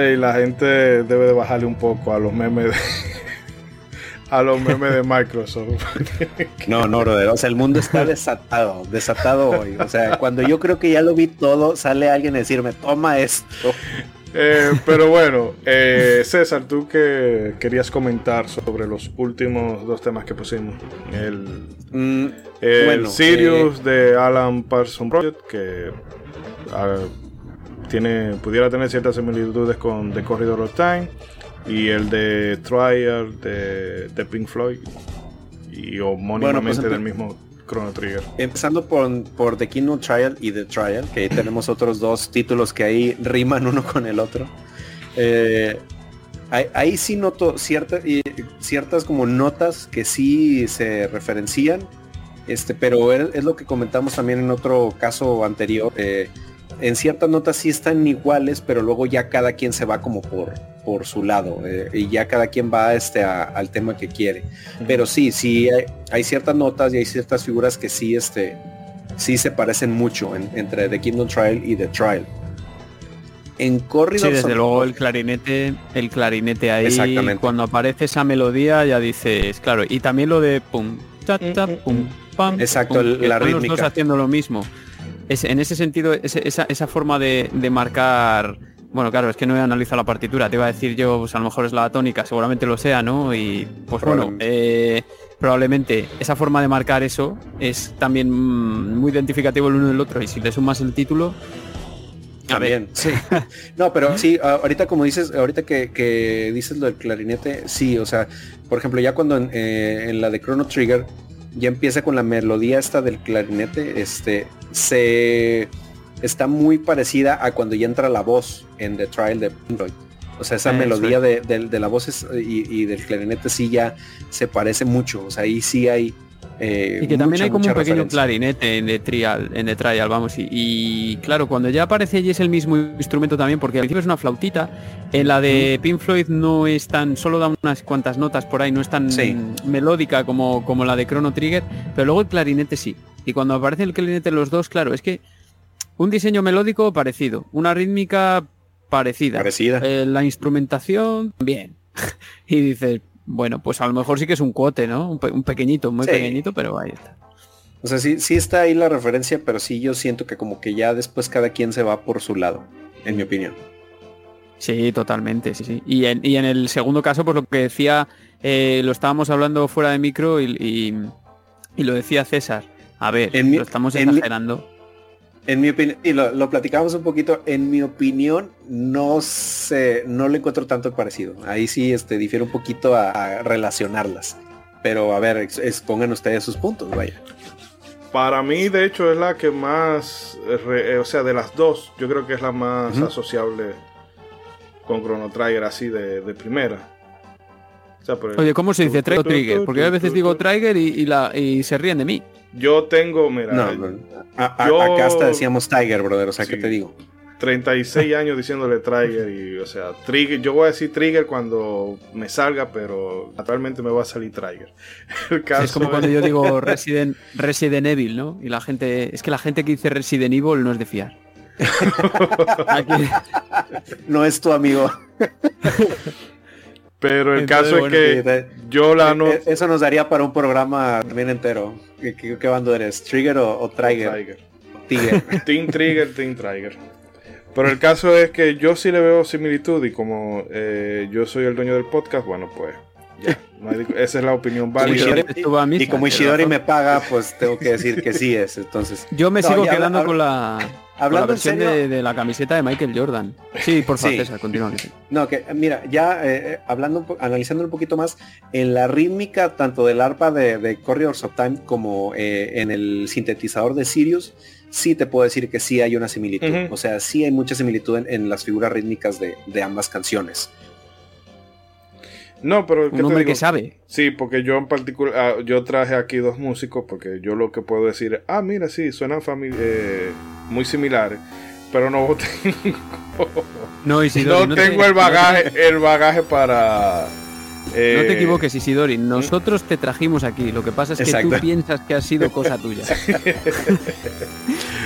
Ey, la gente debe de bajarle un poco a los memes de, a los memes de Microsoft. No, no, brother. O sea, el mundo está desatado, desatado hoy. O sea, cuando yo creo que ya lo vi todo, sale alguien a decirme, toma esto. Eh, pero bueno, eh, César, tú que querías comentar sobre los últimos dos temas que pusimos. El, Mm, el bueno, Sirius de Alan Parsons Project, que ah, tiene, pudiera tener ciertas similitudes con The Corridor of Time. Y el de Trial de, de Pink Floyd. Y homónimamente Bueno, pues, del mismo Chrono Trigger. Empezando por, por The Kingdom Trial y The Trial, que ahí tenemos otros dos títulos que ahí riman uno con el otro. Eh, ahí, ahí sí noto ciertas ciertas como notas que sí se referencian, este, pero es, es lo que comentamos también en otro caso anterior. eh, en ciertas notas sí están iguales, pero luego ya cada quien se va como por, por su lado eh, y ya cada quien va este, a- al tema que quiere. Pero sí, sí hay, hay ciertas notas y hay ciertas figuras que sí, este, sí se parecen mucho en- entre The Kingdom Trial y The Trial. En Corridor Sí, desde luego el clarinete, el clarinete ahí, Exactamente. cuando aparece esa melodía ya dices, claro, y también lo de pum, ta, ta, pum, pam, Exacto, pum, el- que la están los rítmica. dos haciendo lo mismo. Es, en ese sentido, esa, esa forma de, de marcar, bueno, claro, es que no he analizado la partitura, te iba a decir yo, pues a lo mejor es la tónica, seguramente lo sea, ¿no? Y pues bueno, Probablemente. eh, probablemente esa forma de marcar eso es también mm, muy identificativo el uno del otro y si le sumas el título, También, sí. No, pero sí, ahorita como dices, ahorita que, que dices lo del clarinete, sí, o sea, por ejemplo, ya cuando en, eh, en la de Chrono Trigger ya empieza con la melodía esta del clarinete, este, se está muy parecida a cuando ya entra la voz en The Trial de Android. O sea, esa Eso melodía de, de- de la voz es- y, y del clarinete sí ya se parece mucho. O sea, ahí sí hay. Eh, Y que también mucha, hay como un pequeño referencia. clarinete en The Trial, en The Trial, vamos, y, y claro, cuando ya aparece y es el mismo instrumento también, porque al principio es una flautita, en la de Pink Floyd no es tan, solo da unas cuantas notas por ahí, no es tan Sí. melódica como, como la de Chrono Trigger, pero luego el clarinete sí. Y cuando aparece el clarinete los dos, claro, es que un diseño melódico parecido, una rítmica parecida, Parecida. eh, la instrumentación, bien. y dices, bueno, pues a lo mejor sí que es un cuote, ¿no? Un, pe- un pequeñito, muy Sí. pequeñito, pero ahí está. O sea, sí, sí está ahí la referencia, pero sí yo siento que como que ya después cada quien se va por su lado, en mi opinión. Sí, totalmente, sí, sí. Y en, y en el segundo caso, pues lo que decía, eh, lo estábamos hablando fuera de micro y, y- y lo decía César. A ver, En mi- lo estamos exagerando. En mi opinión, y lo, lo platicamos un poquito, en mi opinión no sé, no le encuentro tanto parecido. Ahí sí este, difiere un poquito a, a relacionarlas. Pero a ver, ex- expongan ustedes sus puntos, vaya. Para mí, de hecho, es la que más, eh, re- o sea, de las dos, yo creo que es la más asociable con Chrono Trigger así de, de primera. O sea, por el- Oye, ¿cómo se dice? Trigger, Porque yo a veces digo. Trigger y, y la, y se ríen de mí. Yo tengo, mira, No, no, a- a- yo- acá hasta decíamos Tiger, brother, o sea, ¿qué te digo? 36 años diciéndole Trigger y, o sea, Trigger, yo voy a decir Trigger cuando me salga, pero naturalmente me va a salir Trigger. El caso es como cuando yo digo Resident, Resident Evil, ¿no? Y la gente, es que la gente que dice Resident Evil no es de fiar. Aquí- No es tu amigo. Pero el Entonces, caso es que yo la no... Eh, Eso nos daría para un programa bien entero. ¿Qué, qué, qué bando eres? ¿Trigger o, o Trigger? Trigger. Team Trigger, Team Trigger. Pero el caso es que yo sí le veo similitud y como eh, yo soy el dueño del podcast, bueno, pues ya, no hay- esa es la opinión válida. Ishidori- y como Ishidori me paga, pues tengo que decir que sí es. Entonces, Yo me No, sigo ya quedando con la, con la hablando en versión serio, de, de la camiseta de Michael Jordan. Sí, por favor, Sí. Continúa. No, que mira, ya eh, eh, hablando, analizando un poquito más, en la rítmica tanto del arpa de, de Corridors of Time como eh, en el sintetizador de Sirius, sí te puedo decir que sí hay una similitud. O sea, sí hay mucha similitud en, en las figuras rítmicas de, de ambas canciones. No, pero ¿qué Un hombre que sabe. Sí, porque yo en particular, ah, yo traje aquí dos músicos porque yo lo que puedo decir ah, mira, sí, suenan eh, muy similares, pero no tengo, No, Isidori, no te- tengo el bagaje, el bagaje para, Eh, No te equivoques, Isidori. Nosotros te trajimos aquí. Lo que pasa es que Exacto. tú piensas que ha sido cosa tuya.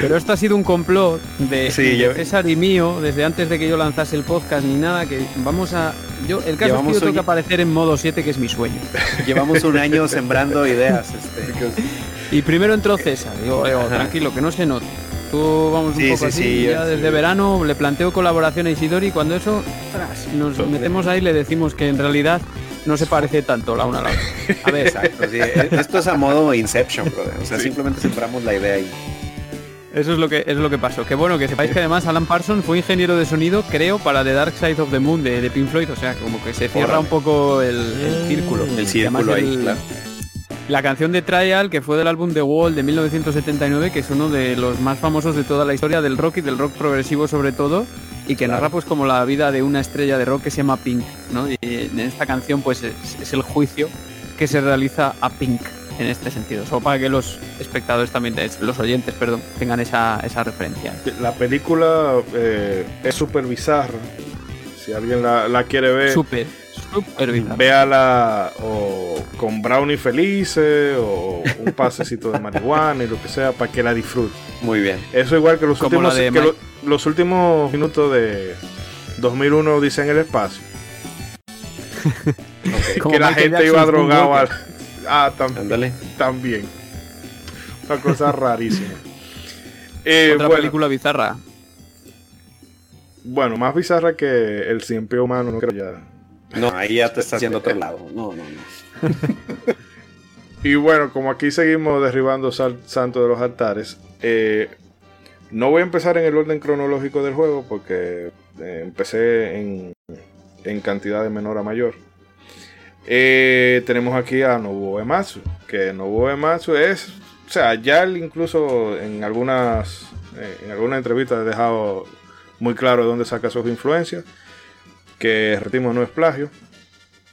Pero esto ha sido un complot de, Sí, de yo- César y mío desde antes de que yo lanzase el podcast ni nada. Que vamos a. Yo, el caso Llevamos es que yo tengo que aparecer en modo 7, que es mi sueño. Llevamos un año sembrando ideas. Este. Y primero entró César. Digo, "Leo, tranquilo, que no se note. Tú vamos un Sí, poco sí, así. sí, ya sí. desde verano le planteo colaboración a Isidori. Y cuando eso, tras, nos metemos ahí, le decimos que en realidad no se parece tanto la una a la otra. A ver, Exacto, sí. Esto es a modo Inception, brother. O sea, simplemente sembramos la idea ahí. Eso es lo que es lo que pasó. Que bueno, que sepáis que además Alan Parsons fue ingeniero de sonido, creo, para The Dark Side of the Moon de, de Pink Floyd. O sea, como que se cierra Órale. un poco el, el círculo. El círculo ahí, el- claro. La canción de Trial, que fue del álbum The Wall de 1979, que es uno de los más famosos de toda la historia del rock y del rock progresivo sobre todo, y que narra pues como la vida de una estrella de rock que se llama Pink, ¿no? Y en esta canción pues es, es el juicio que se realiza a Pink en este sentido, solo para que los espectadores también, los oyentes, perdón, tengan esa, esa referencia. La película eh, es súper bizarra. Si alguien la, la quiere ver, Súper, bizarro. véala o con brownie felices o un pasecito de marihuana y lo que sea para que la disfrute. Muy bien. Eso igual que los Como últimos la que lo- los últimos minutos de 2001 dice en el espacio. Como que la Michael gente iba Jackson. Moonwalker. al- Ah, tam- Ándale. también. Una cosa rarísima. Eh, Otra bueno, película bizarra. bueno, más bizarra que el cien pie humano, no creo ya. No, ahí ya te estás haciendo otro lado. No, no, no. Y bueno, como aquí seguimos derribando sal- santos de los altares, eh, no voy a empezar en el orden cronológico del juego porque eh, empecé en, en cantidad de menor a mayor. Eh, tenemos aquí a Nobuo Ematsu, que Nobuo Ematsu es, o sea, ya él incluso en algunas, eh, en algunas entrevistas he dejado muy claro de dónde saca sus influencias, que repetimos no es plagio.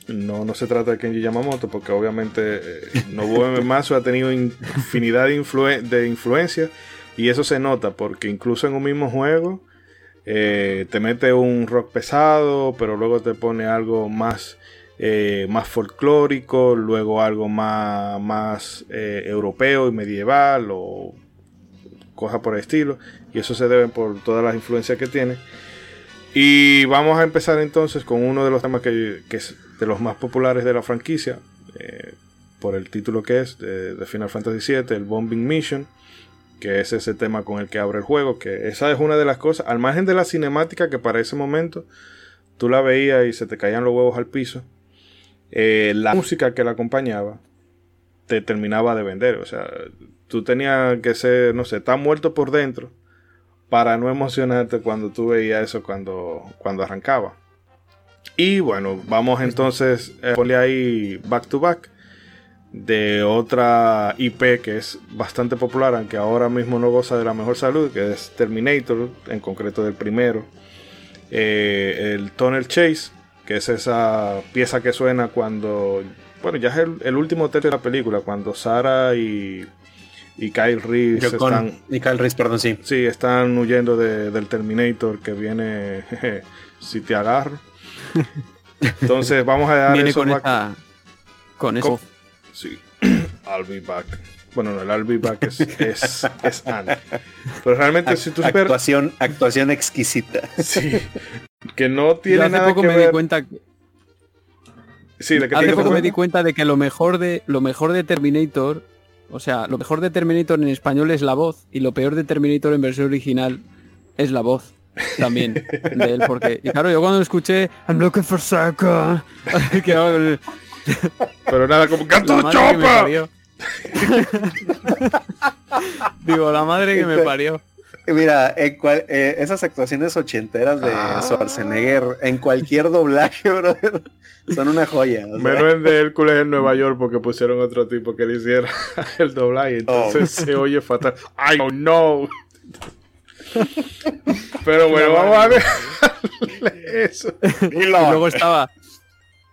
No, no se trata de Kenji Yamamoto, porque obviamente eh, Nobuo Ematsu ha tenido infinidad de, influen- de influencias y eso se nota porque incluso en un mismo juego eh, te mete un rock pesado, pero luego te pone algo más, eh, más folclórico, luego algo más, más eh, europeo y medieval o cosas por el estilo. Y eso se debe por todas las influencias que tiene. Y vamos a empezar entonces con uno de los temas que, es de los más populares de la franquicia, eh, por el título que es de, de Final Fantasy VII, el Bombing Mission, que es ese tema con el que abre el juego, que esa es una de las cosas, al margen de la cinemática que para ese momento tú la veías y se te caían los huevos al piso, eh, la música que la acompañaba te terminaba de vender, o sea, tú tenías que ser, no sé, tan muerto por dentro para no emocionarte cuando tú veías eso cuando, cuando arrancaba. Y bueno, vamos entonces a ponerle ahí back to back de otra IP que es bastante popular, aunque ahora mismo no goza de la mejor salud, que es Terminator, en concreto del primero. Eh, el Tunnel Chase, que es esa pieza que suena cuando, bueno, ya es el, el último tercio de la película, cuando Sara y, y Kyle Reese Yo con están, y Kyle Reese, perdón, sí. Sí, están huyendo de- del Terminator que viene si te agarro. Entonces vamos a dar Viene eso con back- esa. Con Co- eso. Sí. I'll be back. Bueno, no, el I'll be back es, es, es. Pero realmente si tú esperas... Actuación, actuación exquisita. Sí. Que no tiene Yo hace nada poco que me ver... di cuenta. Sí, de que Hace tiene poco que me di cuenta de que lo mejor de lo mejor de Terminator, o sea, lo mejor de Terminator en español es la voz y lo peor de Terminator en versión original es la voz también de él porque y claro yo cuando escuché I'm looking for era- Pero nada, como la ¡Gato madre que me chopa! digo la madre que me parió Mira, en cual- eh, esas actuaciones ochenteras de Ah. Schwarzenegger en cualquier doblaje, brother, son una joya. o sea. Menos el de Hércules en Nueva York porque pusieron otro tipo que le hiciera el doblaje. Entonces Oh. se oye fatal. I don't know. Pero bueno, vamos a dejarle eso. y luego estaba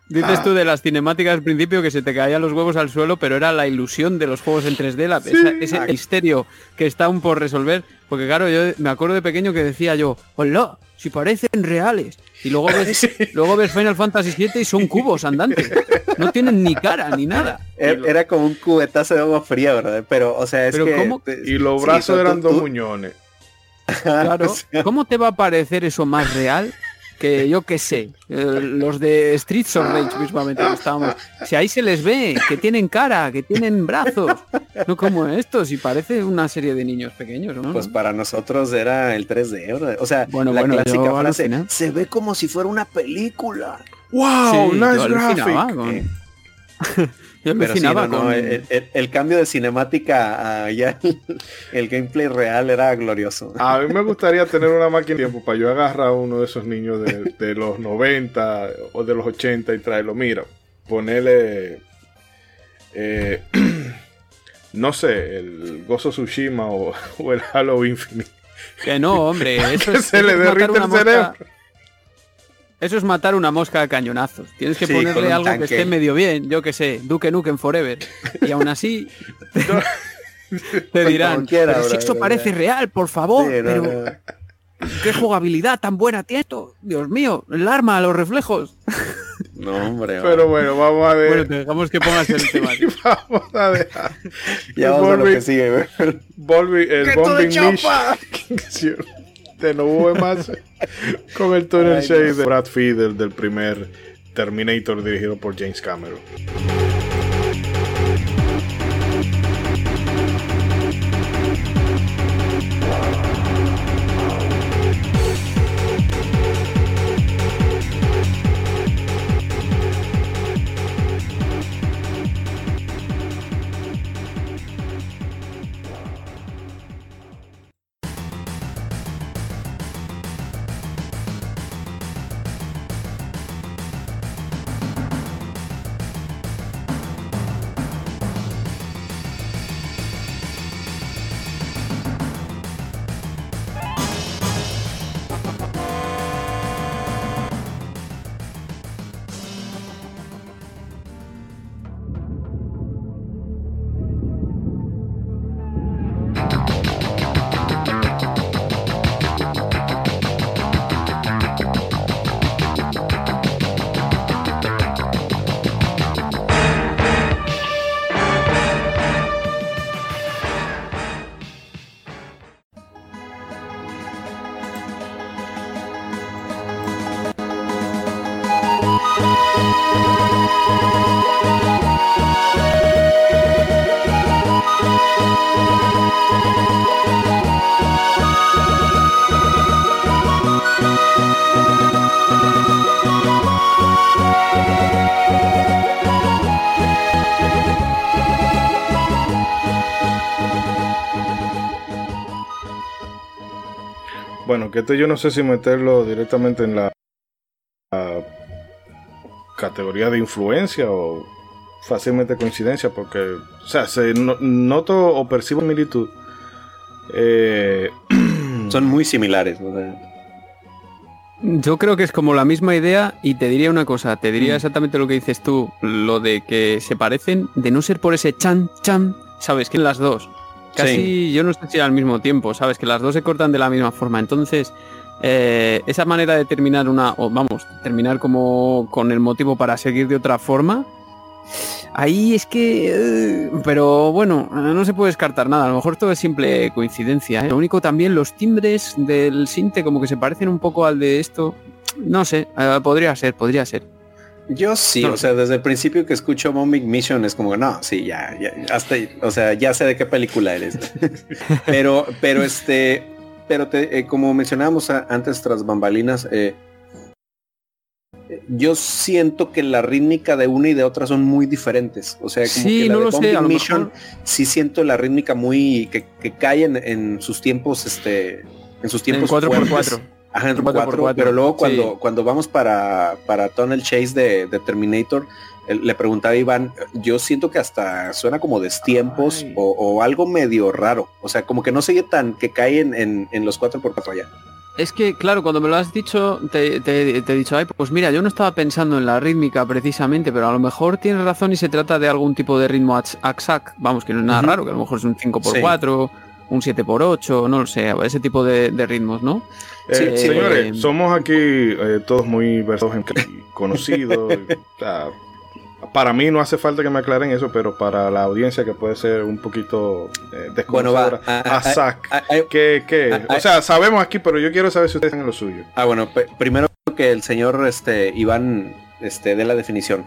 Dices tú de las cinemáticas al principio que se te caían los huevos al suelo, pero era la ilusión de los juegos en 3D, la, esa- ese misterio que está aún por resolver. Porque claro, yo me acuerdo de pequeño que decía yo, hola, si parecen reales. Y luego ves, luego ves Final Fantasy VII y son cubos andantes. No tienen ni cara ni nada. Er- Era como un cubetazo de agua fría, ¿verdad? Pero, o sea, es Pero que... Y los sí, brazos eran tú- dos tú- muñones. Claro. ¿Cómo te va a parecer eso más real que yo qué sé? eh, los de Streets of Rage mismamente que estábamos. Si ahí se les ve, que tienen cara, que tienen brazos. No como estos, y parece una serie de niños pequeños, ¿no? Pues para nosotros era el 3D, ¿verdad? O sea, Bueno, la bueno, clásica yo frase, se ve como si fuera una película. ¡Wow! Sí, nice yo alucinaba graphic. Yo sí, alucinaba no, no, con- el, el- el cambio de cinemática a ya el, el gameplay real era glorioso. A mí me gustaría tener una máquina de tiempo para yo agarrar a uno de esos niños de, de los 90 o de los 80 y traerlo. Mira, ponerle, eh, no sé, el Gozo Tsushima o, o el Halo Infinite. Que no, hombre, eso Que es, se le derrite el mosca- cerebro. Eso es matar una mosca a cañonazos. Tienes que Sí, ponerle algo tanque. que esté medio bien, yo que sé, Duke Nukem Forever. Y aún así te dirán, pero si esto bro, parece bro. real, por favor. Sí, no, pero no. qué jugabilidad tan buena tiene esto. Dios mío, el arma, los reflejos. No, hombre. Pero bueno, vamos a ver. Bueno, te dejamos que pongas el tema. vamos a dejar. ya vamos a lo que sigue. Volvi- el Bombing Mission de nuevo más con el Tunnel Shade de Brad Fiedel del primer Terminator dirigido por James Cameron. Este yo no sé si meterlo directamente en la, la categoría de influencia o fácilmente coincidencia, porque, o sea, se no- noto o percibo similitud. Eh, Son muy similares. o sea, Yo creo que es como la misma idea y te diría una cosa, te Mm. diría exactamente lo que dices tú, lo de que se parecen, de no ser por ese chan chan, sabes que las dos. Casi yo no sé si al mismo tiempo, sabes que las dos se cortan de la misma forma. Entonces, eh, esa manera de terminar una, o vamos, terminar como con el motivo para seguir de otra forma, ahí es que... eh, pero bueno, no se puede descartar nada. A lo mejor todo es simple coincidencia. ¿eh? Lo único también, los timbres del sinte como que se parecen un poco al de esto. No sé, podría ser, podría ser. Yo sí, No. o sea, desde el principio que escucho Bombing Mission es como, no, sí, ya, ya, hasta, o sea, ya sé de qué película eres. pero, pero este, pero te, eh, como mencionábamos antes tras bambalinas, eh, yo siento que la rítmica de una y de otra son muy diferentes. O sea, como Sí, que la no de lo sé, Bombing a lo Mission mejor- sí siento la rítmica muy que, que cae en, en sus tiempos, este, en sus En tiempos 4x4. Ajá, en Cuatro por 4, cuatro, pero luego cuando, sí. cuando vamos para, para Tunnel Chase de, de Terminator, él- le preguntaba a Iván, yo siento que hasta suena como destiempos o, o algo medio raro. O sea, como que no sigue tan que cae en, en, en los 4x4 allá. Es que, claro, cuando me lo has dicho, te, te- te he dicho, ay, pues mira, yo no estaba pensando en la rítmica precisamente, pero a lo mejor tienes razón y se trata de algún tipo de ritmo axac, vamos, que no es nada raro, que a lo mejor es un 5x4 un 7x8, no lo sé, ese tipo de, de ritmos, ¿no? Eh, Sí, señores, eh, somos aquí eh, todos muy versados en y conocidos. para mí no hace falta que me aclaren eso, pero para la audiencia que puede ser un poquito eh, Bueno, va. desconocedora, a ah, ¿qué, qué? o sea, sabemos aquí, pero yo quiero saber si ustedes están en lo suyo. Ah, bueno, primero que el señor este, Iván este, dé la definición.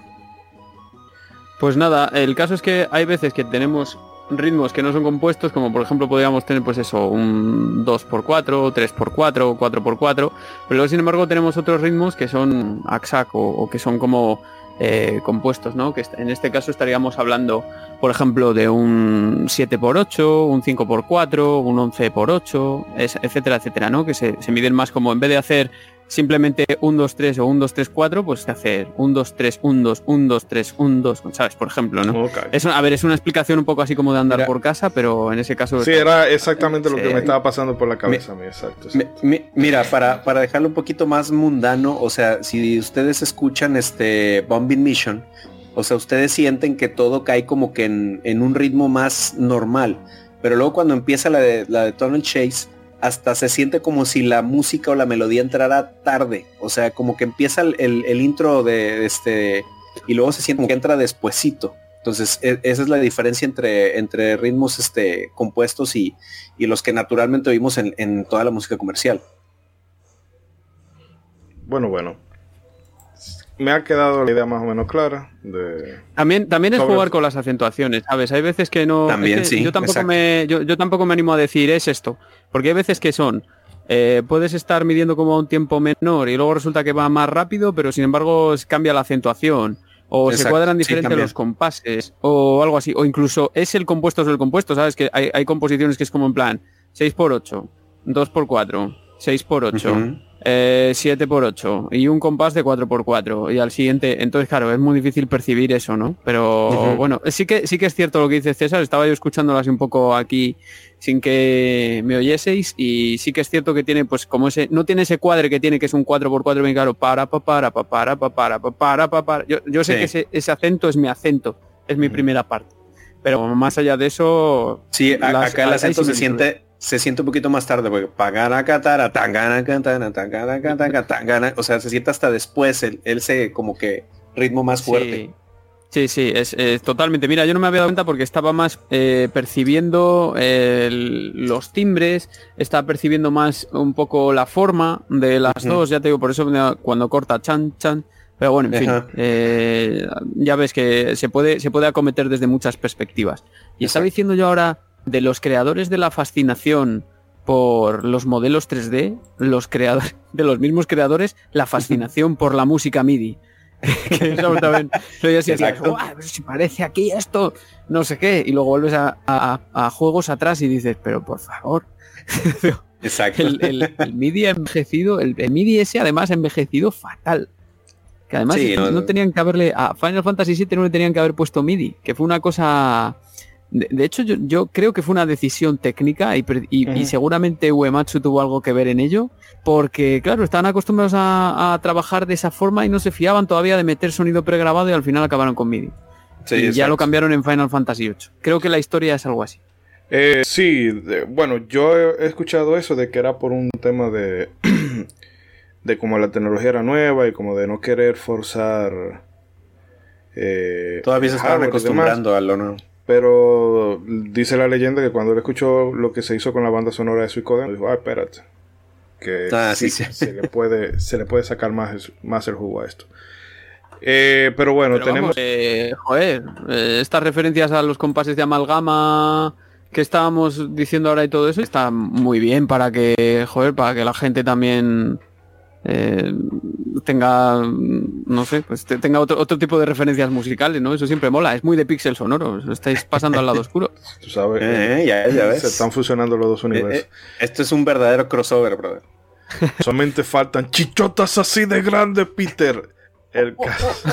Pues nada, el caso es que hay veces que tenemos ritmos que no son compuestos, como por ejemplo podríamos tener pues eso, un 2x4, 3x4, 4x4, pero sin embargo tenemos otros ritmos que son axac o, o que son como eh, compuestos, ¿no? Que en este caso estaríamos hablando, por ejemplo, de un 7x8, un 5x4, un 11x8, es- etcétera, etcétera, ¿no? Que se, se miden más como en vez de hacer simplemente un 2 3 o un 2 3 4, pues hacer un 2 3 1 2 1 2 3 1 2, ¿sabes? Por ejemplo, ¿no? Ok. Es, a ver, es una explicación un poco así como de andar Mira. por casa, pero en ese caso... Sí, era exactamente lo que Sí. me estaba pasando por la cabeza a mí, exacto. Mi- exacto. mi- mira, para, para dejarlo un poquito más mundano, o sea, si ustedes escuchan este Bombing Mission, o sea, ustedes sienten que todo cae como que en, en un ritmo más normal, pero luego cuando empieza la de, la de Tunnel Chase, hasta se siente como si la música o la melodía entrara tarde, o sea, como que empieza el, el- el intro de este y luego se siente como que entra despuesito. Entonces, e- esa es la diferencia entre, entre ritmos este, compuestos y, y los que naturalmente oímos en, en toda la música comercial. Bueno, bueno. Me ha quedado la idea más o menos clara de... También, también es Sobre- jugar con las acentuaciones, ¿sabes? Hay veces que no... También, es que sí, Yo tampoco, exacto. me, yo, yo tampoco me animo a decir es esto, porque hay veces que son... eh, puedes estar midiendo como a un tiempo menor y luego resulta que va más rápido, pero sin embargo cambia la acentuación. O se cuadran diferentes los compases. O algo así. O incluso es el compuesto sobre el compuesto, ¿sabes? Que hay, hay composiciones que es como en plan 6x8, 2x4, 6x8. Eh, 7 por 8 y un compás de 4 por 4 y al siguiente entonces claro es muy difícil percibir eso no pero bueno sí que sí que es cierto lo que dice César. Estaba yo escuchándolo así un poco aquí sin que me oyeseis. Y sí que es cierto que tiene pues como ese no tiene ese cuadre que tiene que es un 4 por 4 bien claro para pa para pa para pa para pa para pa para. Yo, yo sé Sí. que ese, ese acento es mi acento es mi primera parte. Pero más allá de eso Sí, las- acá el acento se siente se siente un poquito más tarde porque pagana catara tangana cantana tangana cantana tangana, o sea, se siente hasta después el, él se como que ritmo más fuerte. Sí, sí, sí, es, es totalmente. Mira, yo no me había dado cuenta porque estaba más eh, percibiendo el- los timbres, estaba percibiendo más un poco la forma de las dos, ya te digo, por eso cuando corta chan, chan. Pero bueno, en fin, eh, ya ves que se puede, se puede acometer desde muchas perspectivas. Y estaba diciendo yo ahora de los creadores de la fascinación por los modelos 3D, los creadores de los mismos creadores, la fascinación por la música MIDI. que eso también lo oías y decías, Exacto. "Guau, pero si parece aquí esto, no sé qué, y luego vuelves a, a- a juegos atrás y dices, pero por favor, Exacto. el, el- el MIDI ha envejecido, el, el MIDI ese además ha envejecido fatal. Que además Sí, no, no- tenían que haberle, a Final Fantasy VII no le tenían que haber puesto MIDI, que fue una cosa... De, de hecho, yo, yo creo que fue una decisión técnica y, seguramente Uematsu tuvo algo que ver en ello, porque claro, estaban acostumbrados a, a trabajar de esa forma y no se fiaban todavía de meter sonido pregrabado y al final acabaron con MIDI. Sí, y ya lo cambiaron en Final Fantasy VIII. Creo que la historia es algo así. Eh, sí, de- bueno, yo he he escuchado eso de que era por un tema de de como la tecnología era nueva y como de no querer forzar eh, Todavía se estaban acostumbrando a lo. Pero dice la leyenda que cuando él escuchó lo que se hizo con la banda sonora de Suicoden, dijo, ah, espérate. Que Ah, sí, sí, sí. Se, le puede, se le puede sacar más, más el jugo a esto. Eh, pero bueno, Pero tenemos... vamos, eh, joder, eh, estas referencias a los compases de amalgama que estábamos diciendo ahora y todo eso está muy bien para que, joder, para que la gente también eh, tenga, no sé, pues te- tenga otro, otro tipo de referencias musicales, ¿no? Eso siempre mola, es muy de pixel sonoro, os estáis pasando al lado oscuro. Tú sabes, Eh, ya, ya ves. se están fusionando los dos Eh, universos. eh, esto es un verdadero crossover, brother. Solamente faltan chichotas así de grandes, Peter. El caso,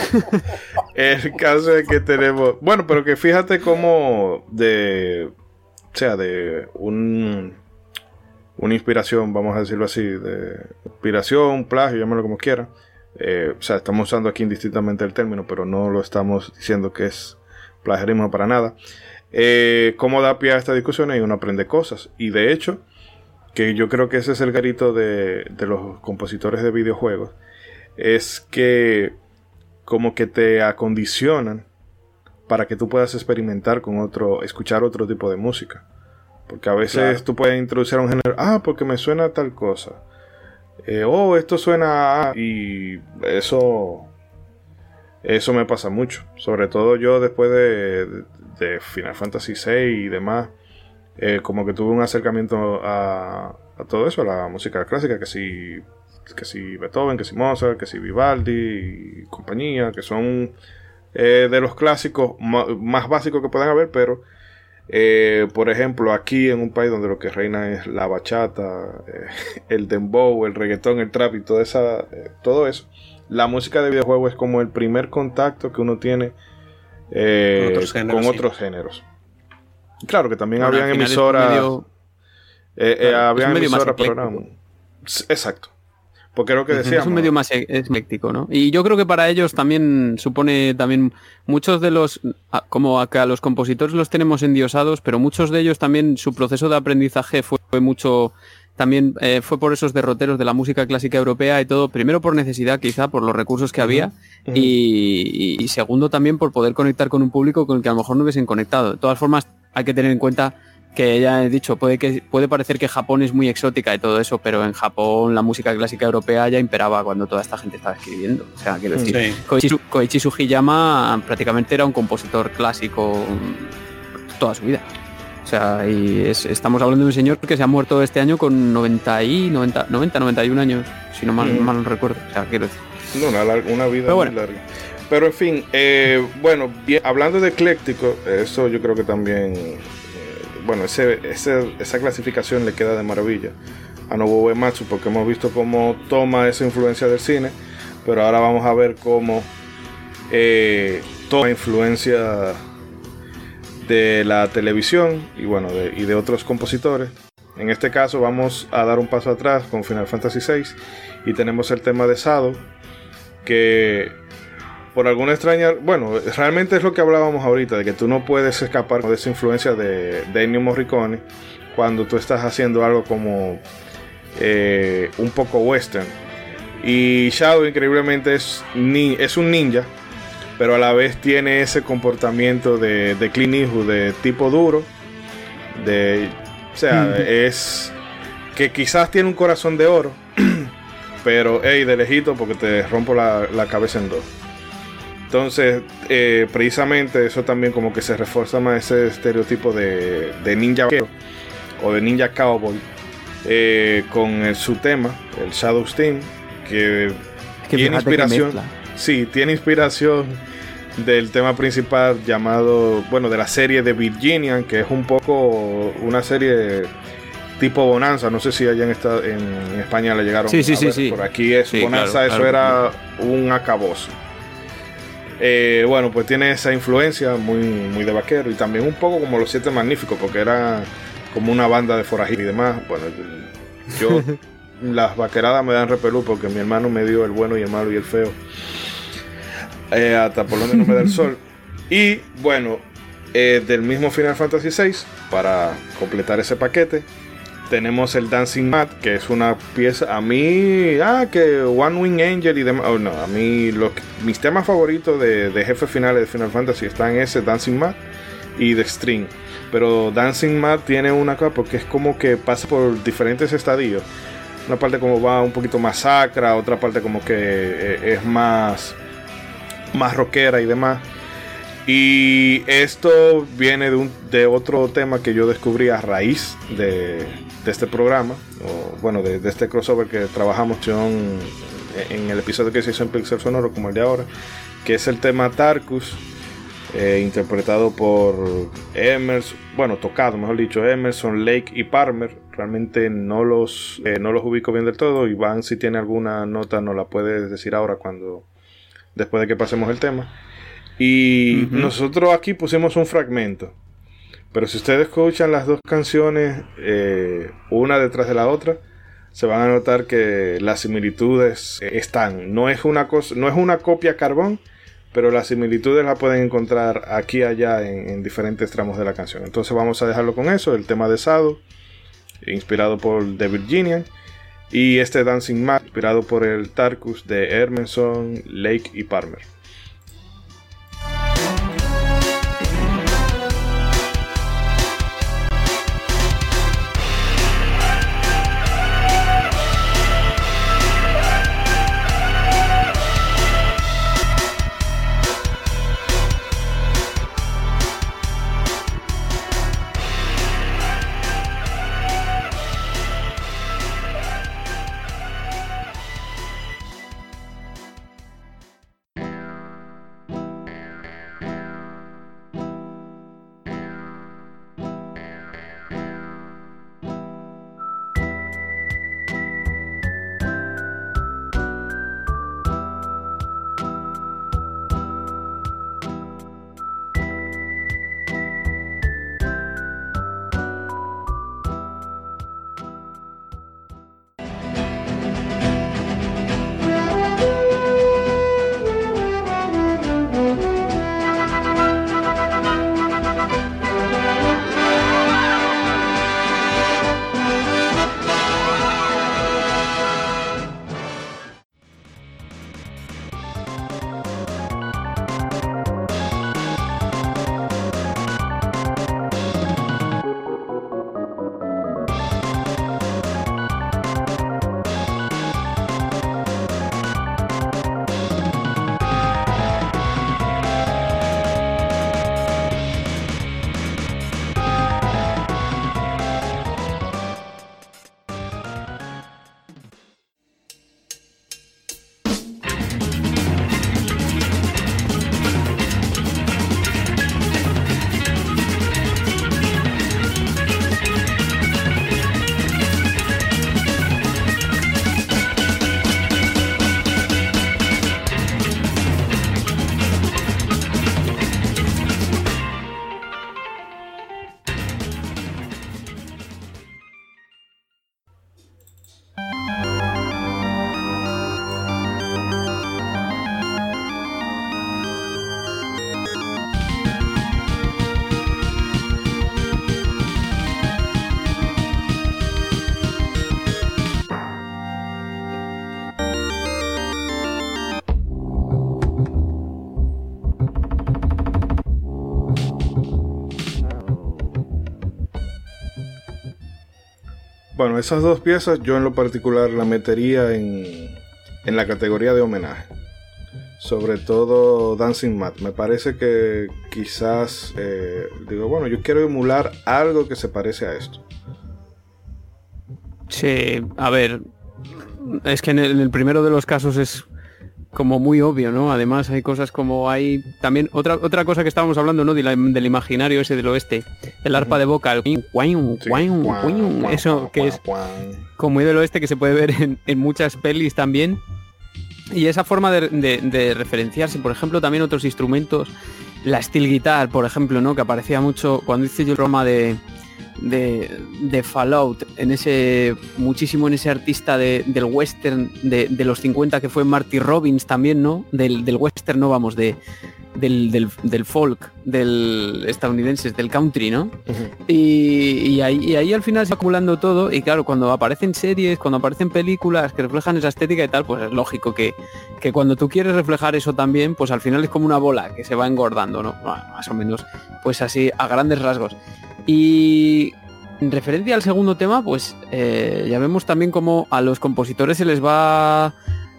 el caso es que tenemos. Bueno, pero que fíjate cómo de. O sea, de un. Una inspiración, vamos a decirlo así. De inspiración, plagio, llámalo como quiera. eh, o sea, estamos usando aquí indistintamente el término, pero no lo estamos diciendo que es plagiarismo para nada. eh, cómo da pie a esta discusión y uno aprende cosas. Y de hecho, que yo creo que ese es el garito de, de los compositores de videojuegos, es que como que te acondicionan para que tú puedas experimentar con otro, escuchar otro tipo de música. Porque a veces Claro. tú puedes introducir a un género, ah, porque me suena tal cosa. Eh, oh, esto suena a... Y eso... Eso me pasa mucho. Sobre todo yo después de, de Final Fantasy VI y demás. eh, como que tuve un acercamiento a, a todo eso, a la música clásica, que si, que si Beethoven, que si Mozart, que si Vivaldi y compañía, que son eh, de los clásicos más básicos que puedan haber, pero eh, por ejemplo, aquí en un país donde lo que reina es la bachata, eh, el dembow, el reggaetón, el trap y toda esa, eh, todo eso, la música de videojuego es como el primer contacto que uno tiene eh, Con otros géneros, con sí. otros géneros. Claro que también Bueno, habían emisoras, medio- claro, habían emisoras, pero ecléctico. eran- S- exacto, porque es lo que Ujú, decíamos. Es un medio más e- ecléctico, ¿no? Y yo creo que para ellos también supone también muchos de los, como acá los compositores los tenemos endiosados, pero muchos de ellos también su proceso de aprendizaje fue, fue mucho, también eh, fue por esos derroteros de la música clásica europea y todo, primero por necesidad quizá, por los recursos que había, y- y segundo también por poder conectar con un público con el que a lo mejor no hubiesen conectado. De todas formas, hay que tener en cuenta que ya he dicho, puede, que, puede parecer que Japón es muy exótica y todo eso, pero en Japón la música clásica europea ya imperaba cuando toda esta gente estaba escribiendo. O sea, quiero decir, Sí. Koichi, Su- Koichi Sugiyama prácticamente era un compositor clásico mm, toda su vida. O sea, y es- estamos hablando de un señor que se ha muerto este año con 90 y 90, 90 91 años, si no mal, Ujú. mal no recuerdo. O sea, quiero decir. No, una, vida Pero muy larga. Pero en fin, eh, bueno, bien, hablando de ecléctico, eso yo creo que también, bueno, ese, esa clasificación le queda de maravilla a Nobuo Uematsu porque hemos visto cómo toma esa influencia del cine, pero ahora vamos a ver cómo eh, toma influencia de la televisión y bueno, de, y de otros compositores. En este caso vamos a dar un paso atrás con Final Fantasy VI y tenemos el tema de Sado que por alguna extraña, bueno, realmente es lo que hablábamos ahorita, de que tú no puedes escapar de esa influencia de, de Ennio Morricone cuando tú estás haciendo algo como eh, un poco western. Y Shadow increíblemente es, ni- es un ninja, pero a la vez tiene ese comportamiento de, de Clint Eastwood, de tipo duro, de, o sea, es que quizás tiene un corazón de oro, pero hey, de lejito porque te rompo la, la cabeza en dos. Entonces, eh, precisamente eso también como que se refuerza más ese estereotipo de, de ninja o de ninja cowboy eh, con el- su tema, el Shadow Steam, que, Que tiene que inspiración. Sí, tiene inspiración del tema principal llamado, bueno, de la serie de Virginia, que es un poco una serie tipo Bonanza. No sé si allá en, esta, en España le llegaron Sí, sí, a sí, ver. sí. Por aquí es Sí, Bonanza, claro, eso claro. era un acabose. Eh, bueno, pues tiene esa influencia muy, muy de vaquero y también un poco como los Siete Magníficos, porque era como una banda de forajidos y demás. Bueno, yo las vaqueradas me dan repelú porque mi hermano me dio el bueno y el malo y el feo. Eh, hasta por donde no me da el sol. Y bueno, eh, del mismo Final Fantasy VI, para completar ese paquete, tenemos el Dancing Mat, que es una pieza. A mí, ah, que One Wing Angel y demás. Oh, no, a mí, lo que- mis temas favoritos de, de jefes finales de Final Fantasy están ese Dancing Mat y The String. Pero Dancing Mat tiene una cosa porque es como que pasa por diferentes estadios. Una parte como va un poquito más sacra, otra parte como que eh, es más, más rockera y demás. Y esto viene de, un, de otro tema que yo descubrí a raíz de, de este programa, o bueno, de, de este crossover que trabajamos en, en el episodio que se hizo en Pixel Sonoro, como el de ahora, que es el tema Tarkus, eh, interpretado por Emerson, bueno, tocado, mejor dicho, Emerson, Lake y Palmer. Realmente no los, eh, no los ubico bien del todo. Iván, si tiene alguna nota, nos la puede decir ahora cuando, después de que pasemos el tema. Y nosotros aquí pusimos un fragmento. Pero si ustedes escuchan las dos canciones, eh, una detrás de la otra, se van a notar que las similitudes están. No es una cosa, no es una copia carbón, pero las similitudes las pueden encontrar aquí y allá en, en diferentes tramos de la canción. Entonces vamos a dejarlo con eso, el tema de Sado, inspirado por The Virginian, y este Dancing Man, inspirado por el Tarkus de Hermanson, Lake y Palmer. Esas dos piezas yo en lo particular la metería en, en la categoría de homenaje. Sobre todo Dancing Mat. Me parece que quizás, eh, digo, bueno, yo quiero emular algo que se parece a esto. Sí, a ver, es que en el primero de los casos es como muy obvio, ¿no? Además hay cosas como hay también otra otra cosa que estábamos hablando, ¿no? De la- del imaginario ese del oeste, el arpa de boca, el Sí. eso que es como muy del oeste que se puede ver en, en muchas pelis también. Y esa forma de, de- de referenciarse, por ejemplo, también otros instrumentos, la steel guitar, por ejemplo, ¿no? Que aparecía mucho cuando hice yo el programa de, de, Fallout, en ese, muchísimo en ese artista de- del western de, de los 50 que fue Marty Robbins también, ¿no? Del, del western, no vamos, de, del, del- del folk, del estadounidense, del country, ¿no? Y, y ahí, y ahí al final se va acumulando todo y claro, cuando aparecen series, cuando aparecen películas que reflejan esa estética y tal, pues es lógico que, que cuando tú quieres reflejar eso también, pues al final es como una bola que se va engordando, ¿no? Bueno, más o menos, pues así a grandes rasgos. Y en referencia al segundo tema, pues eh, ya vemos también como a los compositores se les va...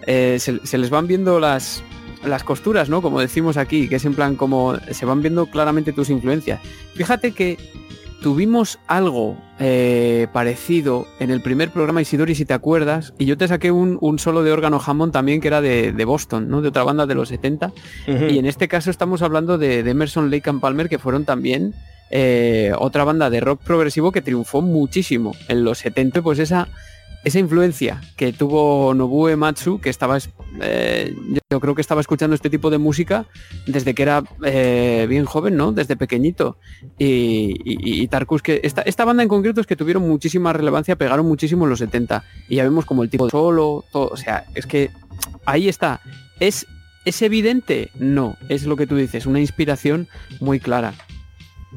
eh, se, se les van viendo las, las costuras, ¿no? Como decimos aquí, que es en plan como se van viendo claramente tus influencias. Fíjate que tuvimos algo eh, parecido en el primer programa Isidori, si te acuerdas, y yo te saqué un, un solo de órgano Hammond también que era de, de Boston, ¿no? De otra banda de los 70. Ujú. Y en este caso estamos hablando de, de Emerson, Lake and Palmer, que fueron también eh, otra banda de rock progresivo que triunfó muchísimo en los 70, pues esa, esa influencia que tuvo Nobuo Matsu, que estaba, eh, yo- creo que estaba escuchando este tipo de música desde que era eh, bien joven, ¿no? Desde pequeñito. Y, y, y Tarkus, que esta, esta banda en concreto es que tuvieron muchísima relevancia, pegaron muchísimo en los 70. Y ya vemos como el tipo solo, todo, o sea, es que ahí está. Es ¿Es evidente? No, es lo que tú dices, una inspiración muy clara.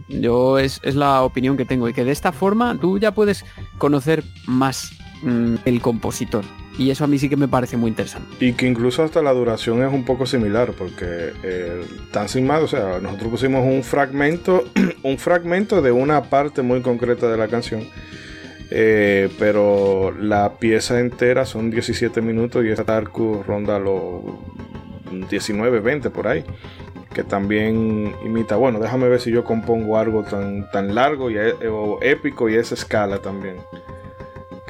Yo es, es la opinión que tengo y que de esta forma tú ya puedes conocer más mm, el compositor. Y eso a mí sí que me parece muy interesante. Y que incluso hasta la duración es un poco similar, porque eh, Dancing Mad, o sea, nosotros pusimos un fragmento, un fragmento de una parte muy concreta de la canción. eh, pero la pieza entera son 17 minutos y esta Tarku ronda los 19, 20 por ahí. Que también imita, bueno, déjame ver si yo compongo algo tan, tan largo y e- o épico y esa escala también.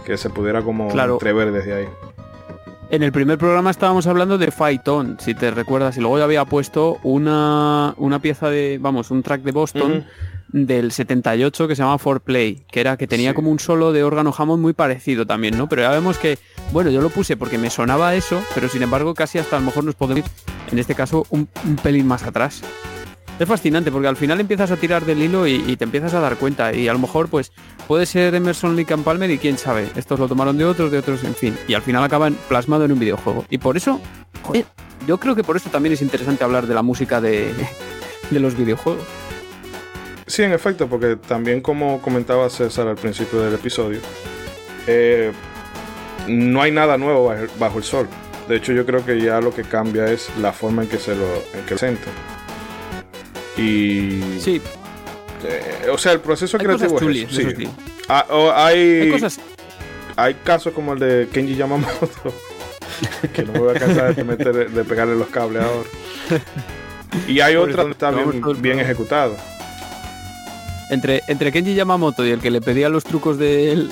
Que se pudiera como Claro. entrever desde ahí. En el primer programa estábamos hablando de Fight On, si te recuerdas, y luego yo había puesto una, una pieza de, vamos, un track de Boston del 78 que se llama For Play, que era que tenía Sí. como un solo de órgano Hammond muy parecido también, ¿no? Pero ya vemos que, bueno, yo lo puse porque me sonaba eso, pero sin embargo casi hasta a lo mejor nos podemos ir, en este caso, un, un pelín más atrás. Es fascinante porque al final empiezas a tirar del hilo y, te empiezas a dar cuenta y a lo mejor pues puede ser Emerson Lake and Palmer y quién sabe, estos lo tomaron de otros, de otros, en fin, y al final acaban plasmado en un videojuego. Y por eso, joder, yo creo que por eso también es interesante hablar de la música de, de los videojuegos. Sí, en efecto, porque también como comentaba César al principio del episodio, eh, no hay nada nuevo bajo, el sol. De hecho, yo creo que ya lo que cambia es la forma en que se lo en. Y, Sí, eh, o sea, el proceso hay creativo cosas es chulis, eso, eso sí. Ah, hay, Hay cosas hay casos como el de Kenji Yamamoto, que no me voy a cansar de, meter- de pegarle los cables ahora. Y hay otra donde está bien, bien ejecutado. entre, entre Kenji Yamamoto y el que le pedía los trucos del,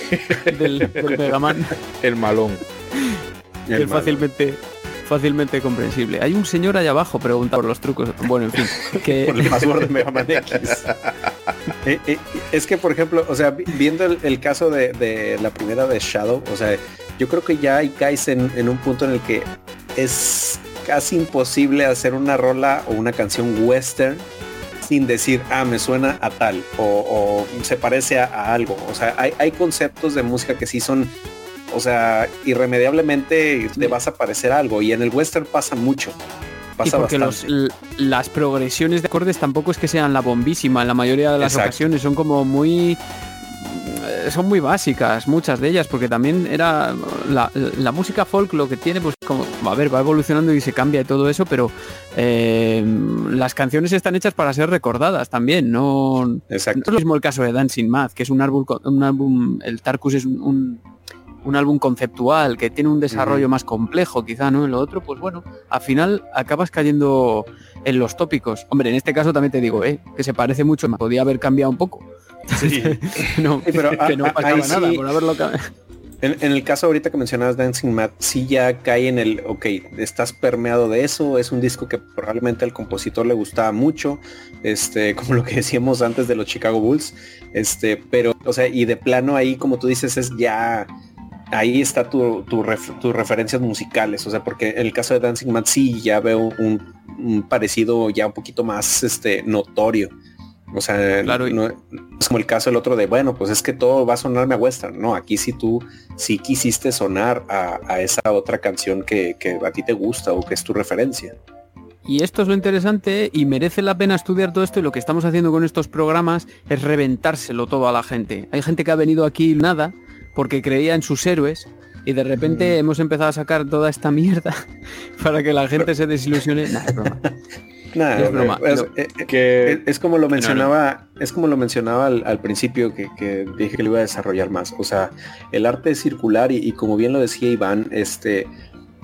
del, del Mega Man. El malón. El fácilmente fácilmente comprensible. Hay un señor allá abajo preguntando por los trucos. Bueno, en fin, que por el password de Mega Man X. Eh, eh, es que, por ejemplo, o sea, vi- viendo el, el caso de, de la primera de Shadow, o sea, yo creo que ya hay caes en, en un punto en el que es casi imposible hacer una rola o una canción western sin decir, ah, me suena a tal o, o se parece a, a algo. O sea, hay, hay conceptos de música que sí son, o sea, irremediablemente te vas a parecer algo y en el western pasa mucho. y Pasa porque los, las progresiones de acordes tampoco es que sean la bombísima. En la mayoría de las Exacto. ocasiones son como muy eh, son muy básicas, muchas de ellas, porque también era la, la música folk lo que tiene, pues como, a ver, va evolucionando y se cambia y todo eso, pero eh, las canciones están hechas para ser recordadas también, no, no Exacto. es lo mismo el caso de Dancing Mad, que es un álbum, un álbum el Tarkus es un, un, un álbum conceptual que tiene un desarrollo más complejo, quizá, ¿no? En lo otro, pues bueno, al final acabas cayendo en los tópicos. Hombre, en este caso también te digo, ¿eh? que se parece mucho, me podía haber cambiado un poco. no, Sí, pero que no a- pasaba ahí nada sí- por haberlo cambiado. En, en el caso ahorita que mencionabas Dancing Mad, sí ya cae en el, ok, estás permeado de eso, es un disco que probablemente al compositor le gustaba mucho, este, como lo que decíamos antes de los Chicago Bulls, este, pero, o sea, y de plano ahí, como tú dices, es ya, ahí está tu, tu ref- tus referencias musicales, o sea, porque en el caso de Dancing Mad sí ya veo un, un parecido ya un poquito más, este, notorio. O sea, Claro, no, es como el caso del otro de, bueno, pues es que todo va a sonarme a western. No, aquí sí tú sí quisiste sonar a, a esa otra canción que, que a ti te gusta o que es tu referencia. Y esto es lo interesante y merece la pena estudiar todo esto y lo que estamos haciendo con estos programas es reventárselo todo a la gente. Hay gente que ha venido aquí nada porque creía en sus héroes y de repente Mm. hemos empezado a sacar toda esta mierda para que la gente se desilusione. Nah, es broma. Nada, Es broma. es, Lo- eh, eh, Que es- es como lo mencionaba, es como lo mencionaba al, al principio que, que dije que lo iba a desarrollar más. O sea, el arte es circular y, y como bien lo decía Iván, este,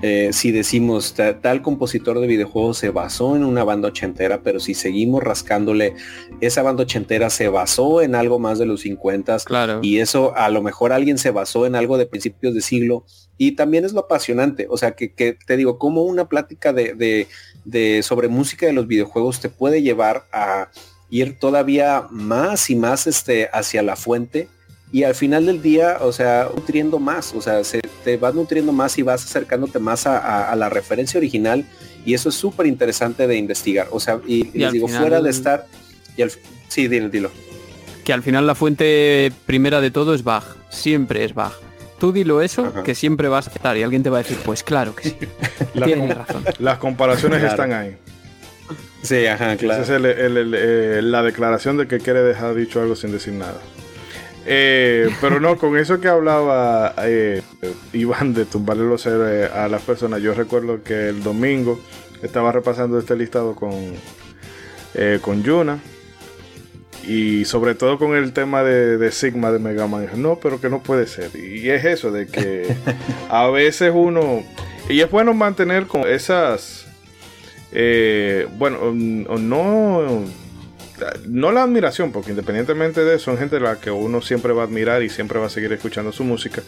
eh, si decimos ta- tal compositor de videojuegos se basó en una banda ochentera, pero si seguimos rascándole, esa banda ochentera se basó en algo más de los 50 Claro. y eso a lo mejor alguien se basó en algo de principios de siglo y también es lo apasionante, o sea que, que te digo, como una plática de, de, de sobre música de los videojuegos te puede llevar a ir todavía más y más este, hacia la fuente y al final del día, o sea, nutriendo más, o sea, se, te vas nutriendo más y vas acercándote más a, a- a la referencia original y eso es súper interesante de investigar, o sea, y, Y les digo, final- fuera de estar, y al, sí, dilo, dilo. Que al final la fuente primera de todo es Bach. Siempre es Bach. tú dilo eso, Ajá. que siempre vas a aceptar y alguien te va a decir, pues claro que sí. La- Tienes razón. Las comparaciones Claro. están ahí. Sí, ajá, Esa claro. es el- el- el- eh, la declaración de que quiere dejar dicho algo sin decir nada. Eh, pero no, con eso que hablaba eh, Iván de tumbarle los héroes a las personas, yo recuerdo que el domingo estaba repasando este listado con, eh, con Yuna y sobre todo con el tema de, de Sigma de Mega Man. No, pero que no puede ser. Y es eso, de que a veces uno... Y es bueno mantener con esas... eh, bueno, o no... No la admiración, porque independientemente de eso, son gente a la que uno siempre va a admirar y siempre va a seguir escuchando su música,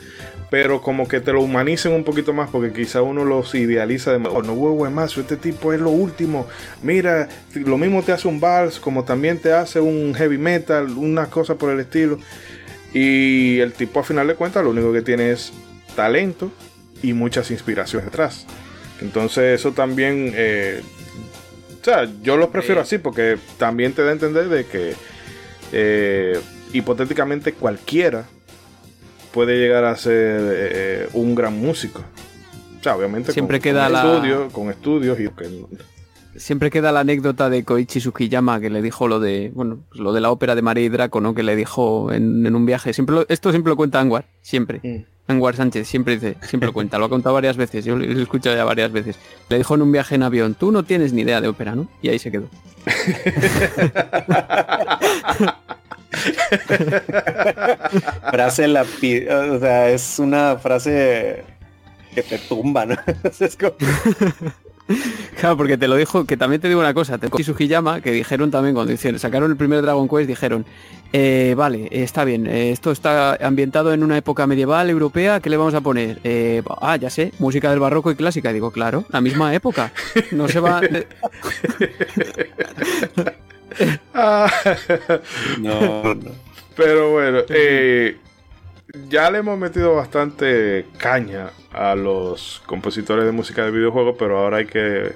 pero como que te lo humanicen un poquito más, porque quizá uno los idealiza de oh, no huevo más, este tipo es lo último. Mira, lo mismo te hace un vals, como también te hace un heavy metal, una cosa por el estilo. Y el tipo, a final de cuentas, lo único que tiene es talento y muchas inspiraciones detrás. Entonces, eso también. eh, sea, yo los prefiero así porque también te da a entender de que eh, hipotéticamente cualquiera puede llegar a ser eh, un gran músico. O sea, obviamente Siempre con, queda con la- estudios, con estudios y que Siempre queda la anécdota de Koichi Sukiyama que le dijo lo de, bueno, pues lo de la ópera de María y Draco, ¿no? Que le dijo en, en un viaje. Siempre lo- esto siempre lo cuenta Anwar, siempre. Mm. Anwar Sánchez siempre dice, siempre lo cuenta, lo ha contado varias veces, yo lo he escuchado ya varias veces. Le dijo en un viaje en avión, tú no tienes ni idea de ópera, ¿no? Y ahí se quedó. frase la o sea, es una frase que te tumba, ¿no? es como- Claro, porque te lo dijo, que también te digo una cosa, te Sugiyama, que dijeron también cuando hicieron, sacaron el primer Dragon Quest, dijeron, eh, vale, está bien, eh, esto está ambientado en una época medieval europea, ¿qué le vamos a poner? Eh, ah, ya sé, música del barroco y clásica. Y digo, claro, la misma época. No se va... Ah, no, no. Pero bueno, eh, ya le hemos metido bastante caña a los compositores de música de videojuegos, pero ahora hay que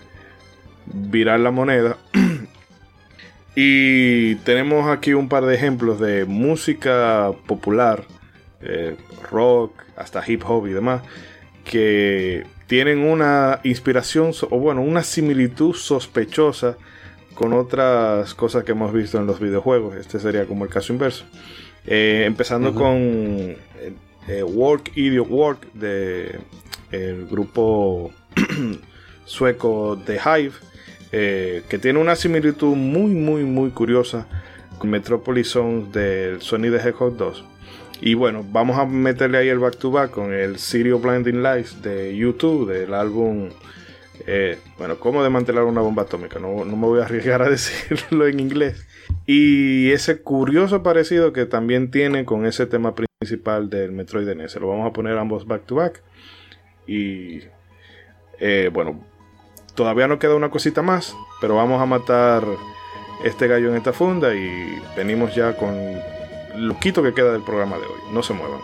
virar la moneda. y tenemos aquí un par de ejemplos de música popular, eh, rock, hasta hip hop y demás, que tienen una inspiración, o bueno, una similitud sospechosa con otras cosas que hemos visto en los videojuegos. Este sería como el caso inverso. Eh, empezando con eh, eh, Work Idiot Work de el grupo sueco The Hive, eh, que tiene una similitud muy, muy, muy curiosa con Metropolis Songs del Sony the Hedgehog 2. Y bueno, vamos a meterle ahí el back to back con el of Blinding Lights de YouTube, del álbum eh, bueno, cómo desmantelar una bomba atómica. No, no me voy a arriesgar a decirlo en inglés. Y ese curioso parecido que también tiene con ese tema principal del Metroid NES. Lo vamos a poner ambos back to back. Y eh, bueno, todavía nos queda una cosita más, pero vamos a matar este gallo en esta funda y venimos ya con lo quito que queda del programa de hoy. No se muevan.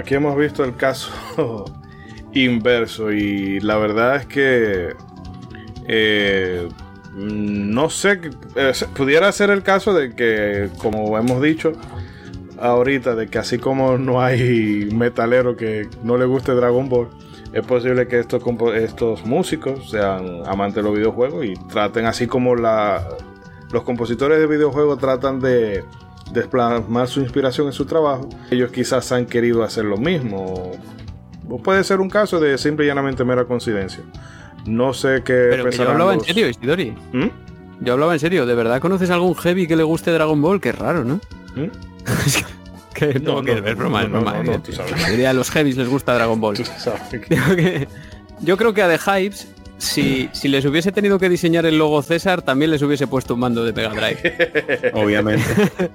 Aquí hemos visto el caso inverso y la verdad es que eh, no sé, eh, pudiera ser el caso de que, como hemos dicho ahorita, de que así como no hay metalero que no le guste Dragon Ball, es posible que estos, estos músicos sean amantes de los videojuegos y traten así como los compositores de videojuegos tratan de desplasmar su inspiración en su trabajo. Ellos quizás han querido hacer lo mismo. O puede ser un caso de simple y llanamente mera coincidencia. No sé qué Pero que yo hablaba en serio, Isidori. ¿Mm? Yo hablaba en serio. ¿De verdad conoces algún heavy que le guste Dragon Ball? Qué raro, ¿no? ¿Mm? que No, no, que no, es broma, es eh. La mayoría de los heavies les gusta Dragon Ball. Yo creo que a The Hypes, si, si les hubiese tenido que diseñar el logo César, también les hubiese puesto un mando de Mega Drive. Obviamente.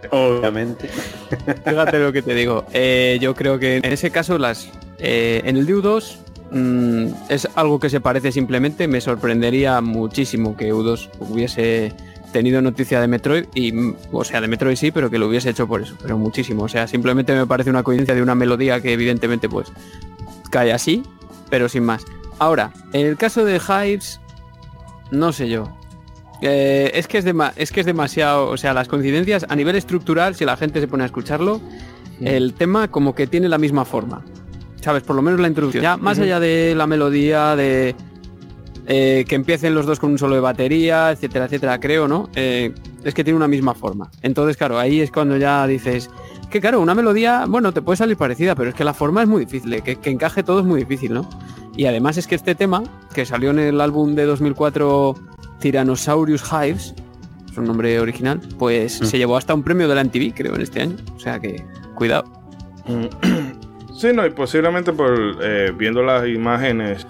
Obviamente. Fíjate lo que te digo. Eh, yo creo que en ese caso las eh, en el Dew 2 mm, es algo que se parece simplemente. Me sorprendería muchísimo que U2 hubiese tenido noticia de Metroid y mm, o sea de Metroid sí, pero que lo hubiese hecho por eso, pero muchísimo. O sea, simplemente me parece una coincidencia de una melodía que evidentemente pues cae así, pero sin más. Ahora, en el caso de Hypes, no sé yo. Eh, es, que es, es que es demasiado, o sea, las coincidencias a nivel estructural, si la gente se pone a escucharlo, el tema como que tiene la misma forma. ¿Sabes? Por lo menos la introducción. Ya más allá de la melodía, de eh, que empiecen los dos con un solo de batería, etcétera, etcétera, creo, ¿no? Eh, es que tiene una misma forma. Entonces, claro, ahí es cuando ya dices, que claro, una melodía, bueno, te puede salir parecida, pero es que la forma es muy difícil, que, que encaje todo es muy difícil, ¿no? Y además es que este tema, que salió en el álbum de 2004 Tyrannosaurus Hives, es un nombre original, pues se llevó hasta un premio de la MTV, creo, en este año. O sea que, cuidado. Sí, no, y posiblemente por eh, viendo las imágenes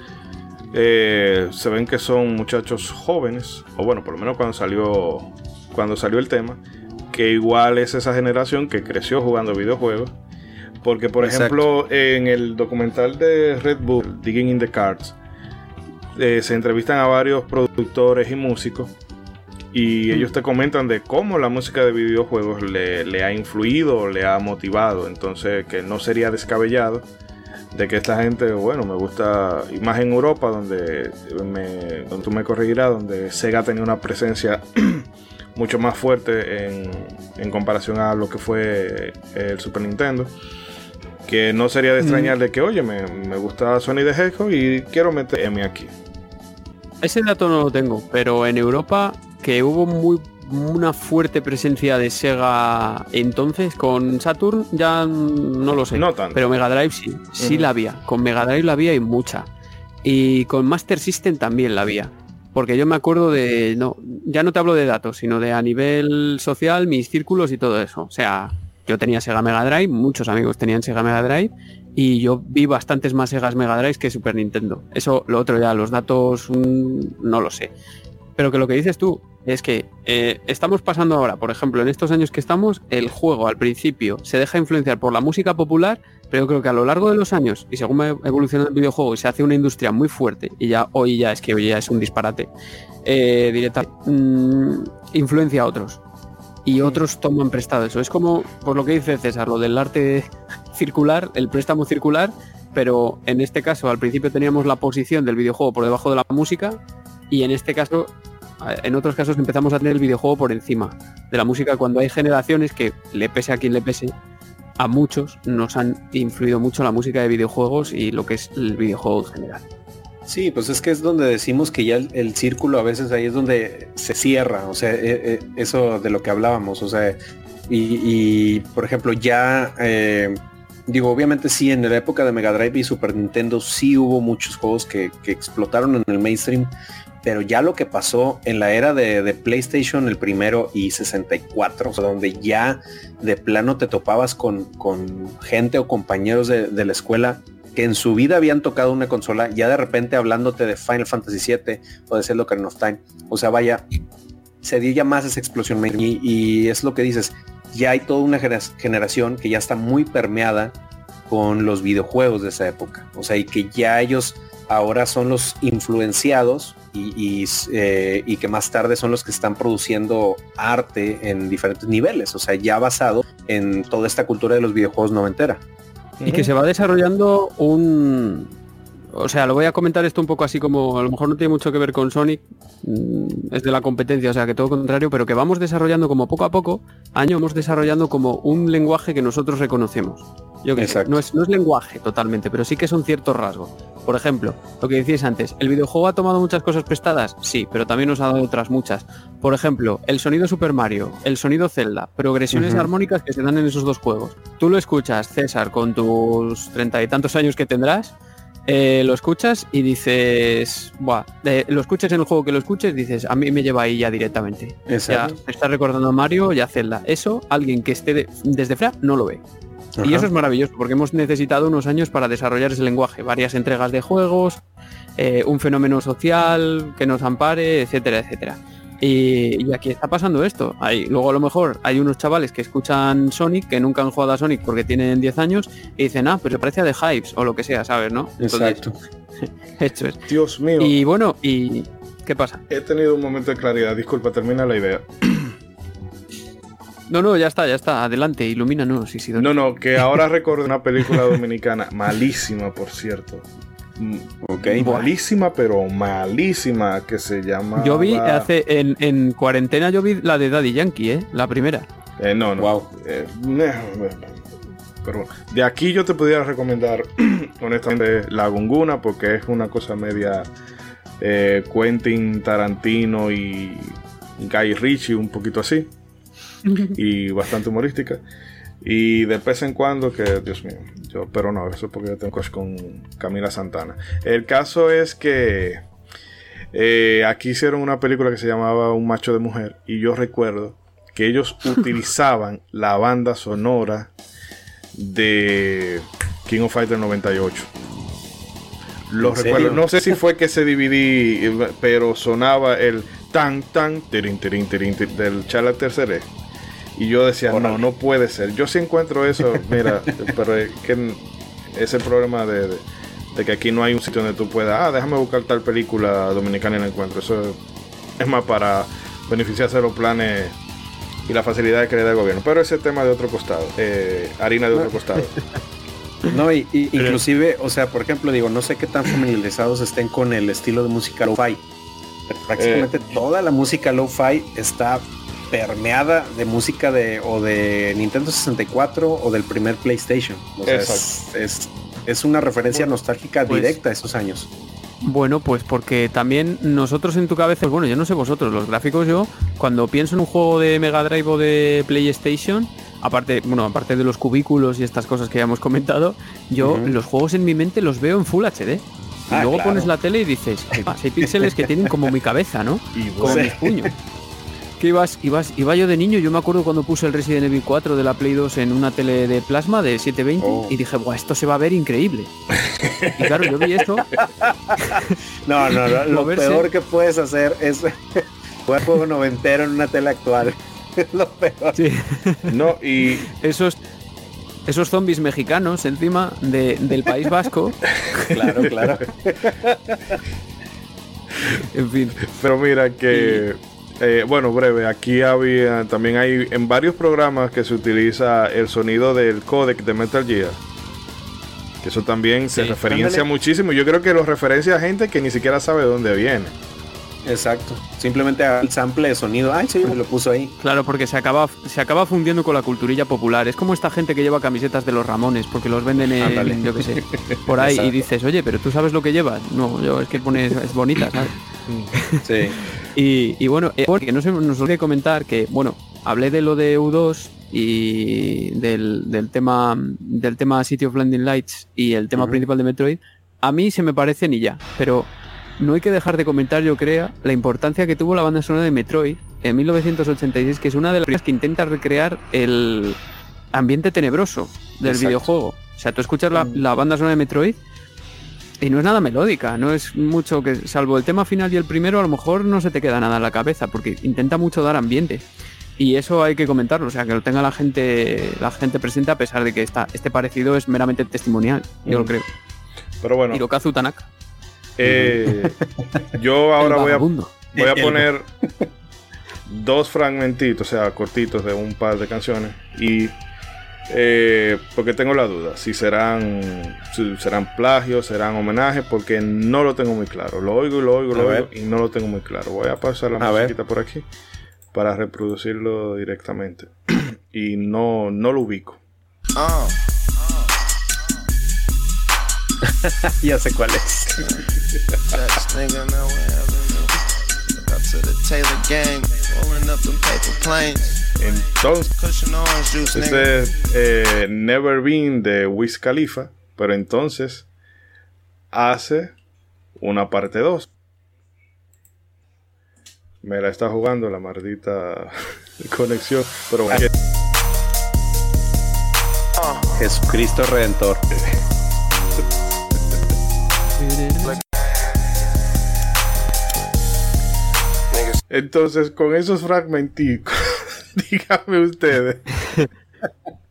eh, se ven que son muchachos jóvenes, o bueno, por lo menos cuando salió cuando salió el tema, que igual es esa generación que creció jugando videojuegos. Porque, por Exacto. ejemplo, en el documental de Red Bull, Digging in the Cards, eh, se entrevistan a varios productores y músicos y ellos te comentan de cómo la música de videojuegos le, le ha influido, le ha motivado. Entonces, que no sería descabellado de que esta gente, bueno, me gusta, y más en Europa, donde, me, donde tú me corregirás, donde Sega tenía una presencia mucho más fuerte en, en comparación a lo que fue el Super Nintendo. Que no sería de extrañar de que, oye, me, me gusta Sony de Hedgehog y quiero meter M aquí. Ese dato no lo tengo, pero en Europa que hubo muy una fuerte presencia de Sega entonces con Saturn ya no lo sé. No tanto. Pero Mega Drive sí, sí la había. Con Mega Drive la había y mucha. Y con Master System también la había. Porque yo me acuerdo de, no, ya no te hablo de datos, sino de a nivel social, mis círculos y todo eso. O sea, yo tenía Sega Mega Drive, muchos amigos tenían Sega Mega Drive y yo vi bastantes más Segas Mega Drive que Super Nintendo. Eso, lo otro ya, los datos mm, no lo sé. Pero que lo que dices tú es que eh, estamos pasando ahora, por ejemplo, en estos años que estamos, el juego al principio se deja influenciar por la música popular, pero yo creo que a lo largo de los años y según va evolucionando el videojuego y se hace una industria muy fuerte y ya hoy ya es que hoy ya es un disparate eh, directa mm, influencia a otros y otros toman prestado eso. Es como por lo que dice César, lo del arte circular, el préstamo circular, pero en este caso al principio teníamos la posición del videojuego por debajo de la música y en este caso, en otros casos empezamos a tener el videojuego por encima de la música cuando hay generaciones que, le pese a quien le pese, a muchos nos han influido mucho la música de videojuegos y lo que es el videojuego en general. Sí, pues es que es donde decimos que ya el, círculo a veces ahí es donde se cierra, o sea, eh, eh, eso de lo que hablábamos, o sea, y, por ejemplo ya, eh, digo, obviamente sí, en la época de Mega Drive y Super Nintendo sí hubo muchos juegos que explotaron en el mainstream, pero ya lo que pasó en la era de, PlayStation, el primero y 64, o sea, donde ya de plano te topabas con, gente o compañeros de, la escuela que en su vida habían tocado una consola, ya de repente hablándote de Final Fantasy VII o de Zelda Ocarina of Time. O sea, vaya, se dio ya más esa explosión. Y, y es lo que dices, ya hay toda una genera- generación que ya está muy permeada con los videojuegos de esa época. O sea, y que ya ellos ahora son los influenciados y, y, eh, y que más tarde son los que están produciendo arte en diferentes niveles. O sea, ya basado en toda esta cultura de los videojuegos noventera. y que se va desarrollando un... O sea, lo voy a comentar esto un poco así como, a lo mejor no tiene mucho que ver con Sonic, mm, es de la competencia, o sea, que todo lo contrario, pero que vamos desarrollando como poco a poco, año vamos desarrollando como un lenguaje que nosotros reconocemos. Yo que sé, Exacto. no es, no es lenguaje totalmente, pero sí que son ciertos rasgos. Por ejemplo, lo que decíais antes, ¿el videojuego ha tomado muchas cosas prestadas? Sí, pero también nos ha dado otras muchas. Por ejemplo, el sonido Super Mario, el sonido Zelda, progresiones armónicas que se dan en esos dos juegos. Tú lo escuchas, César, con tus treinta y tantos años que tendrás, eh, lo escuchas y dices, Buah, eh, lo escuches en el juego que lo escuches, dices, a mí me lleva ahí ya directamente. Exacto. está recordando a Mario y a Zelda. Eso, alguien que esté de- desde fuera no lo ve. Y eso es maravilloso, porque hemos necesitado unos años para desarrollar ese lenguaje, varias entregas de juegos, eh, un fenómeno social que nos ampare, etcétera, etcétera. Y, y aquí está pasando esto. Hay, luego a lo mejor hay unos chavales que escuchan Sonic, que nunca han jugado a Sonic porque tienen 10 años, y dicen, ah, pero se parece a The Hypes o lo que sea, ¿sabes? ¿no? Entonces, Exacto. Esto es. Dios mío. Y bueno, ¿y qué pasa? He tenido un momento de claridad. Disculpa, termina la idea. No, no, ya está, ya está. Adelante, ilumínanos, Isidoro. No, no, que ahora recuerdo una película dominicana, malísima, por cierto. Mm, Ok. Malísima, pero malísima, que se llama... Yo vi hace en, en cuarentena yo vi la de Daddy Yankee, ¿eh? La primera. Eh, no, no. Wow. Eh, meh. pero de aquí yo te pudiera recomendar, honestamente, La Gunguna, porque es una cosa media eh, Quentin Tarantino y Guy Ritchie, un poquito así, y bastante humorística. Y de vez en cuando, que Dios mío, yo, pero no, eso es porque yo tengo cosas con Camila Santana. El caso es que eh, aquí hicieron una película que se llamaba Un macho de mujer, y yo recuerdo que ellos utilizaban la banda sonora de King of Fighters 98. Lo ¿En recuerdo, serio? no sé si fue que se dividí, pero sonaba el tan tan tirin tirin tirin del Chala Terceré. Y yo decía, no, Órale. no puede ser. Yo sí encuentro eso, mira, pero es que es el problema de, de- de que aquí no hay un sitio donde tú puedas, ah, déjame buscar tal película dominicana y la encuentro. Eso es más para beneficiarse de los planes y la facilidad que le da el gobierno. Pero ese tema de otro costado, eh, harina de otro costado. No, y, y inclusive, o sea, por ejemplo, digo, no sé qué tan familiarizados estén con el estilo de música lo-fi. Prácticamente toda la música lo-fi está permeada de música de o de Nintendo 64 o del primer PlayStation. O sea, es, es, es una referencia nostálgica pues- directa a esos años. Bueno, pues porque también nosotros en tu cabeza, bueno, yo no sé vosotros, los gráficos yo, cuando pienso en un juego de Mega Drive o de PlayStation, aparte, bueno, aparte de los cubículos y estas cosas que ya hemos comentado, yo los juegos en mi mente los veo en Full HD. Y Ah, luego claro. pones la tele y dices, "Ay, va, hay píxeles que tienen como mi cabeza, ¿no? Y Como bueno, mis puños. Que ibas, ibas, iba yo de niño, yo me acuerdo cuando puse el Resident Evil 4 de la Play 2 en una tele de plasma de 720 Oh. y dije, Buah, esto se va a ver increíble. y claro, yo vi eso No, no, no. Lo peor que puedes hacer es jugar juego noventero en una tele actual. Es lo peor. sí, no, y esos, esos zombies mexicanos encima de- del País Vasco. Claro, claro. En fin, Pero mira que, eh, bueno, breve, aquí había, también hay en varios programas que se utiliza el sonido del codec de Metal Gear. Que eso también se referencia ándale. muchísimo. Yo creo que lo referencia a gente que ni siquiera sabe de dónde viene. Exacto. Simplemente el sample de sonido. Ay, sí, me lo puso ahí. claro, porque se acaba, se acaba fundiendo con la culturilla popular. Es como esta gente que lleva camisetas de los Ramones, porque los venden en, yo qué sé, por ahí y dices, oye, pero tú sabes lo que llevas. No, yo es que pones, es bonita, ¿sabes? Sí. Y, y bueno, eh, que no se nos olvide comentar que, bueno, hablé de lo de U2 y del, del tema del tema City of Landing Lights y el tema principal de Metroid, a mí se me parecen y ya, pero no hay que dejar de comentar, yo creo, la importancia que tuvo la banda sonora de Metroid en 1986, que es una de las primeras que intenta recrear el ambiente tenebroso del Exacto. videojuego. O sea, tú escuchas la, la banda sonora de Metroid y no es nada melódica, no es mucho que, salvo el tema final y el primero, a lo mejor no se te queda nada en la cabeza, porque intenta mucho dar ambiente. Y eso hay que comentarlo, o sea, que lo tenga la gente, la gente presente, a pesar de que esta, este parecido es meramente testimonial, yo lo Mm. creo. Pero bueno, Hirokazu Tanaka. eh, yo ahora voy a, voy a poner dos fragmentitos, o sea, cortitos de un par de canciones. Y Eh, porque tengo la duda si serán si serán plagios, serán homenajes, porque no lo tengo muy claro. Lo oigo y lo oigo, lo oigo y no lo tengo muy claro. Voy a pasar la A ver. por aquí para reproducirlo directamente. y no, no lo ubico. Ya sé cuál es. Entonces, ese es eh, Never Been de Wiz Khalifa, pero entonces hace una parte 2. Me la está jugando la maldita conexión, pero bueno. Jesucristo Redentor. Entonces, con esos fragmenticos, díganme ustedes.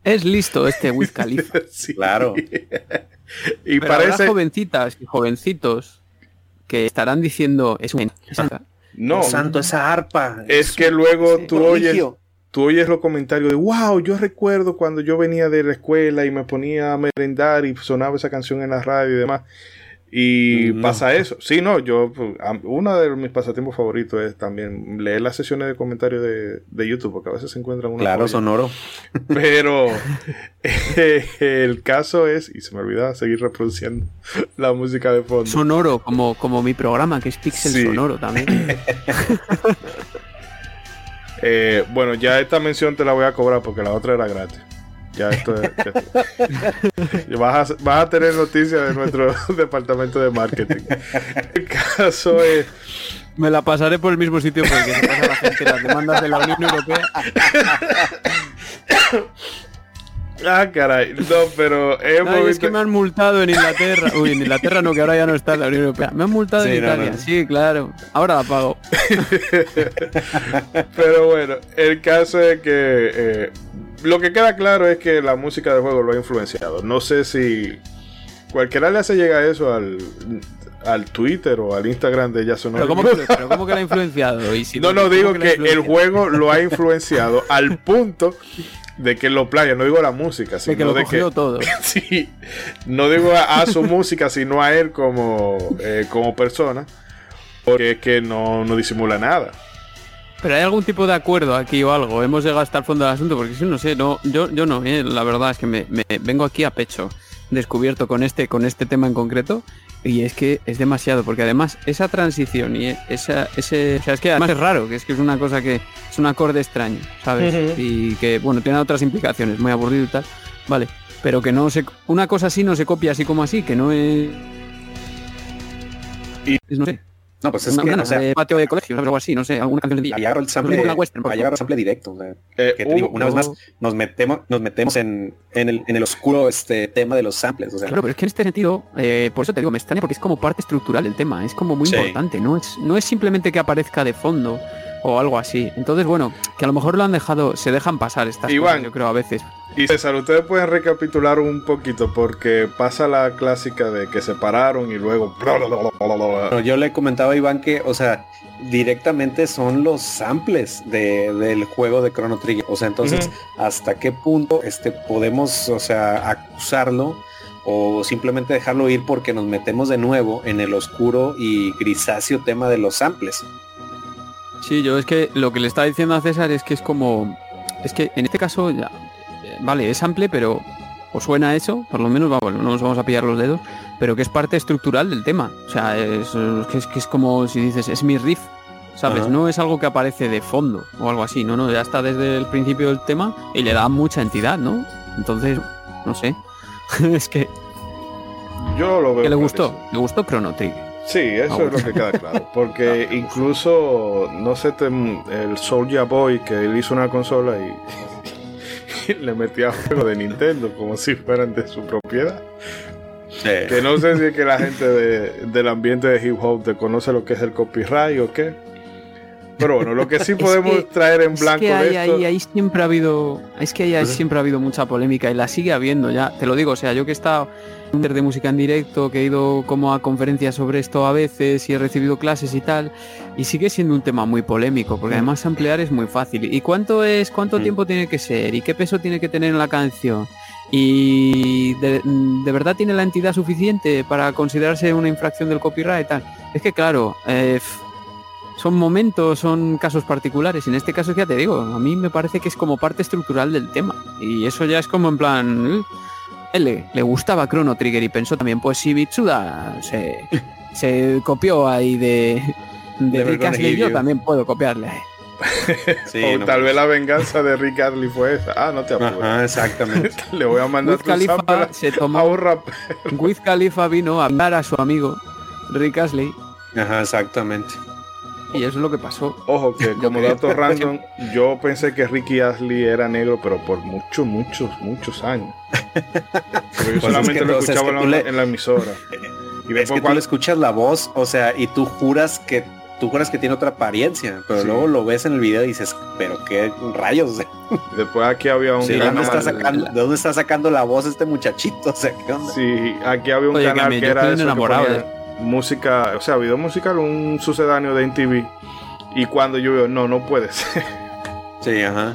Es listo este Wiz Khalifa. Sí. Claro. y Pero habrá parece. jovencitas y jovencitos que estarán diciendo es un No, Santo, esa arpa. es que luego Sí. tú oyes, tú oyes los comentarios de wow, yo recuerdo cuando yo venía de la escuela y me ponía a merendar y sonaba esa canción en la radio y demás. Y No. pasa eso. Sí, no, yo, pues, uno de mis pasatiempos favoritos es también leer las sesiones de comentarios de, de YouTube, porque a veces se encuentran una Claro, joya. sonoro. Pero eh, el caso es, y se me olvidaba seguir reproduciendo la música de fondo. sonoro, como, como mi programa, que es Pixel Sí. Sonoro también. Eh, bueno, ya esta mención te la voy a cobrar porque la otra era gratis. Ya esto es. ya- vas, a, vas a tener noticias de nuestro departamento de marketing. El caso es. Me la pasaré por el mismo sitio porque se pasa la gente las demandas de la Unión Europea. Ah, caray. No, pero hemos es que me han multado en Inglaterra. Uy, en Inglaterra no, que ahora ya no está en la Unión Europea. Me han multado Sí, en no, Italia. no. Sí, claro. Ahora la pago. Pero bueno, el caso es que eh, lo que queda claro es que la música del juego lo ha influenciado. No sé si cualquiera le hace llegar eso al, al Twitter o al Instagram de Jason Pero ¿cómo, que, pero ¿cómo que la ha influenciado? Y si No, no, ¿cómo digo que el juego lo ha influenciado al punto de que lo plagia. No digo la música, sino De que lo de cogió todo. Sí, no digo a, a su música, sino a él como, eh, como persona. Porque es que no, no disimula nada. Pero hay algún tipo de acuerdo aquí o algo. Hemos llegado hasta el fondo del asunto porque si no sé, no, yo, yo no, eh, la verdad es que me, me vengo aquí a pecho descubierto con este, con este tema en concreto y es que es demasiado porque además esa transición y esa, ese, o sea, es que además es raro, que es que es una cosa que es un acorde extraño, ¿sabes? Y que bueno, tiene otras implicaciones, muy aburrido y tal, vale, pero que no se, una cosa así no se copia así como así, que no es, Y- es, no sé, No, pues es una, que, una o sea, de patio de algo así, no sé, alguna canción de ahí agarro el sample, western, el sample directo. o sea, Eh, que te digo, hubo- una vez más, nos metemos, nos metemos en, en, el, en el oscuro este tema de los samples. O sea, Claro, pero es que en este sentido, eh, por eso te digo, me extraña porque es como parte estructural del tema, es como muy Sí. importante, no es, no es simplemente que aparezca de fondo o algo así. Entonces, bueno, que a lo mejor lo han dejado, se dejan pasar estas Iván. cosas, yo creo, a veces. Y César, ustedes pueden recapitular un poquito porque pasa la clásica de que se pararon y luego... Pero yo le comentaba a Iván que, o sea, directamente son los samples de- del juego de Chrono Trigger. O sea, entonces, ¿hasta qué punto este, podemos, o sea, acusarlo o simplemente dejarlo ir porque nos metemos de nuevo en el oscuro y grisáceo tema de los samples? Sí, yo es que lo que le estaba diciendo a César es que es como, es que en este caso, ya, eh, vale, es ample, pero o suena eso, por lo menos, va, bueno, no nos vamos a pillar los dedos, pero que es parte estructural del tema. O sea, es, que, es, que es como si dices, es mi riff, ¿sabes? Ajá. No es algo que aparece de fondo o algo así, no, no, ya está desde el principio del tema y le da mucha entidad, ¿no? Entonces, no sé. es que, Yo lo veo... que le gustó, le gustó Chrono Trigger. Sí, eso es lo que queda claro. Porque incluso, no sé, el Soulja Boy, que él hizo una consola y, y le metía juegos de Nintendo como si fueran de su propiedad. Que no sé si es que la gente de- del ambiente de hip hop te conoce lo que es el copyright o qué. Pero bueno, lo que sí podemos que- traer en Es blanco que de ahí, esto. ahí, ahí siempre ha habido, es que ahí, ahí siempre ha habido mucha polémica y la sigue habiendo ya. Te lo digo, o sea, yo que he estado de música en directo, que he ido como a conferencias sobre esto a veces y he recibido clases y tal, y sigue siendo un tema muy polémico, porque además ampliar es muy fácil. ¿Y cuánto es, cuánto Mm. tiempo tiene que ser? ¿Y qué peso tiene que tener en la canción? ¿Y de, de verdad tiene la entidad suficiente para considerarse una infracción del copyright tal? Es que claro, eh, son momentos, son casos particulares. Y en este caso ya te digo, a mí me parece que es como parte estructural del tema. Y eso ya es como en plan... eh, Él le, le gustaba Chrono Trigger y pensó también, pues si Bitsuda se, se copió ahí de, de Never Rick Astley, yo también puedo copiarle. a. Sí, o no tal vez manches. la venganza de Rick Astley fue esa. Ah, no te apures. Ajá, exactamente. Le voy a mandar tu Khalifa se a tomó... un rap. Wiz Khalifa vino a hablar a su amigo Rick Astley Ajá, exactamente. Y eso es lo que pasó. Ojo, que como dato random, yo pensé que Ricky Astley era negro, pero por muchos, muchos, muchos años. Yo Pues solamente es que, lo es escuchaba que en, la, le- en la emisora. Y Es después que tú cuando, le escuchas la voz, o sea, y tú juras que tú juras que tiene otra apariencia, pero Sí. luego lo ves en el video y dices, pero qué rayos, o sea, después aquí había un ¿de, canal. dónde está sacando, ¿de dónde está sacando la voz este muchachito? O sea, ¿qué onda? Sí, aquí había un Oye, que canal me- que era eso que enamorado ponía música, o sea, video musical, un sucedáneo de MTV. Y cuando yo veo, no, no puede ser. Sí, ajá.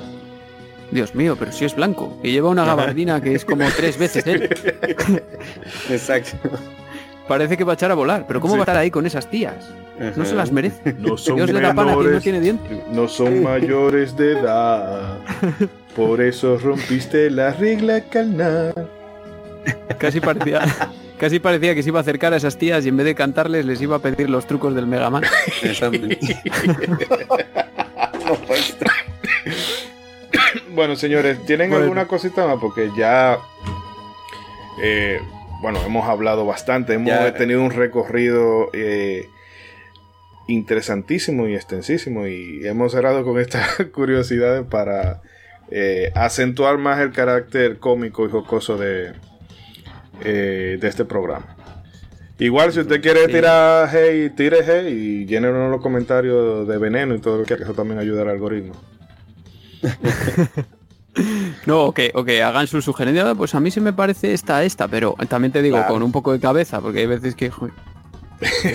Dios mío, pero si es blanco y lleva una gabardina que es como tres veces él. Exacto. Parece que va a echar a volar, pero ¿cómo Sí. va a estar ahí con esas tías? No se las merece. No son Dios le da pan a quien no menores, tiene dientes. no son mayores de edad. Por eso rompiste la regla carnal. Casi parecía, casi parecía que se iba a acercar a esas tías y en vez de cantarles les iba a pedir los trucos del Mega Man. Bueno, señores, ¿tienen Bueno. alguna cosita más? Porque ya, eh, bueno, hemos hablado bastante, hemos Ya. tenido un recorrido eh, interesantísimo y extensísimo y hemos cerrado con estas curiosidades para eh, acentuar más el carácter cómico y jocoso de, eh, de este programa. Igual, si usted quiere Sí. tirar hey, tire hey y llénenos los comentarios de veneno y todo lo que eso también ayuda al algoritmo. No, o que, o que hagan su sugerencia, "Ah, pues a mí se me parece esta, esta, pero también te digo, Claro. con un poco de cabeza, porque hay veces que, joder,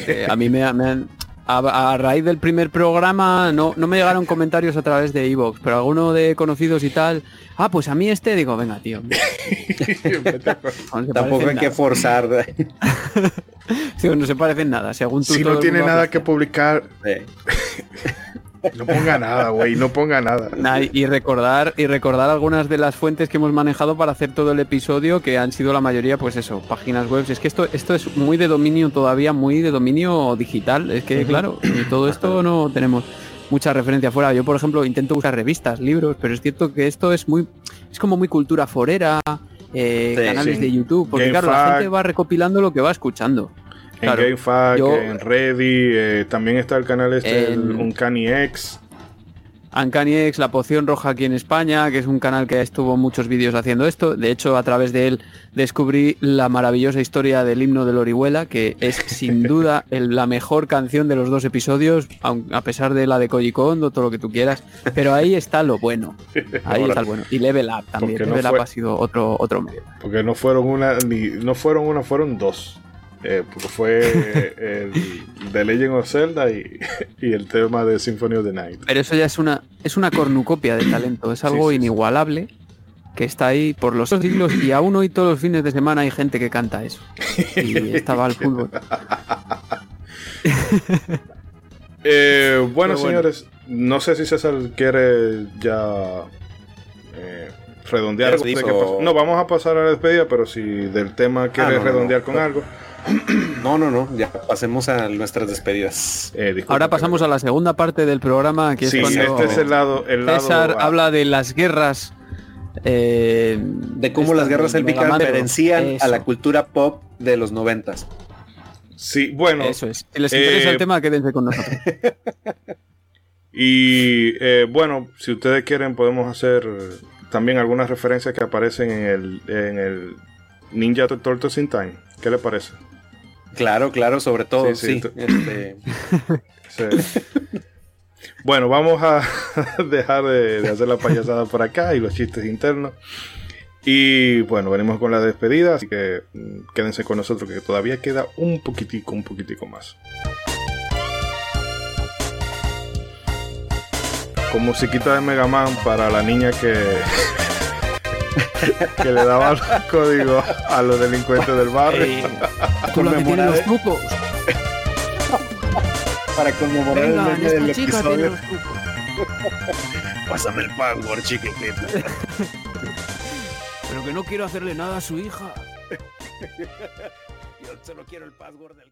que a mí me, me han... A, a raíz del primer programa no, no me llegaron comentarios a través de Evox, pero alguno de conocidos y tal, ah, pues a mí este, digo, venga, tío. no Tampoco hay que forzar. Digo, no se parecen nada, según tú Si no tiene nada que publicar, Eh, no ponga nada, güey, no ponga nada. Nah, y- recordar y recordar algunas de las fuentes que hemos manejado para hacer todo el episodio que han sido la mayoría pues eso páginas web. Es que esto esto es muy de dominio todavía muy de dominio digital. Es que claro todo esto no tenemos mucha referencia fuera. Yo por ejemplo intento buscar revistas libros pero es cierto que esto es muy es como muy cultura forera eh, Sí, canales sí. de YouTube porque claro la gente va recopilando lo que va escuchando En GameFAQ, yo- en Ready, eh, también está el canal este, el En- Uncanny X. Uncanny X, La Poción Roja aquí en España, que es un canal que estuvo muchos vídeos haciendo esto. De hecho, a través de él descubrí la maravillosa historia del himno del Orihuela, que es sin duda el- la mejor canción de los dos episodios, aun- a pesar de la de Koji Kondo, todo lo que tú quieras. Pero ahí está lo bueno. Ahí está el bueno. Y Level Up también. No Level fue- Up ha sido otro, otro medio. Porque no fueron una, ni, no fueron una, fueron dos. Eh, porque fue el The Legend of Zelda y, y el tema de Symphony of the Night. Pero eso ya es una, es una cornucopia de talento, es algo sí, sí. inigualable que está ahí por los siglos y aún hoy todos los fines de semana hay gente que canta eso. Y estaba al fútbol. Eh, bueno, señores, no sé si César quiere ya eh, redondear. Ya algo. No, vamos a pasar a la despedida, pero si del tema quiere no, no, redondear no. con algo. no, no, no. Ya pasemos a nuestras despedidas. eh, Ahora pasamos a la segunda parte del programa, que es cuando este es el lado. El lado César ah, habla de las guerras. eh, De cómo las guerras élficas referencian a la Eso, cultura pop de los noventas. Sí, bueno. Eso es. Si les interesa Eh, el tema, quédense con nosotros. Y eh, bueno, si ustedes quieren, podemos hacer también algunas referencias que aparecen en el, en el Ninja Turtles in Time. ¿Qué le parece? Claro, claro, sobre todo, Sí, sí, este, Sí. Bueno, vamos a dejar de, de hacer la payasada por acá y los chistes internos. Y bueno, venimos con la despedida, así que mm, quédense con nosotros que todavía queda un poquitico, un poquitico más. Con musiquita de Mega Man para la niña que, que le daba los códigos a los delincuentes del barrio. Ey, tú lo que los trucos. Para conmemorar el Venga, meme del episodio. los. Pásame el password, chiquitita. Pero que no quiero hacerle nada a su hija. Yo solo quiero el password del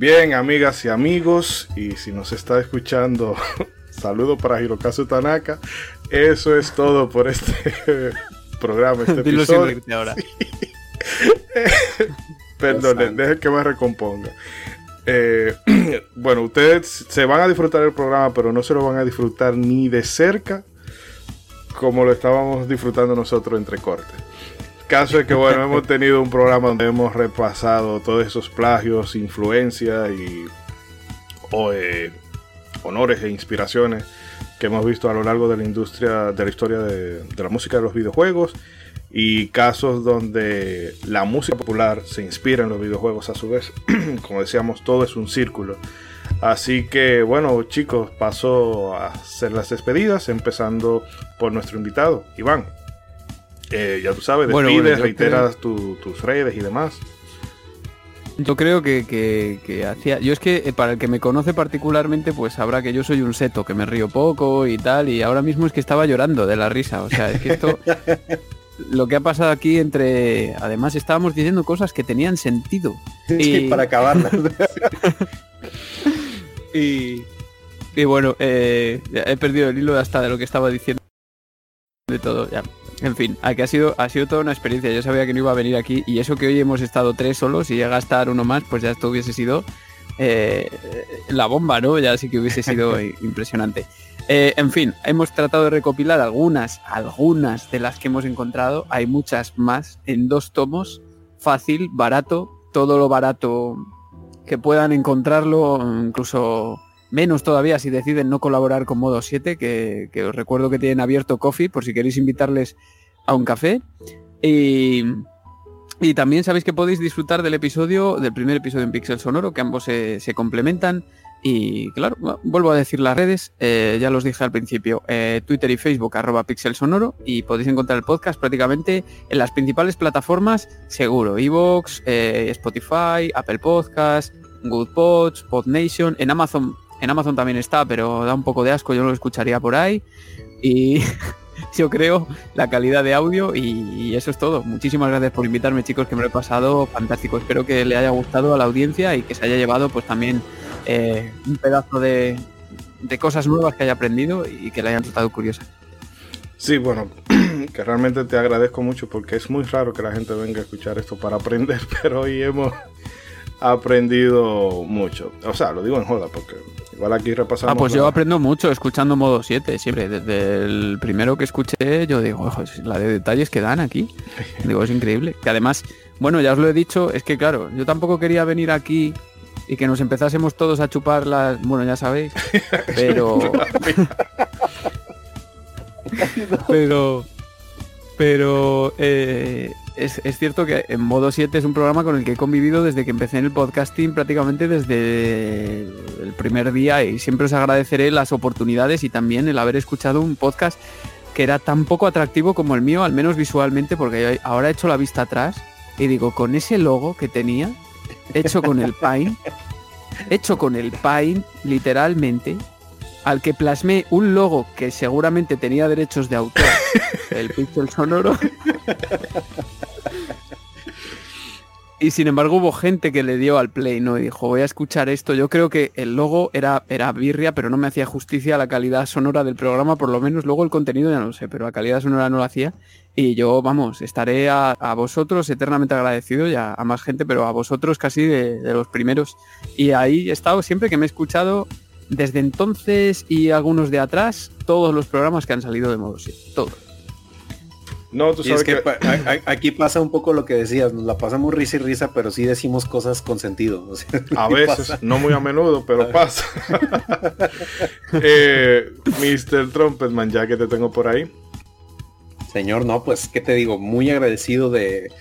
Bien, amigas y amigos, y si nos está escuchando, saludo para Hirokazu Tanaka. Eso es todo por este programa, este episodio. ahora. Perdonen, dejen que me recomponga. Eh, bueno, ustedes se van a disfrutar del programa, pero no se lo van a disfrutar ni de cerca como lo estábamos disfrutando nosotros entre cortes. Caso es que, bueno, hemos tenido un programa donde hemos repasado todos esos plagios, influencias y eh, honores e inspiraciones que hemos visto a lo largo de la industria, de la historia de, de la música de los videojuegos y casos donde la música popular se inspira en los videojuegos a su vez. Como decíamos, todo es un círculo. Así que bueno, chicos, paso a hacer las despedidas, empezando por nuestro invitado, Iván. Eh, ya tú sabes, despides, bueno, reiteras tu- tus redes y demás. Yo creo que, que- que hacía. Yo es que eh, para el que me conoce particularmente, pues sabrá que yo soy un seto, que me río poco y tal. Y ahora mismo es que estaba llorando de la risa. O sea, es que esto. lo que ha pasado aquí entre. Además, estábamos diciendo cosas que tenían sentido. Sí, Y- para acabarla. Y, y bueno, eh, he perdido el hilo hasta de lo que estaba diciendo de todo. Ya. En fin, a que ha sido, ha sido toda una experiencia. Yo sabía que no iba a venir aquí y eso que hoy hemos estado tres solos, si llega a estar uno más, pues ya esto hubiese sido eh, la bomba, ¿no? Ya sí que hubiese sido impresionante. Eh, en fin, hemos tratado de recopilar algunas, algunas de las que hemos encontrado. Hay muchas más en dos tomos. Fácil, barato, todo lo barato que puedan encontrarlo, incluso menos todavía si deciden no colaborar con Modo 7, que, os recuerdo que tienen abierto Coffee por si queréis invitarles a un café. Y, también sabéis que podéis disfrutar del episodio, del primer episodio en Pixel Sonoro, que ambos se, complementan. Y claro, vuelvo a decir las redes, eh, ya los dije al principio, eh, Twitter y Facebook arroba Pixel Sonoro y podéis encontrar el podcast prácticamente en las principales plataformas, seguro, Evox, eh, Spotify, Apple Podcast, Good Pods, PodNation, en Amazon, en Amazon también está, pero da un poco de asco, yo no lo escucharía por ahí. Y yo creo la calidad de audio y, eso es todo. Muchísimas gracias por invitarme, chicos, que me lo he pasado fantástico. Espero que le haya gustado a la audiencia y que se haya llevado pues también eh, un pedazo de, de cosas nuevas que haya aprendido y que le hayan resultado curiosas. Sí, bueno, que realmente te agradezco mucho porque es muy raro que la gente venga a escuchar esto para aprender, pero hoy hemos aprendido mucho. O sea, lo digo en joda porque igual aquí repasamos. Ah, pues la- yo aprendo mucho escuchando modo 7, siempre. Desde el primero que escuché, yo digo, "Ojo, la de detalles que dan aquí. Digo, es increíble. Que además, bueno, ya os lo he dicho, es que claro, yo tampoco quería venir aquí y que nos empezásemos todos a chupar las. Bueno, ya sabéis. Pero. pero. Pero eh, es, cierto que en modo 7 es un programa con el que he convivido desde que empecé en el podcasting, prácticamente desde el primer día, y siempre os agradeceré las oportunidades y también el haber escuchado un podcast que era tan poco atractivo como el mío, al menos visualmente, porque ahora he hecho la vista atrás y digo, con ese logo que tenía, hecho con el Paint, hecho con el Paint, literalmente, al que plasmé un logo que seguramente tenía derechos de autor, el pixel sonoro. Y sin embargo hubo gente que le dio al play, ¿no? Y dijo, voy a escuchar esto. Yo creo que el logo era, era birria, pero no me hacía justicia a la calidad sonora del programa, por lo menos luego el contenido ya no lo sé, pero la calidad sonora no lo hacía. Y yo, vamos, estaré a, vosotros eternamente agradecido y a, más gente, pero a vosotros casi de, de los primeros. Y ahí he estado siempre que me he escuchado desde entonces y algunos de atrás, todos los programas que han salido de modo 7, todos. No, tú Y es sabes que que... pa- a- a- aquí pasa un poco lo que decías, nos la pasamos risa y risa, pero sí decimos cosas con sentido. o sea, A veces, pasa. no muy a menudo, pero pasa. eh, Mr. Trumpetman, ya que te tengo por ahí. Señor, no, pues, ¿qué te digo? Muy agradecido de,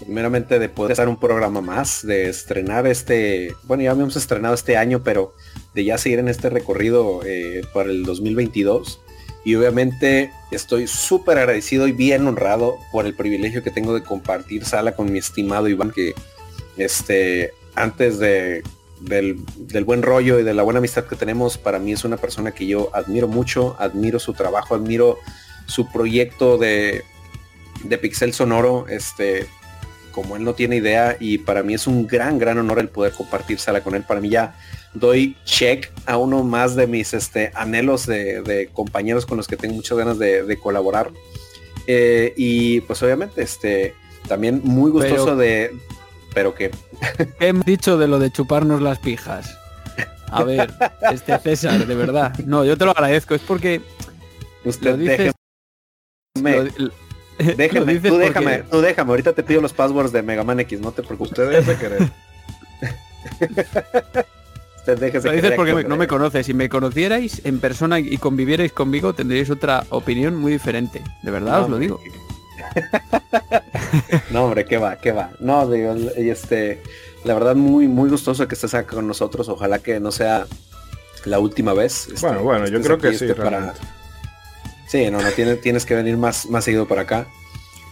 primeramente, de poder hacer un programa más, de estrenar este, bueno, ya habíamos estrenado este año, pero de ya seguir en este recorrido eh, para el 2022. Y obviamente estoy súper agradecido y bien honrado por el privilegio que tengo de compartir sala con mi estimado Iván, que este, antes de, del, del buen rollo y de la buena amistad que tenemos, para mí es una persona que yo admiro mucho, admiro su trabajo, admiro su proyecto de, de Pixel Sonoro, este, como él no tiene idea, y para mí es un gran, gran honor el poder compartir sala con él. Para mí ya doy check a uno más de mis este, anhelos de, de compañeros con los que tengo muchas ganas de, de colaborar. Eh, y pues obviamente, este, también muy gustoso Pero- de... Pero que ¿Qué hemos dicho de lo de chuparnos las pijas? A ver, este César, de verdad. No, yo te lo agradezco, es porque usted dices... déjeme, lo- déjeme, tú porque- déjame, tú déjame, ahorita te pido los passwords de Mega Man X, no te preocupes. Ustedes de querer. Usted déjese Lo dices porque me- no me conoces. Si me conocierais en persona y convivierais conmigo, tendríais otra opinión muy diferente. De verdad No, os lo digo. No, hombre, qué va, qué va. No, digo, este, la verdad muy, muy gustoso que estés acá con nosotros. Ojalá que no sea la última vez. este, Bueno, bueno, yo creo que sí, este, para-. Sí, no, no, tienes, tienes que venir más, más seguido para acá.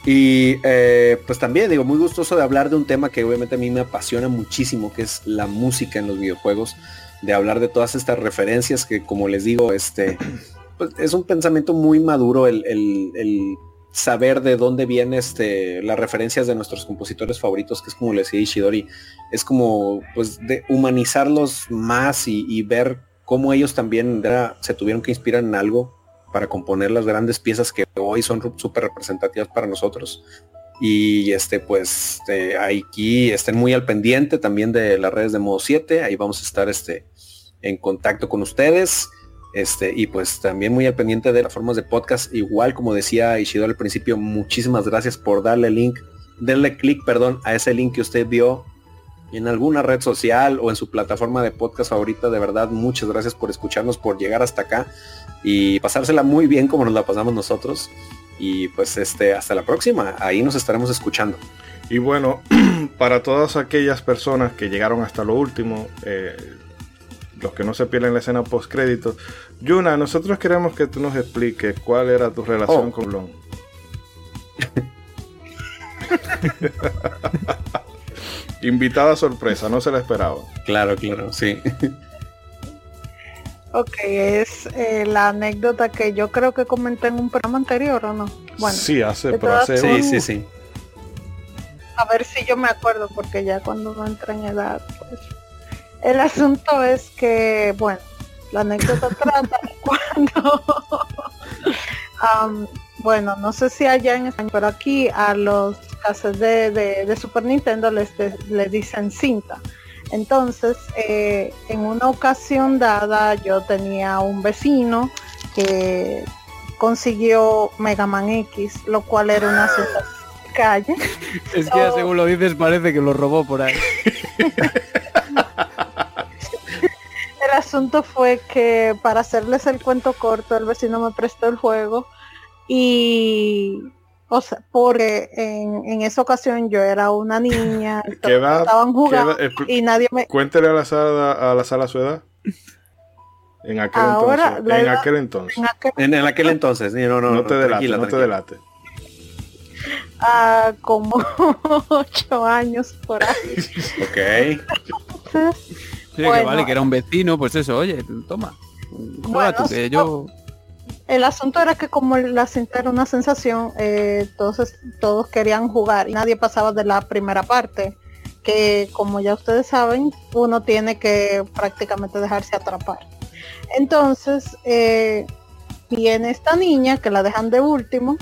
Y eh, pues también digo, muy gustoso de hablar de un tema que obviamente a mí me apasiona muchísimo, que es la música en los videojuegos, de hablar de todas estas referencias que como les digo, este, pues, es un pensamiento muy maduro el, el- saber de dónde vienen este, las referencias de nuestros compositores favoritos, que es como le decía Ishidori, es como pues de humanizarlos más y, ver cómo ellos también se tuvieron que inspirar en algo para componer las grandes piezas que hoy son súper representativas para nosotros. Y este, pues, este, aquí estén muy al pendiente también de las redes de modo 7. Ahí vamos a estar este, en contacto con ustedes. Este, y pues también muy al pendiente de las formas de podcast. Igual como decía Ishido al principio, muchísimas gracias por darle link, darle clic, perdón, a ese link que usted vio en alguna red social o en su plataforma de podcast favorita. De verdad, muchas gracias por escucharnos, por llegar hasta acá y pasársela muy bien como nos la pasamos nosotros. Y pues este, hasta la próxima. Ahí nos estaremos escuchando. Y bueno, para todas aquellas personas que llegaron hasta lo último, eh, los que no se pierden la escena post crédito, Yuna, nosotros queremos que tú nos expliques cuál era tu relación Oh. con Lon. Invitada sorpresa, no se la esperaba. Claro, claro, sí. Ok, es eh, la anécdota que yo creo que comenté en un programa anterior o no. Bueno, sí, hace, pero hace Sí, un- sí, sí. a ver si yo me acuerdo, porque ya cuando uno entra en edad, pues. El asunto es que, bueno, la anécdota trata de cuando. Am, bueno, no sé si allá en España, pero aquí a los cassettes de, de- de Super Nintendo les, de- les dicen cinta. Entonces, eh, en una ocasión dada, yo tenía un vecino que consiguió Mega Man X, lo cual era una cinta de calle. Es que según lo dices parece que lo robó por ahí. El asunto fue que para hacerles el cuento corto, el vecino me prestó el juego y, o sea, porque en, en esa ocasión yo era una niña, eh, pues, estaban qué edad? jugando Expl- y nadie me, Cuéntele a la sala, a la sala su edad. En aquel Ahora, entonces. En edad- aquel entonces. en aquel- En entonces. Aquel entonces. no, no, No te tranquila, no te delates. ah, como ocho años por ahí. Ok. Entonces, Sí, que Bueno. vale, que era un vecino, pues eso, oye, toma. Juega tú, Bueno, que yo... el asunto era que como la cinta era una sensación, eh, todos, todos querían jugar y nadie pasaba de la primera parte, que como ya ustedes saben, uno tiene que prácticamente dejarse atrapar. Entonces, eh, viene esta niña que la dejan de último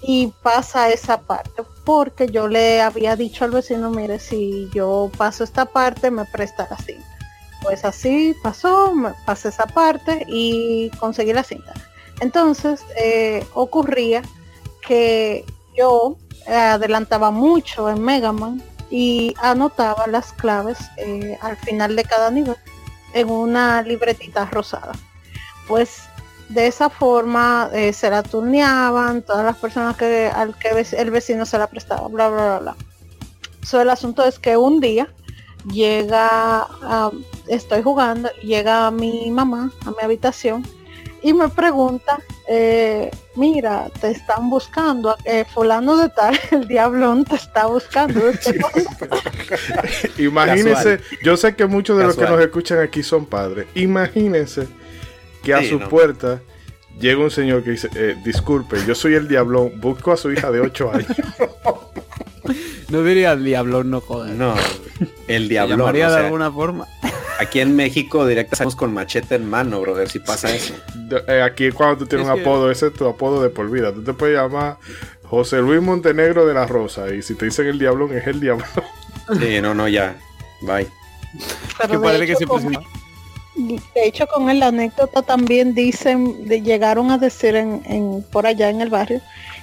y pasa esa parte, porque yo le había dicho al vecino, mire, si yo paso esta parte, me presta la cinta. Pues así pasó, pasé esa parte y conseguí la cinta. Entonces eh, ocurría que yo adelantaba mucho en Mega Man y anotaba las claves eh, al final de cada nivel en una libretita rosada. Pues de esa forma eh, se la turneaban todas las personas que al que el vecino se la prestaba, bla bla bla bla. El asunto es que un día llega, a- estoy jugando, llega mi mamá a mi habitación y me pregunta, eh, mira, te están buscando, eh, fulano de tal, el diablón te está buscando. ¿Desde cuándo?". Imagínense, yo sé que muchos de los que nos escuchan aquí son padres. Imagínense que a Sí, su no. puerta llega un señor que dice, eh, disculpe, yo soy el diablón, busco a su hija de 8 años. No diría el diablón, no joder. No, el Se diablo. llamaría de alguna forma. Aquí en México directo estamos con machete en mano, brother, si pasa eso. Eh, aquí cuando tú tienes Es un que- apodo, ese es tu apodo de por vida. Tú te puedes llamar José Luis Montenegro de la Rosa y si te dicen el diablón es el diablón. Sí, no, no, ya. Bye. Pero que de parece que hecho, se con- presenta. De hecho, con él, la anécdota también dicen, de, llegaron a decir en, en- por allá en el barrio,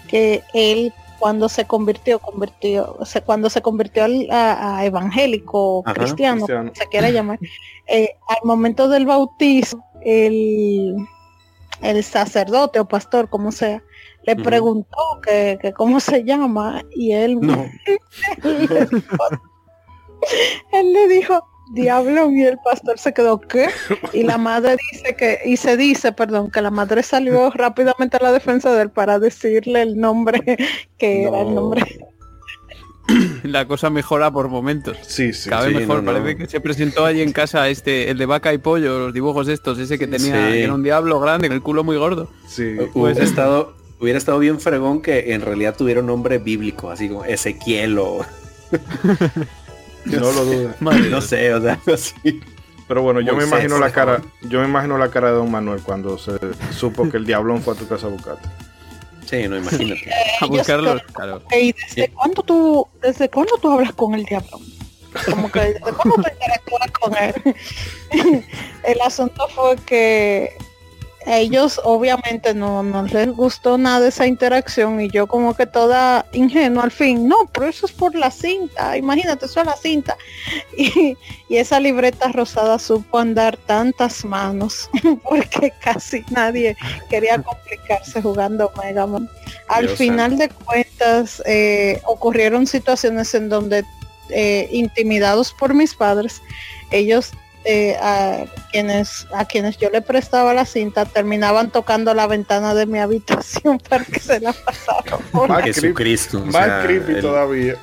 que él cuando se convirtió, convirtió, o sea, cuando se convirtió al- a, a evangélico, Ajá, cristiano, cristiano. como se quiera llamar, eh, al momento del bautizo, el, el sacerdote o pastor, como sea, le preguntó que, que cómo se llama y él, No. él le dijo, él le dijo, diablón, y el pastor se quedó, ¿qué? Y la madre dice que, y se dice, perdón, que la madre salió rápidamente a la defensa de él para decirle el nombre que era el No. nombre. La cosa mejora por momentos. Sí, sí. Cada vez sí, mejor. no, no. Parece que se presentó allí en casa este, el de vaca y pollo, los dibujos estos, ese que tenía, Sí. que era un diablo grande, con el culo muy gordo. sí. Hubiera estado, hubiera estado bien fregón que en realidad tuviera un nombre bíblico, así como Ezequiel o No lo dudes. no sé, o sea, así. Pero bueno, yo me Moisés, imagino la cara, favor. yo me imagino la cara de Don Manuel cuando se supo que el diablón fue a tu casa a buscarte. Sí, no, imagínate. A Ellos buscarlos, claro. ¿Y desde cuándo tú, desde cuándo tú hablas con el diablo? Como que desde cuándo tú interactúas con él. el asunto fue que a ellos obviamente no, no les gustó nada esa interacción y yo como que toda ingenua al fin, no, pero eso es por la cinta, imagínate, eso es la cinta. Y, y esa libreta rosada supo andar tantas manos porque casi nadie quería complicarse jugando Mega Man. Al Dios final de cuentas eh, ocurrieron situaciones en donde eh, intimidados por mis padres, ellos eh, a quienes a quienes yo le prestaba la cinta terminaban tocando la ventana de mi habitación para que se la pasaran. por- Más Jesucristo. o Más sea, creepy el- todavía.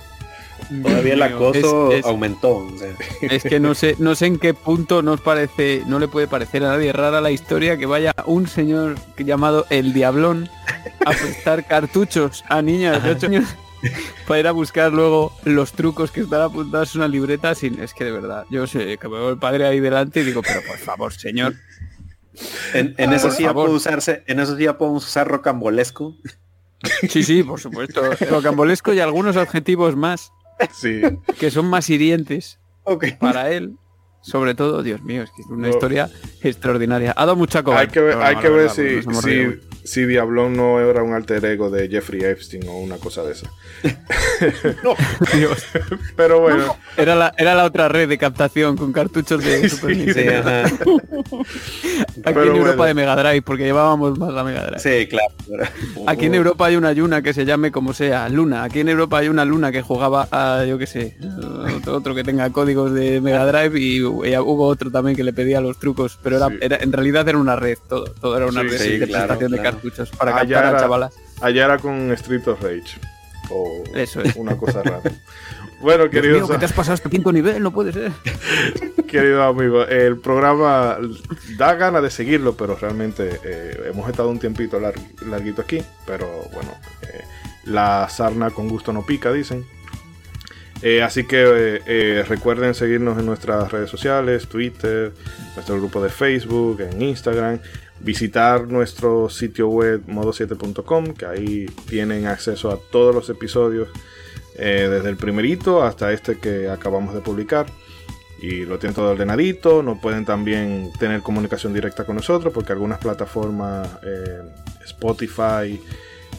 Todavía el acoso es- es- aumentó. o sea. Es que no sé, no sé en qué punto nos parece, no le puede parecer a nadie rara la historia que vaya un señor llamado el Diablón a prestar cartuchos a niñas de 8 años para ir a buscar luego los trucos que están apuntados en una libreta sin es que de verdad, yo sé que veo el padre ahí delante y digo, pero por favor, señor, En, en eso sí ya puede usarse, en eso sí ya podemos usar rocambolesco. sí, sí, por supuesto, rocambolesco y algunos adjetivos más Sí. que son más hirientes para él. Sobre todo, Dios mío, es que es una No. historia extraordinaria. Ha dado mucha coba. Hay que ver, hay que ver si, si, si Diablón no era un alter ego de Jeffrey Epstein o una cosa de esa. Dios. Pero bueno, Era la, era la otra red de captación con cartuchos de Super Sí. Aquí Pero en bueno. Europa de Mega Drive, porque llevábamos más la Mega Drive. Sí, claro. Aquí en Europa hay una Yuna que se llame como sea, Luna. Aquí en Europa hay una Luna que jugaba a, yo qué sé, otro, otro que tenga códigos de Mega Drive y hubo otro también que le pedía los trucos, pero era, Sí. era- en realidad era una red, todo, todo era una Sí, red sí, de claro, presentación de cartuchos para Allá captar era- a chavalas. allá era con Street of Rage. O Eso es. una cosa rara. Bueno, queridos, mío, que te has pasado quinto nivel, no puede ser. queridos amigos, el programa da ganas de seguirlo, pero realmente eh, hemos estado un tiempito lar- larguito aquí. Pero bueno, eh, la sarna con gusto no pica, dicen. Eh, así que eh, eh, recuerden seguirnos en nuestras redes sociales, Twitter, nuestro grupo de Facebook, en Instagram, visitar nuestro sitio web modo7.com, que ahí tienen acceso a todos los episodios, desde el primerito hasta este que acabamos de publicar. Y lo tienen todo ordenadito, no pueden también tener comunicación directa con nosotros porque algunas plataformas, Spotify,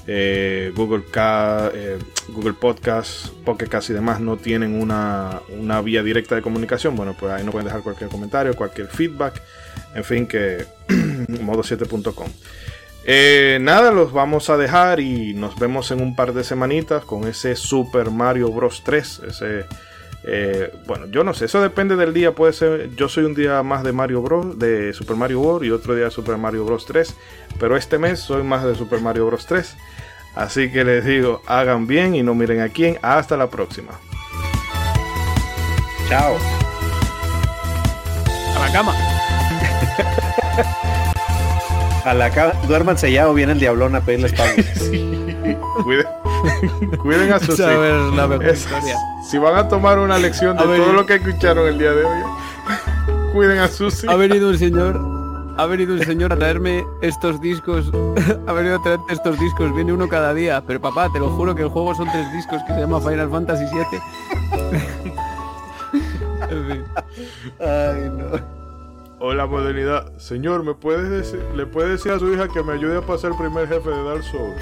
eh, Google, Ca- eh, Google Podcast, Pocket Cast y demás no tienen una, una vía directa de comunicación. Bueno, pues ahí nos pueden dejar cualquier comentario, cualquier feedback. En fin, que modo7.com. Eh, nada, los vamos a dejar y nos vemos en un par de semanitas con ese Super Mario Bros. 3. Ese, eh, bueno, yo no sé, eso depende del día. Puede ser, yo soy un día más de Mario Bros. de Super Mario World y otro día de Super Mario Bros. 3. Pero este mes soy más de Super Mario Bros. 3. Así que les digo, hagan bien y no miren a quién. Hasta la próxima. Chao. A la cama. A la cama. Duérmanse ya o viene el diablón a pedirles pago. Cuiden, cuiden a sus Esa hijos. es la mejor Es- historia. si van a tomar una lección de A ver. todo lo que escucharon el día de hoy, cuiden a sus Ha hijos. venido un señor, ha venido un señor a traerme estos discos, ha venido a traerte estos discos, viene uno cada día, pero papá, te lo juro que el juego son tres discos que se llama Final Fantasy VII. En fin. Ay, no. Hola modernidad. Señor, ¿me puedes decir, ¿le puede decir a su hija que me ayude a pasar el primer jefe de Dark Souls?